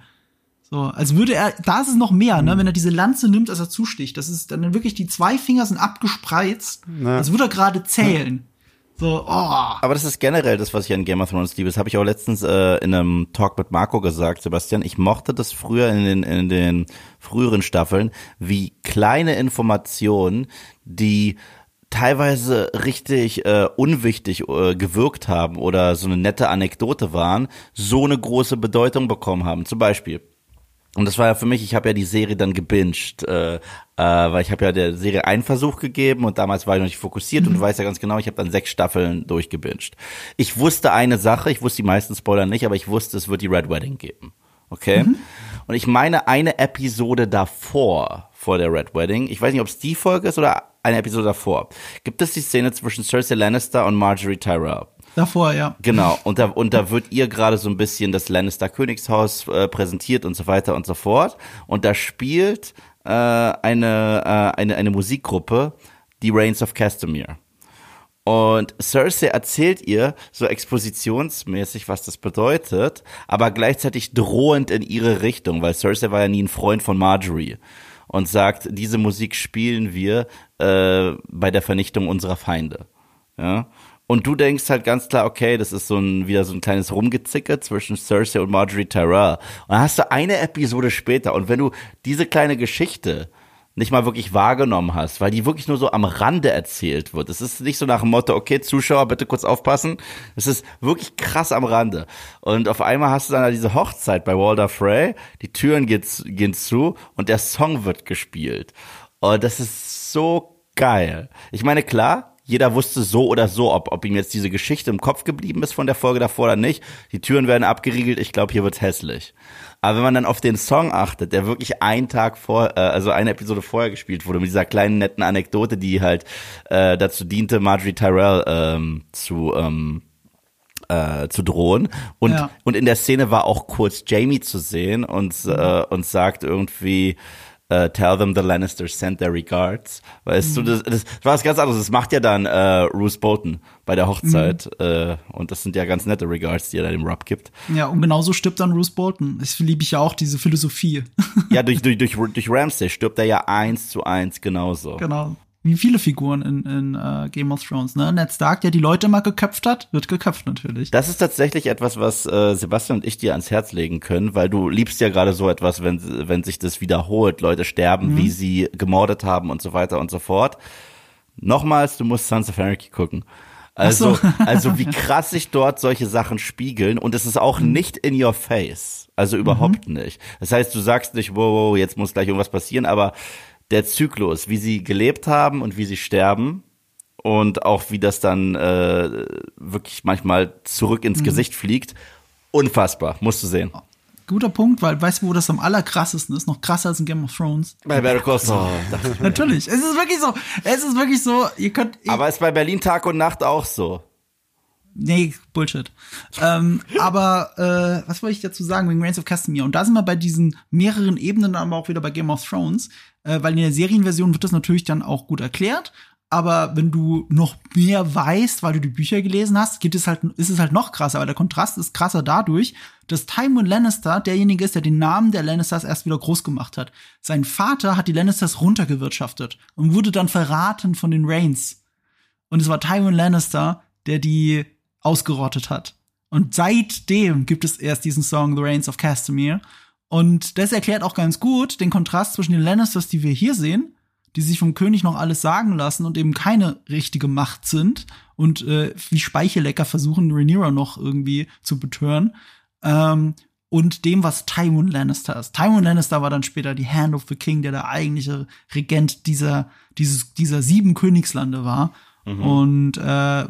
So, als würde er, da ist es noch mehr, ne, wenn er diese Lanze nimmt, als er zusticht. Das ist dann wirklich, die zwei Finger sind abgespreizt, ja. als würde er gerade zählen. So, oh. Aber das ist generell das, was ich an Game of Thrones liebe. Das habe ich auch letztens äh, in einem Talk mit Marco gesagt, Sebastian. Ich mochte das früher in den, in den früheren Staffeln, wie kleine Informationen, die teilweise richtig äh, unwichtig äh, gewirkt haben oder so eine nette Anekdote waren, so eine große Bedeutung bekommen haben. Zum Beispiel, und das war ja für mich, ich habe ja die Serie dann gebinged, äh, äh, weil ich habe ja der Serie einen Versuch gegeben und damals war ich noch nicht fokussiert mhm. und du weißt ja ganz genau, ich habe dann sechs Staffeln durchgebinged. Ich wusste eine Sache, ich wusste die meisten Spoiler nicht, aber ich wusste, es wird die Red Wedding geben. Okay? Mhm. Und ich meine eine Episode davor, vor der Red Wedding, ich weiß nicht, ob es die Folge ist oder eine Episode davor, gibt es die Szene zwischen Cersei Lannister und Marjorie Tyrell. Davor, ja. Genau. Und da, und da wird ihr gerade so ein bisschen das Lannister Königshaus äh, präsentiert und so weiter und so fort. Und da spielt äh, eine, äh, eine, eine Musikgruppe, die Reigns of Castamere. Und Cersei erzählt ihr so expositionsmäßig, was das bedeutet, aber gleichzeitig drohend in ihre Richtung, weil Cersei war ja nie ein Freund von Marjorie und sagt, diese Musik spielen wir äh, bei der Vernichtung unserer Feinde. Ja. Und du denkst halt ganz klar, okay, das ist so ein, wieder so ein kleines Rumgezicke zwischen Cersei und Marjorie Tyrell. Und dann hast du eine Episode später und wenn du diese kleine Geschichte nicht mal wirklich wahrgenommen hast, weil die wirklich nur so am Rande erzählt wird. Es ist nicht so nach dem Motto, okay, Zuschauer, bitte kurz aufpassen. Es ist wirklich krass am Rande. Und auf einmal hast du dann diese Hochzeit bei Walder Frey, die Türen gehen zu und der Song wird gespielt. Und das ist so geil. Ich meine, klar, jeder wusste so oder so, ob, ob ihm jetzt diese Geschichte im Kopf geblieben ist von der Folge davor oder nicht. Die Türen werden abgeriegelt, ich glaube, hier wird's hässlich. Aber wenn man dann auf den Song achtet, der wirklich einen Tag vor, äh, also eine Episode vorher gespielt wurde, mit dieser kleinen netten Anekdote, die halt äh, dazu diente, Marjorie Tyrell ähm, zu ähm, äh, zu drohen. Und, Ja. und in der Szene war auch kurz Jamie zu sehen und, äh, und sagt irgendwie, äh, tell them the Lannisters send their regards. Weißt du, das, das war was ganz anderes. Das macht ja dann äh, Bruce Bolton bei der Hochzeit. Äh, und das sind ja ganz nette Regards, die er da dem Rob gibt. Ja, und genauso stirbt dann Bruce Bolton. Das liebe ich ja auch, diese Philosophie. Ja, durch, durch, durch, durch Ramsay stirbt er ja eins zu eins genauso. genau. Wie viele Figuren in, in äh, Game of Thrones, ne? Ned Stark, der die Leute mal geköpft hat, wird geköpft natürlich. Das ist tatsächlich etwas, was äh, Sebastian und ich dir ans Herz legen können, weil du liebst ja gerade so etwas, wenn, wenn sich das wiederholt, Leute sterben, wie sie gemordet haben und so weiter und so fort. Nochmals, du musst Sons of Anarchy gucken. Also, so. also wie krass sich dort solche Sachen spiegeln und es ist auch nicht in your face. Also überhaupt nicht. Das heißt, du sagst nicht, wow, wow, jetzt muss gleich irgendwas passieren, aber der Zyklus, wie sie gelebt haben und wie sie sterben und auch wie das dann äh, wirklich manchmal zurück ins Gesicht fliegt, unfassbar, musst du sehen. Guter Punkt, weil weißt du, wo das am allerkrassesten ist? Noch krasser als in Game of Thrones. Bei Better Call Saul. mir. Natürlich. Es ist wirklich so. Es ist wirklich so. Ihr könnt. Aber ist bei Berlin Tag und Nacht auch so. Nee, Bullshit. ähm, aber äh, was wollte ich dazu sagen wegen Reigns of Castamere? Und da sind wir bei diesen mehreren Ebenen, aber auch wieder bei Game of Thrones, äh, weil in der Serienversion wird das natürlich dann auch gut erklärt. Aber wenn du noch mehr weißt, weil du die Bücher gelesen hast, geht es halt, ist es halt noch krasser. Aber der Kontrast ist krasser dadurch, dass Tywin Lannister derjenige ist, der den Namen der Lannisters erst wieder groß gemacht hat. Sein Vater hat die Lannisters runtergewirtschaftet und wurde dann verraten von den Reigns. Und es war Tywin Lannister, der die ausgerottet hat. Und seitdem gibt es erst diesen Song The Reigns of Castamere. Und das erklärt auch ganz gut den Kontrast zwischen den Lannisters, die wir hier sehen, die sich vom König noch alles sagen lassen und eben keine richtige Macht sind und äh, wie Speichellecker versuchen, Rhaenyra noch irgendwie zu betören. Ähm, und dem, was Tywin Lannister ist. Tywin Lannister war dann später die Hand of the King, der der eigentliche Regent dieser, dieses, dieser sieben Königslande war. Und äh,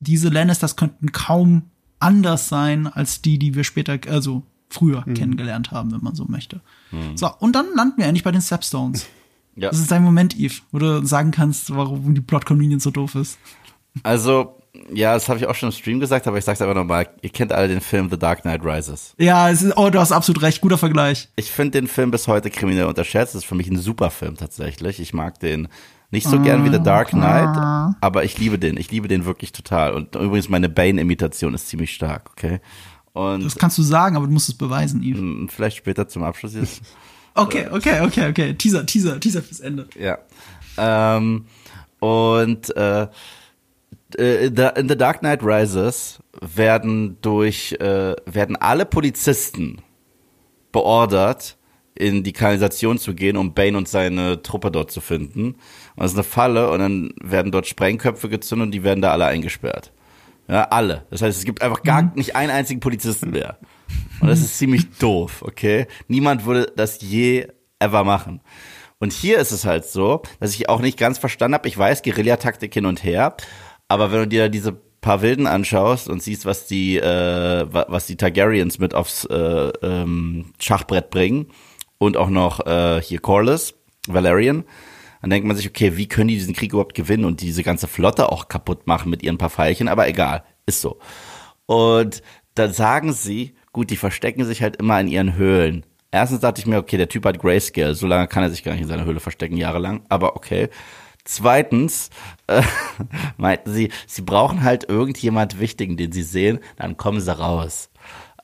diese Lannisters könnten kaum anders sein als die, die wir später, also früher kennengelernt haben, wenn man so möchte. So, und dann landen wir endlich bei den Stepstones. Ja. Das ist dein Moment, Eve, wo du sagen kannst, warum die Plot Convenience so doof ist. Also, ja, das habe ich auch schon im Stream gesagt, aber ich sag's einfach nochmal. Ihr kennt alle den Film The Dark Knight Rises. Ja, es ist, oh, du hast absolut recht, guter Vergleich. Ich finde den Film bis heute kriminell unterschätzt. Das ist für mich ein super Film tatsächlich. Ich mag den nicht so gern wie The Dark Knight, aber ich liebe den. Ich liebe den wirklich total. Und übrigens meine Bane-Imitation ist ziemlich stark, okay? Und Das kannst du sagen, aber du musst es beweisen, Eve. mm, vielleicht später zum Abschluss jetzt. Okay, okay, okay, okay. Teaser, Teaser, Teaser fürs Ende. Ja. Ähm, und äh, äh, in The Dark Knight Rises werden durch äh, werden alle Polizisten beordert, in die Kanalisation zu gehen, um Bane und seine Truppe dort zu finden. Und das ist eine Falle und dann werden dort Sprengköpfe gezündet und die werden da alle eingesperrt. Ja, alle. Das heißt, es gibt einfach gar nicht einen einzigen Polizisten mehr. Und das ist ziemlich doof, okay? Niemand würde das je ever machen. Und hier ist es halt so, dass ich auch nicht ganz verstanden habe. Ich weiß, Guerillataktik hin und her, aber wenn du dir diese paar Wilden anschaust und siehst, was die, äh, wa- was die Targaryens mit aufs äh, ähm, Schachbrett bringen und auch noch äh, hier Corlys, Valerian, dann denkt man sich, okay, wie können die diesen Krieg überhaupt gewinnen und diese ganze Flotte auch kaputt machen mit ihren paar Pfeilchen, aber egal, ist so. Und dann sagen sie, gut, die verstecken sich halt immer in ihren Höhlen. Erstens dachte ich mir, okay, der Typ hat Grayscale, so lange kann er sich gar nicht in seiner Höhle verstecken, jahrelang, aber okay. Zweitens äh, meinten sie, sie brauchen halt irgendjemand Wichtigen, den sie sehen, dann kommen sie raus.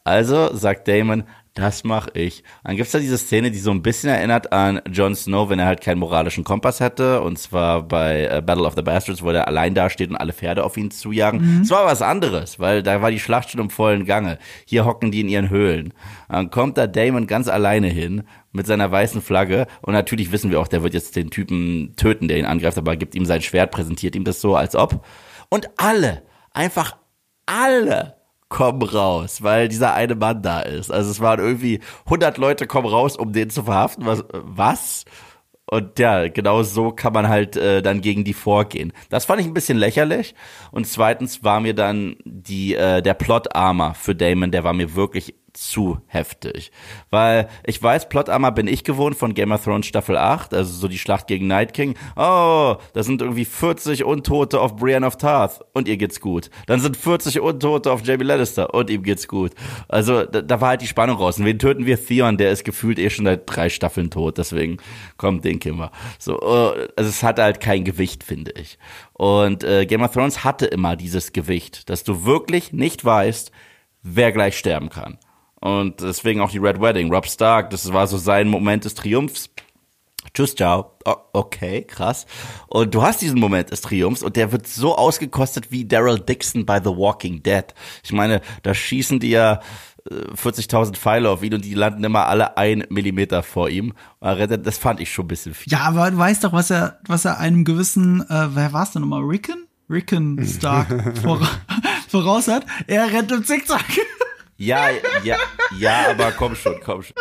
Also sagt Damon, das mache ich. Dann gibt's da diese Szene, die so ein bisschen erinnert an Jon Snow, wenn er halt keinen moralischen Kompass hätte. Und zwar bei äh, Battle of the Bastards, wo er allein dasteht und alle Pferde auf ihn zujagen. Es war was anderes, weil da war die Schlacht schon im vollen Gange. Hier hocken die in ihren Höhlen. Dann kommt da Damon ganz alleine hin mit seiner weißen Flagge. Und natürlich wissen wir auch, der wird jetzt den Typen töten, der ihn angreift, aber gibt ihm sein Schwert, präsentiert ihm das so, als ob. Und alle, einfach alle kommen raus, weil dieser eine Mann da ist. Also es waren irgendwie 100 Leute kommen raus, um den zu verhaften. Was? was? Und ja, genau so kann man halt äh, dann gegen die vorgehen. Das fand ich ein bisschen lächerlich. Und zweitens war mir dann die äh, der Plot Armor für Damon, der war mir wirklich zu heftig. Weil ich weiß, Plot Armor bin ich gewohnt von Game of Thrones Staffel 8, also so die Schlacht gegen Night King. Oh, da sind irgendwie 40 Untote auf Brienne of Tarth und ihr geht's gut. Dann sind 40 Untote auf Jamie Lannister und ihm geht's gut. Also da, da war halt die Spannung raus. Und wen töten wir? Theon, der ist gefühlt eh schon seit drei Staffeln tot, deswegen kommt den Kimmer. So, uh, also es hat halt kein Gewicht, finde ich. Und äh, Game of Thrones hatte immer dieses Gewicht, dass du wirklich nicht weißt, wer gleich sterben kann. Und deswegen auch die Red Wedding. Rob Stark, das war so sein Moment des Triumphs. Tschüss, ciao. Oh, okay, krass. Und du hast diesen Moment des Triumphs und der wird so ausgekostet wie Daryl Dixon bei The Walking Dead. Ich meine, da schießen die ja 40.000 äh, Pfeile auf ihn und die landen immer alle ein Millimeter vor ihm. Das fand ich schon ein bisschen viel. Ja, aber du weißt doch, was er, was er einem gewissen, äh, wer war es denn nochmal? Rickon? Rickon Stark voraus hat. Er rennt im Zickzack. Ja, ja, ja, aber komm schon, komm schon.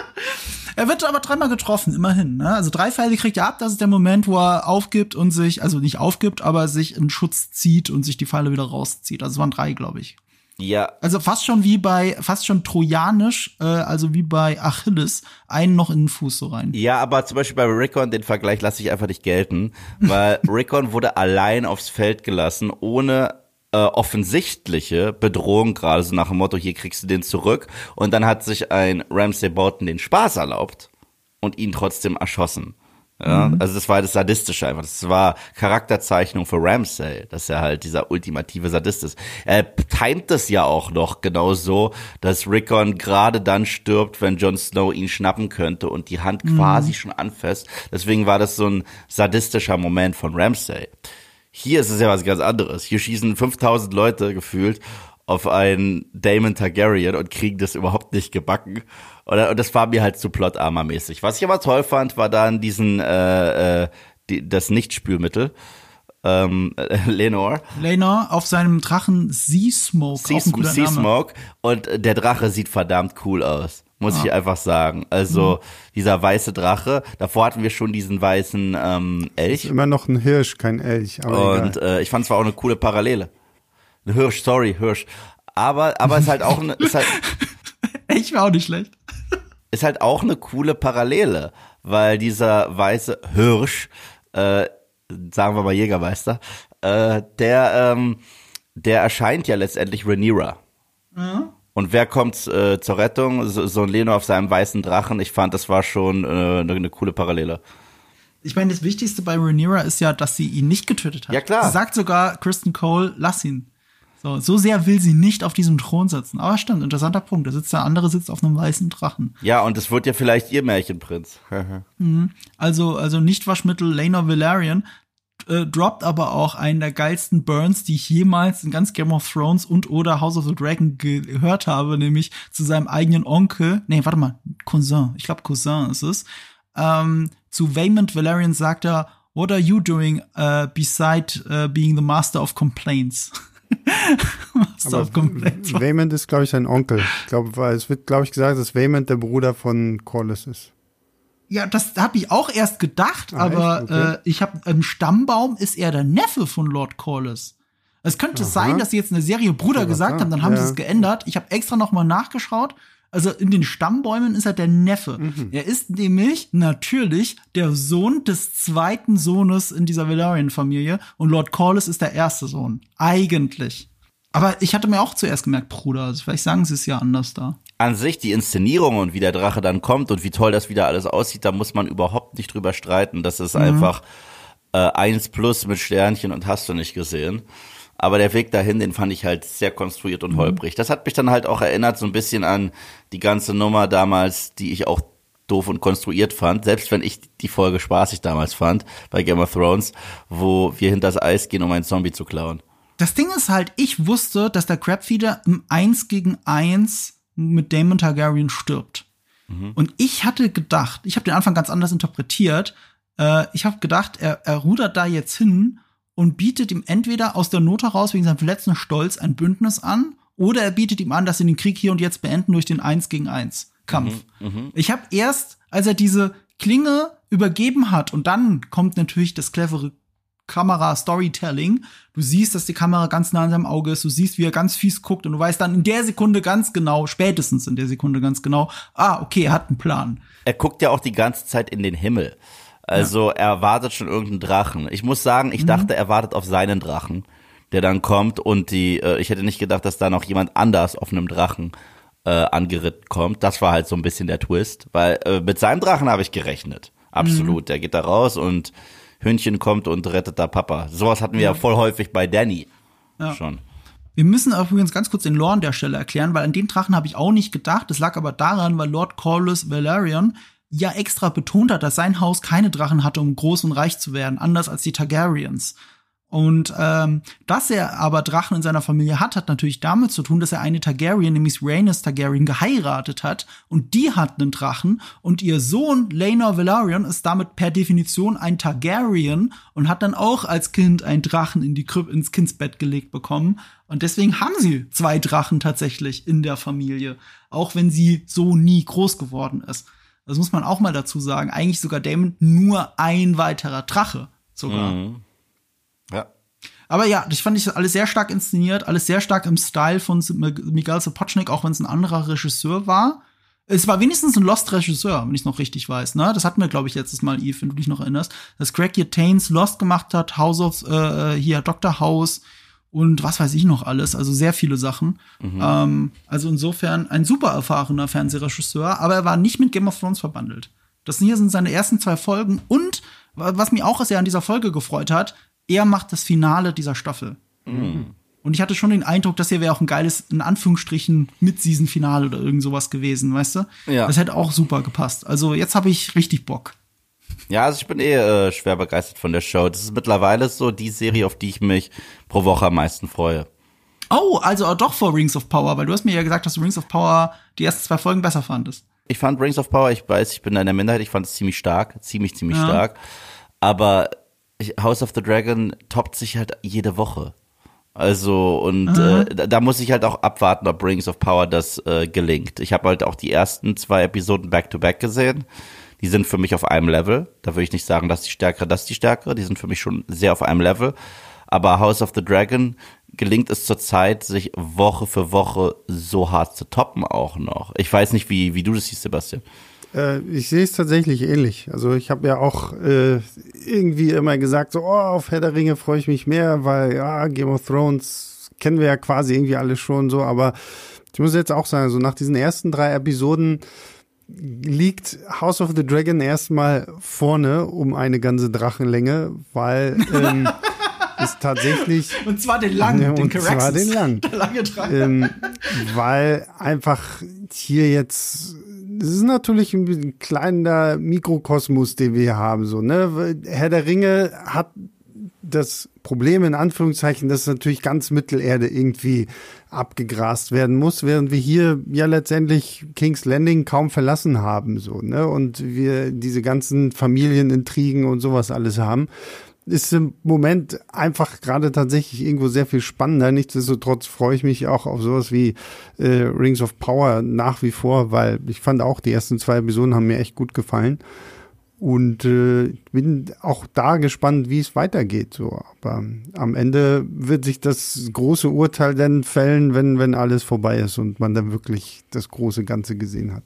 Er wird aber dreimal getroffen, immerhin. Ne? Also drei Pfeile kriegt er ab. Das ist der Moment, wo er aufgibt und sich, also nicht aufgibt, aber sich in Schutz zieht und sich die Pfeile wieder rauszieht. Also es waren drei, glaube ich. Ja. Also fast schon wie bei, fast schon trojanisch, äh, also wie bei Achilles, einen noch in den Fuß so rein. Ja, aber zum Beispiel bei Rickon, den Vergleich lasse ich einfach nicht gelten, weil Rickon wurde allein aufs Feld gelassen, ohne äh, offensichtliche Bedrohung, gerade so nach dem Motto, hier kriegst du den zurück. Und dann hat sich ein Ramsay Bolton den Spaß erlaubt und ihn trotzdem erschossen. Ja, mhm. also das war das Sadistische einfach. Das war Charakterzeichnung für Ramsay, dass er halt dieser ultimative Sadist ist. Er timet es ja auch noch genau so, dass Rickon gerade dann stirbt, wenn Jon Snow ihn schnappen könnte und die Hand mhm. quasi schon anfasst. Deswegen war das so ein sadistischer Moment von Ramsay. Hier ist es ja was ganz anderes. Hier schießen 5000 Leute gefühlt auf einen Damon Targaryen und kriegen das überhaupt nicht gebacken. Und, das war mir halt zu Plot-Armor-mäßig. Was ich aber toll fand, war dann diesen, äh, äh, die, das Nichtspülmittel. Ähm, äh, Lenor. Lenor auf seinem Drachen Sea-Smoke. Sea-Smoke. Und der Drache sieht verdammt cool aus muss ah. ich einfach sagen. Also mhm. dieser weiße Drache, davor hatten wir schon diesen weißen ähm, Elch. Ist immer noch ein Hirsch, kein Elch. und äh, ich fand es war auch eine coole Parallele. Ein Hirsch, sorry, Hirsch. Aber aber ist halt auch eine, ist halt Ich war auch nicht schlecht. Ist halt auch eine coole Parallele, weil dieser weiße Hirsch, äh, sagen wir mal Jägermeister, äh, der ähm, der erscheint ja letztendlich Rhaenyra. Mhm. Und wer kommt äh, zur Rettung? So, so ein Leno auf seinem weißen Drachen. Ich fand, das war schon äh, eine, eine coole Parallele. Ich meine, das Wichtigste bei Rhaenyra ist ja, dass sie ihn nicht getötet hat. Ja, klar. Sie sagt sogar Kristen Cole, lass ihn. So, so sehr will sie nicht auf diesem Thron sitzen. Aber stimmt, interessanter Punkt. Da sitzt der andere sitzt auf einem weißen Drachen. Ja, und es wird ja vielleicht ihr Märchenprinz. mhm. Also, also nicht Waschmittel Laenor Valerian äh, droppt aber auch einen der geilsten Burns, die ich jemals in ganz Game of Thrones und oder House of the Dragon gehört habe, nämlich zu seinem eigenen Onkel, nee, warte mal, Cousin, ich glaube Cousin ist es, ähm, zu Waymond Valerian sagt er, What are you doing uh, beside uh, being the master of complaints? master of complaints. Waymond ist, glaube ich, sein Onkel. Ich glaube, es wird, glaube ich, gesagt, dass Waymond der Bruder von Corlys ist. Ja, das habe ich auch erst gedacht, ah, aber okay. äh, ich habe im Stammbaum ist er der Neffe von Lord Corlys. Es könnte Aha. sein, dass sie jetzt eine Serie Bruder ja, gesagt haben, dann haben ja. sie es geändert. Ich habe extra noch mal nachgeschaut. Also in den Stammbäumen ist er der Neffe. Mhm. Er ist nämlich natürlich der Sohn des zweiten Sohnes in dieser Velaryon-Familie und Lord Corlys ist der erste Sohn. Eigentlich. Aber ich hatte mir auch zuerst gemerkt, Bruder. Also vielleicht sagen sie es ja anders da an sich die Inszenierung und wie der Drache dann kommt und wie toll das wieder alles aussieht, da muss man überhaupt nicht drüber streiten. Das ist mhm. einfach äh, eins plus mit Sternchen und hast du nicht gesehen. Aber der Weg dahin, den fand ich halt sehr konstruiert und mhm. holprig. Das hat mich dann halt auch erinnert so ein bisschen an die ganze Nummer damals, die ich auch doof und konstruiert fand, selbst wenn ich die Folge spaßig damals fand bei Game of Thrones, wo wir hinter das Eis gehen, um einen Zombie zu klauen. Das Ding ist halt, ich wusste, dass der Crabfeeder im Eins gegen Eins mit Damon Targaryen stirbt. Mhm. Und ich hatte gedacht, ich habe den Anfang ganz anders interpretiert. Äh, ich habe gedacht, er, er rudert da jetzt hin und bietet ihm entweder aus der Not heraus wegen seinem verletzten Stolz ein Bündnis an, oder er bietet ihm an, dass sie den Krieg hier und jetzt beenden durch den Eins gegen Eins Kampf. Mhm, mhm. ich habe erst, als er diese Klinge übergeben hat. Und dann kommt natürlich das clevere Kamera-Storytelling. Du siehst, dass die Kamera ganz nah an seinem Auge ist, du siehst, wie er ganz fies guckt und du weißt dann in der Sekunde ganz genau, spätestens in der Sekunde ganz genau, ah, okay, er hat einen Plan. Er guckt ja auch die ganze Zeit in den Himmel. Also ja. er wartet schon irgendeinen Drachen. Ich muss sagen, ich mhm. dachte, er wartet auf seinen Drachen, der dann kommt und die, äh, ich hätte nicht gedacht, dass da noch jemand anders auf einem Drachen äh, angeritten kommt. Das war halt so ein bisschen der Twist, weil äh, mit seinem Drachen habe ich gerechnet. Absolut. Mhm. Der geht da raus und Hündchen kommt und rettet da Papa. Sowas hatten wir ja, ja voll häufig bei Danny ja. schon. Wir müssen übrigens ganz kurz den Lore an der Stelle erklären, weil an den Drachen habe ich auch nicht gedacht. Das lag aber daran, weil Lord Corlys Valerian ja extra betont hat, dass sein Haus keine Drachen hatte, um groß und reich zu werden, anders als die Targaryens. Und ähm, dass er aber Drachen in seiner Familie hat, hat natürlich damit zu tun, dass er eine Targaryen, nämlich Rhaenys Targaryen, geheiratet hat und die hat einen Drachen und ihr Sohn Laenor Velaryon ist damit per Definition ein Targaryen und hat dann auch als Kind einen Drachen in die Kryp ins Kindsbett gelegt bekommen und deswegen haben sie zwei Drachen tatsächlich in der Familie, auch wenn sie so nie groß geworden ist. Das muss man auch mal dazu sagen. Eigentlich sogar Damon nur ein weiterer Drache sogar. Mhm. Aber ja, ich fand ich alles sehr stark inszeniert, alles sehr stark im Style von Miguel Sapochnik, auch wenn es ein anderer Regisseur war. Es war wenigstens ein Lost-Regisseur, wenn ich noch richtig weiß. Ne? Das hatten wir, glaube ich, letztes Mal, Eve, wenn du dich noch erinnerst. Dass Greg Yattains Lost gemacht hat, House of, äh, hier Dr. House und was weiß ich noch alles. Also sehr viele Sachen. Mhm. Ähm, also insofern ein super erfahrener Fernsehregisseur, aber er war nicht mit Game of Thrones verbandelt. Das hier sind seine ersten zwei Folgen und was mich auch sehr an dieser Folge gefreut hat, er macht das Finale dieser Staffel. Mhm. Und ich hatte schon den Eindruck, das hier wäre auch ein geiles, in Anführungsstrichen, Mid-Season-Finale oder irgend sowas gewesen, weißt du? Ja. Das hätte auch super gepasst. Also jetzt habe ich richtig Bock. Ja, also ich bin eh äh, schwer begeistert von der Show. Das ist mittlerweile so die Serie, auf die ich mich pro Woche am meisten freue. Oh, also doch vor Rings of Power, weil du hast mir ja gesagt, dass du Rings of Power die ersten zwei Folgen besser fandest. Ich fand Rings of Power, ich weiß, ich bin da in der Minderheit, ich fand es ziemlich stark, ziemlich, ziemlich ja. stark. Aber House of the Dragon toppt sich halt jede Woche. Also, und äh, da, da, muss ich halt auch abwarten, ob Rings of Power das äh, gelingt. Ich habe halt auch die ersten zwei Episoden back-to-back -back gesehen. Die sind für mich auf einem Level. Da würde ich nicht sagen, dass die stärkere, das die stärkere. Die sind für mich schon sehr auf einem Level. Aber House of the Dragon gelingt es zurzeit, sich Woche für Woche so hart zu toppen auch noch. Ich weiß nicht, wie, wie du das siehst, Sebastian. Äh, ich sehe es tatsächlich ähnlich. Also ich habe ja auch äh, irgendwie immer gesagt, so, oh, auf Herr der Ringe freue ich mich mehr, weil ja, Game of Thrones kennen wir ja quasi irgendwie alle schon so, aber ich muss jetzt auch sagen, so nach diesen ersten drei Episoden liegt House of the Dragon erstmal vorne um eine ganze Drachenlänge, weil ähm, ist tatsächlich und zwar den langen, ja, den und zwar den langen, der lange ähm, weil einfach hier jetzt das ist natürlich ein kleiner Mikrokosmos, den wir hier haben. So, ne? Herr der Ringe hat das Problem in Anführungszeichen, dass natürlich ganz Mittelerde irgendwie abgegrast werden muss, während wir hier ja letztendlich King's Landing kaum verlassen haben, so, ne? Und wir diese ganzen Familienintrigen und sowas alles haben ist im Moment einfach gerade tatsächlich irgendwo sehr viel spannender. Nichtsdestotrotz freue ich mich auch auf sowas wie äh, Rings of Power nach wie vor, weil ich fand auch, die ersten zwei Episoden haben mir echt gut gefallen. Und äh, bin auch da gespannt, wie es weitergeht. So, aber am Ende wird sich das große Urteil dann fällen, wenn wenn alles vorbei ist und man dann wirklich das große Ganze gesehen hat.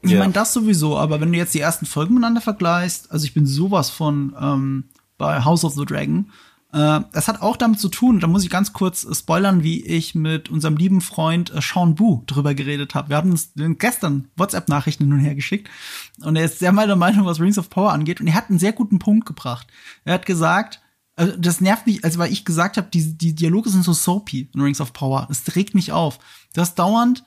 Ich ja. meine, das sowieso, aber wenn du jetzt die ersten Folgen miteinander vergleichst, also ich bin sowas von ähm, bei House of the Dragon. Äh, das hat auch damit zu tun, da muss ich ganz kurz äh, spoilern, wie ich mit unserem lieben Freund äh, Sean Bu drüber geredet habe. Wir hatten uns gestern WhatsApp-Nachrichten hin und her geschickt und er ist sehr meiner Meinung, was Rings of Power angeht und er hat einen sehr guten Punkt gebracht. Er hat gesagt, also das nervt mich, also weil ich gesagt habe, die, die Dialoge sind so soapy in Rings of Power. Es regt mich auf. Das dauernd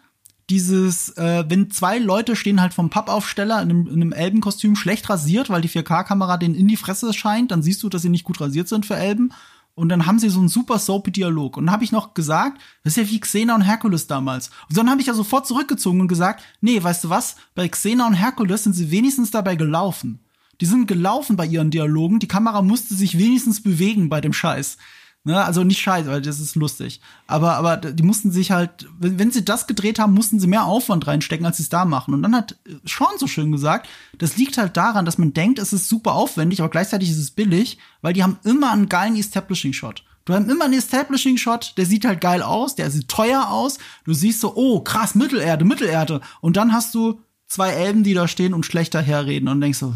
dieses, äh, wenn zwei Leute stehen halt vom Pappaufsteller in einem, in einem Elbenkostüm schlecht rasiert, weil die 4K-Kamera denen in die Fresse scheint, dann siehst du, dass sie nicht gut rasiert sind für Elben. Und dann haben sie so einen super soapy Dialog. Und dann habe ich noch gesagt, das ist ja wie Xena und Herkules damals. Und dann habe ich ja sofort zurückgezogen und gesagt, nee, weißt du was? Bei Xena und Herkules sind sie wenigstens dabei gelaufen. Die sind gelaufen bei ihren Dialogen. Die Kamera musste sich wenigstens bewegen bei dem Scheiß. Ne, also nicht scheiße, weil das ist lustig. Aber, aber die mussten sich halt, wenn, wenn sie das gedreht haben, mussten sie mehr Aufwand reinstecken, als sie es da machen. Und dann hat Sean so schön gesagt, das liegt halt daran, dass man denkt, es ist super aufwendig, aber gleichzeitig ist es billig, weil die haben immer einen geilen Establishing-Shot. Du hast immer einen Establishing-Shot, der sieht halt geil aus, der sieht teuer aus. Du siehst so, oh, krass, Mittelerde, Mittelerde. Und dann hast du zwei Elben, die da stehen und schlechter herreden und denkst so,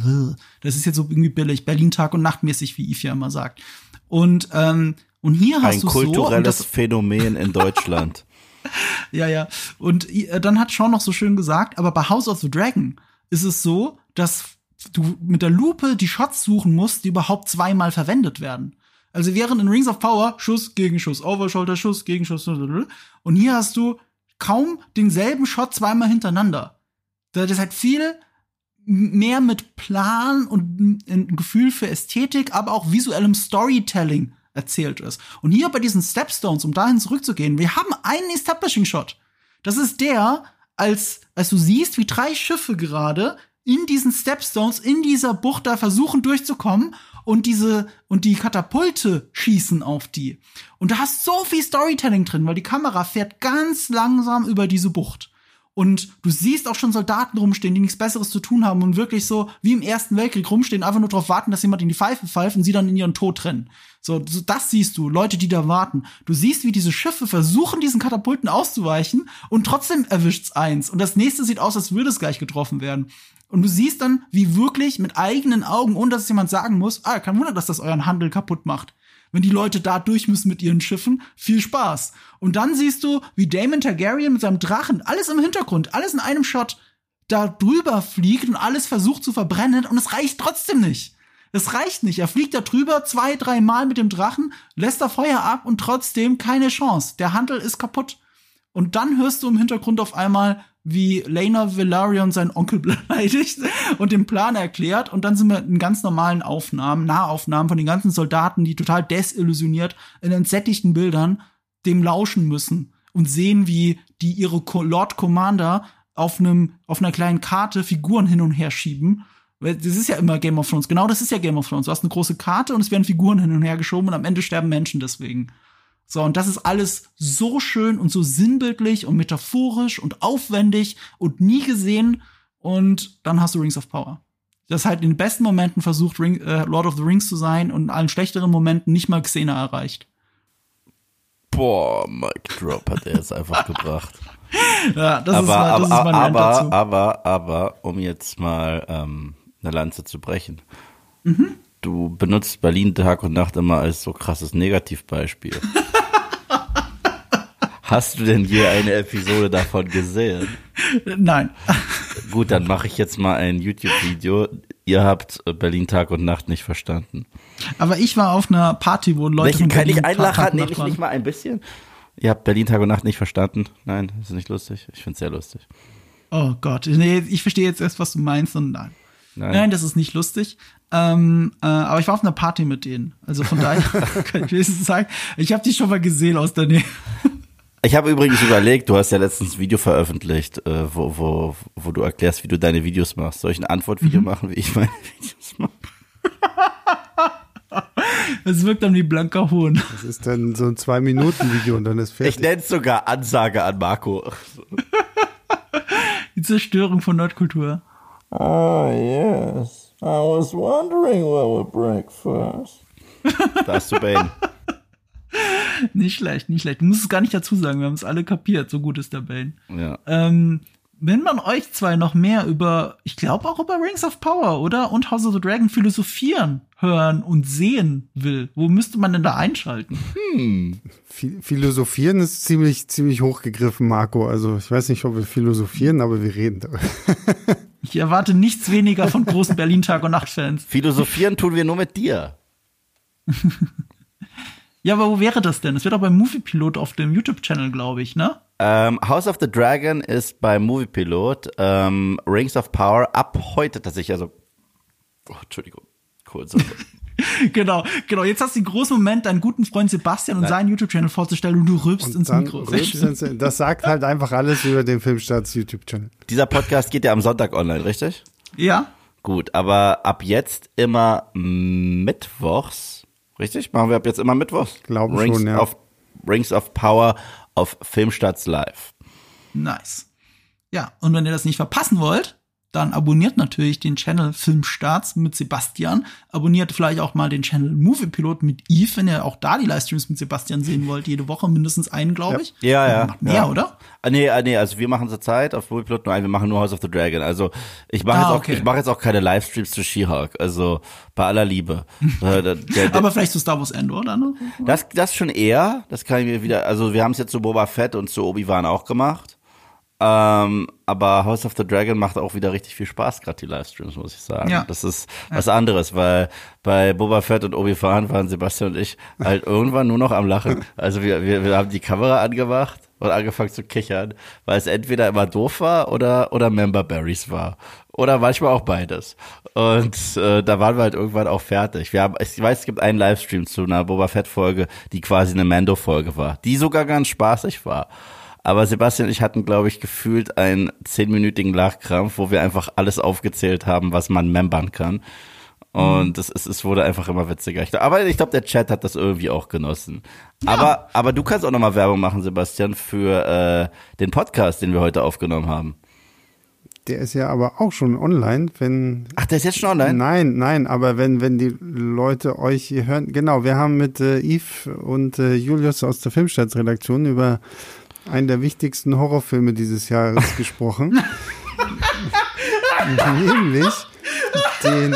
das ist jetzt so irgendwie billig, Berlin Tag und Nachtmäßig, wie Yves ja immer sagt. Und ähm, und hier hast Ein du kulturelles so, und Phänomen in Deutschland. ja, ja. Und äh, dann hat Sean noch so schön gesagt, aber bei House of the Dragon ist es so, dass du mit der Lupe die Shots suchen musst, die überhaupt zweimal verwendet werden. Also während in Rings of Power Schuss, Gegenschuss, Overshoulder, Schuss, Gegenschuss. Und hier hast du kaum denselben Shot zweimal hintereinander. Das ist halt viel mehr mit Plan und ein Gefühl für Ästhetik, aber auch visuellem Storytelling erzählt ist. Und hier bei diesen Stepstones, um dahin zurückzugehen, wir haben einen Establishing Shot. Das ist der, als, als du siehst, wie drei Schiffe gerade in diesen Stepstones, in dieser Bucht da versuchen durchzukommen und diese, und die Katapulte schießen auf die. Und da hast so viel Storytelling drin, weil die Kamera fährt ganz langsam über diese Bucht. Und du siehst auch schon Soldaten rumstehen, die nichts Besseres zu tun haben und wirklich so wie im Ersten Weltkrieg rumstehen, einfach nur darauf warten, dass jemand in die Pfeife pfeift und sie dann in ihren Tod rennen. So, das siehst du, Leute, die da warten. Du siehst, wie diese Schiffe versuchen, diesen Katapulten auszuweichen und trotzdem erwischt's eins. Und das nächste sieht aus, als würde es gleich getroffen werden. Und du siehst dann, wie wirklich mit eigenen Augen, ohne dass es jemand sagen muss, ah, kein Wunder, dass das euren Handel kaputt macht wenn die Leute da durch müssen mit ihren Schiffen. Viel Spaß. Und dann siehst du, wie Damon Targaryen mit seinem Drachen, alles im Hintergrund, alles in einem Shot, da drüber fliegt und alles versucht zu verbrennen und es reicht trotzdem nicht. Es reicht nicht. Er fliegt da drüber zwei, drei Mal mit dem Drachen, lässt da Feuer ab und trotzdem keine Chance. Der Handel ist kaputt. Und dann hörst du im Hintergrund auf einmal wie Lena Velaryon seinen Onkel beleidigt und den Plan erklärt. Und dann sind wir in ganz normalen Aufnahmen, Nahaufnahmen von den ganzen Soldaten, die total desillusioniert in entsättigten Bildern dem lauschen müssen und sehen, wie die ihre Lord Commander auf einem, auf einer kleinen Karte Figuren hin und her schieben. Das ist ja immer Game of Thrones. Genau das ist ja Game of Thrones. Du hast eine große Karte und es werden Figuren hin und her geschoben und am Ende sterben Menschen deswegen. So, und das ist alles so schön und so sinnbildlich und metaphorisch und aufwendig und nie gesehen. Und dann hast du Rings of Power. Das halt in den besten Momenten versucht, Ring, äh, Lord of the Rings zu sein und in allen schlechteren Momenten nicht mal Xena erreicht. Boah, Mike Drop hat er jetzt einfach gebracht. Ja, das aber, ist, mal, das aber, ist mein aber, dazu. aber, aber, um jetzt mal ähm, eine Lanze zu brechen. Mhm. Du benutzt Berlin Tag und Nacht immer als so krasses Negativbeispiel. Hast du denn je eine Episode davon gesehen? Nein. Gut, dann mache ich jetzt mal ein YouTube-Video. Ihr habt Berlin Tag und Nacht nicht verstanden. Aber ich war auf einer Party, wo Leute Welchen von kann ich einlachen? Nehme ich nicht mal ein bisschen? Ihr habt Berlin Tag und Nacht nicht verstanden? Nein, ist nicht lustig. Ich finde es sehr lustig. Oh Gott, nee, ich verstehe jetzt erst, was du meinst und nein. Nein. Nein, das ist nicht lustig. Ähm, äh, aber ich war auf einer Party mit denen. Also von daher kann ich wenigstens sagen, ich habe die schon mal gesehen aus der Nähe. Ich habe übrigens überlegt, du hast ja letztens ein Video veröffentlicht, äh, wo, wo, wo du erklärst, wie du deine Videos machst. Soll ich ein Antwortvideo Mhm. machen, wie ich meine Videos mache? Es wirkt dann wie blanker Hohn. Das ist dann so ein Zwei-Minuten-Video und dann ist Ich fertig. nenne es sogar Ansage an Marco. Die Zerstörung von Nerdkultur. Oh, yes. I was wondering what would break first. Da hast du Bane. Nicht schlecht, nicht schlecht. Du musst es gar nicht dazu sagen, wir haben es alle kapiert. So gut ist der Bane. Ja. Ähm, wenn man euch zwei noch mehr über, ich glaube auch über Rings of Power, oder? Und House of the Dragon philosophieren, hören und sehen will, wo müsste man denn da einschalten? Phi- Philosophieren ist ziemlich, ziemlich hochgegriffen, Marco. Also ich weiß nicht, ob wir philosophieren, aber wir reden darüber. Ich erwarte nichts weniger von großen Berlin Tag und Nacht Fans. Philosophieren tun wir nur mit dir. Ja, aber wo wäre das denn? Es wird doch beim Movie Pilot auf dem YouTube-Channel, glaube ich, ne? Ähm, House of the Dragon ist bei Movie Pilot. Ähm, Rings of Power ab heute tatsächlich. Also, oh, Entschuldigung, kurz. genau, genau. Jetzt hast du den großen Moment, deinen guten Freund Sebastian und seinen YouTube-Channel vorzustellen und du rülpst Und ins dann Mikro. Ins- das sagt halt einfach alles über den Filmstarts YouTube-Channel. Dieser Podcast geht ja am Sonntag online, richtig? Ja, Gut, aber ab jetzt immer mittwochs, Richtig? Machen wir ab jetzt immer Mittwochs? Glaube Rings schon, ja. Of, Rings of Power auf Filmstarts Live. Nice. Ja, und wenn ihr das nicht verpassen wollt, dann abonniert natürlich den Channel Filmstarts mit Sebastian. Abonniert vielleicht auch mal den Channel Movie Pilot mit Eve, wenn ihr auch da die Livestreams mit Sebastian sehen wollt. Jede Woche mindestens einen, glaube ich. Ja, ja. Macht mehr, ja. oder? Ah, nee, ah, nee, also wir machen zur Zeit auf Movieplot nur ein, wir machen nur House of the Dragon. Also ich mache Ah, jetzt, auch, okay. ich mach jetzt auch keine Livestreams zu She-Hulk. Also bei aller Liebe. Äh, der, der, Aber vielleicht zu Star Wars Endor dann. Das, das schon eher. Das kann ich mir wieder. Also wir haben es jetzt zu Boba Fett und zu Obi Wan auch gemacht. Ähm, aber House of the Dragon macht auch wieder richtig viel Spaß, gerade die Livestreams, muss ich sagen. Ja. Das ist was anderes, weil bei Boba Fett und Obi Wan waren Sebastian und ich halt irgendwann nur noch am Lachen. Also wir, wir, wir haben die Kamera angemacht und angefangen zu kichern, weil es entweder immer doof war oder oder Member Berries war. Oder manchmal auch beides. Und äh, da waren wir halt irgendwann auch fertig. Wir haben, ich weiß, es gibt einen Livestream zu einer Boba Fett-Folge, die quasi eine Mando-Folge war, die sogar ganz spaßig war. Aber Sebastian und ich hatten, glaube ich, gefühlt einen zehnminütigen Lachkrampf, wo wir einfach alles aufgezählt haben, was man membern kann. Und es, es, es wurde einfach immer witziger. Ich, aber ich glaube, der Chat hat das irgendwie auch genossen. Aber, aber du kannst auch nochmal Werbung machen, Sebastian, für äh, den Podcast, den wir heute aufgenommen haben. Der ist ja aber auch schon online, wenn. Ach, der ist jetzt schon online? Nein, nein, aber wenn, wenn die Leute euch hier hören. Genau, wir haben mit äh, Yves und äh, Julius aus der Filmstaatsredaktion über einen der wichtigsten Horrorfilme dieses Jahres gesprochen. Nämlich den,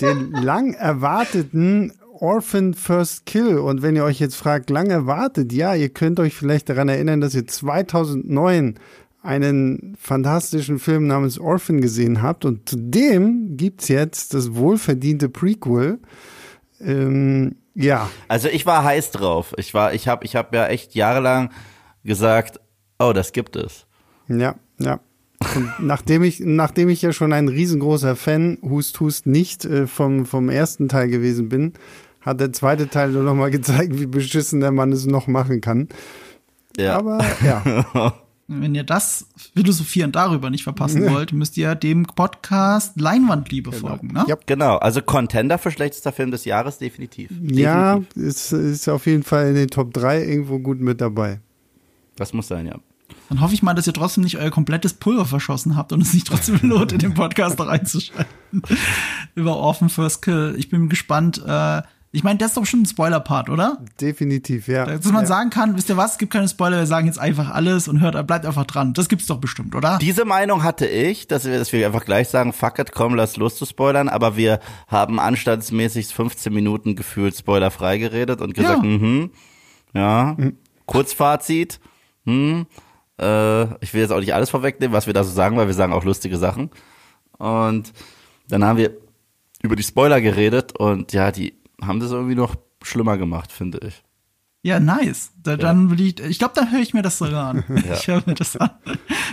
den lang erwarteten Orphan First Kill. Und wenn ihr euch jetzt fragt, lang erwartet, ja, ihr könnt euch vielleicht daran erinnern, dass ihr 2009 einen fantastischen Film namens Orphan gesehen habt. Und zudem gibt's jetzt das wohlverdiente Prequel. Ähm, ja, Also ich war heiß drauf. Ich war, ich habe, ich habe ja echt jahrelang gesagt, oh, das gibt es. Ja, ja. Und nachdem ich, nachdem ich ja schon ein riesengroßer Fan, Hust Hust nicht äh, vom, vom ersten Teil gewesen bin, hat der zweite Teil nur noch mal gezeigt, wie beschissen der Mann es noch machen kann. Ja. Aber ja, Wenn ihr das Philosophieren darüber nicht verpassen wollt, müsst ihr dem Podcast Leinwandliebe folgen, ne? Ja. Genau, also Contender für schlechtester Film des Jahres, definitiv. ja, Definitiv. ist, ist auf jeden Fall in den Top 3 irgendwo gut mit dabei. Das muss sein, ja. Dann hoffe ich mal, dass ihr trotzdem nicht euer komplettes Pulver verschossen habt und es nicht trotzdem lohnt, in den Podcast noch reinzuschalten. Über Orphan First Kill. Ich bin gespannt. Äh, ich meine, das ist doch schon ein Spoiler-Part, oder? Definitiv, ja. Dass man ja. sagen kann, wisst ihr was, es gibt keine Spoiler, wir sagen jetzt einfach alles und hört, bleibt einfach dran. Das gibt's doch bestimmt, oder? Diese Meinung hatte ich, dass wir, dass wir einfach gleich sagen, fuck it, komm, lass los zu spoilern, aber wir haben anstandsmäßig 15 Minuten gefühlt spoilerfrei geredet und gesagt, Ja. mhm, ja, Kurzfazit, hm, äh, ich will jetzt auch nicht alles vorwegnehmen, was wir da so sagen, weil wir sagen auch lustige Sachen. Und dann haben wir über die Spoiler geredet und ja, die haben das irgendwie noch schlimmer gemacht, finde ich. Ja, nice. Da, Dann will ich, ich glaube, dann höre ich mir das sogar an. Ich höre mir das an.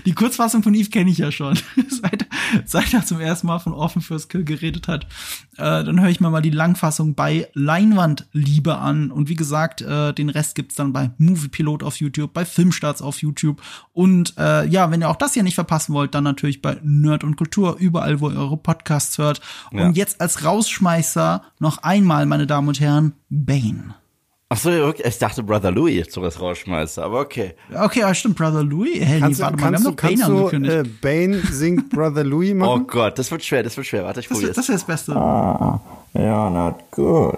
Die Kurzfassung von Eve kenne ich ja schon. seit, seit er zum ersten Mal von Orphan First Kill geredet hat. Äh, dann höre ich mir mal die Langfassung bei Leinwandliebe an. Und wie gesagt, äh, den Rest gibt's dann bei Movie Pilot auf YouTube, bei Filmstarts auf YouTube. Und äh, ja, wenn ihr auch das hier nicht verpassen wollt, dann natürlich bei Nerd und Kultur, überall, wo ihr eure Podcasts hört. Ja. Und jetzt als Rausschmeißer noch einmal, meine Damen und Herren, Bane. Ach so, okay. ich dachte Brother Louis so was rausschmeiße, aber okay. Okay, ja, stimmt, Brother Louis. Hey, Kannst, nee, du- warte mal, wir kannst, haben du, noch Bane du angekündigt. äh, Bane singt Brother Louis Oh machen? Gott, das wird schwer, das wird schwer. Warte, ich das probiere das, ist das Beste. You're not good.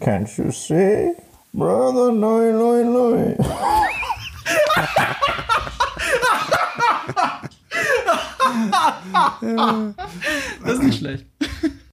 Can't you see? Brother Louie, Louie, Louie. Das ist nicht schlecht.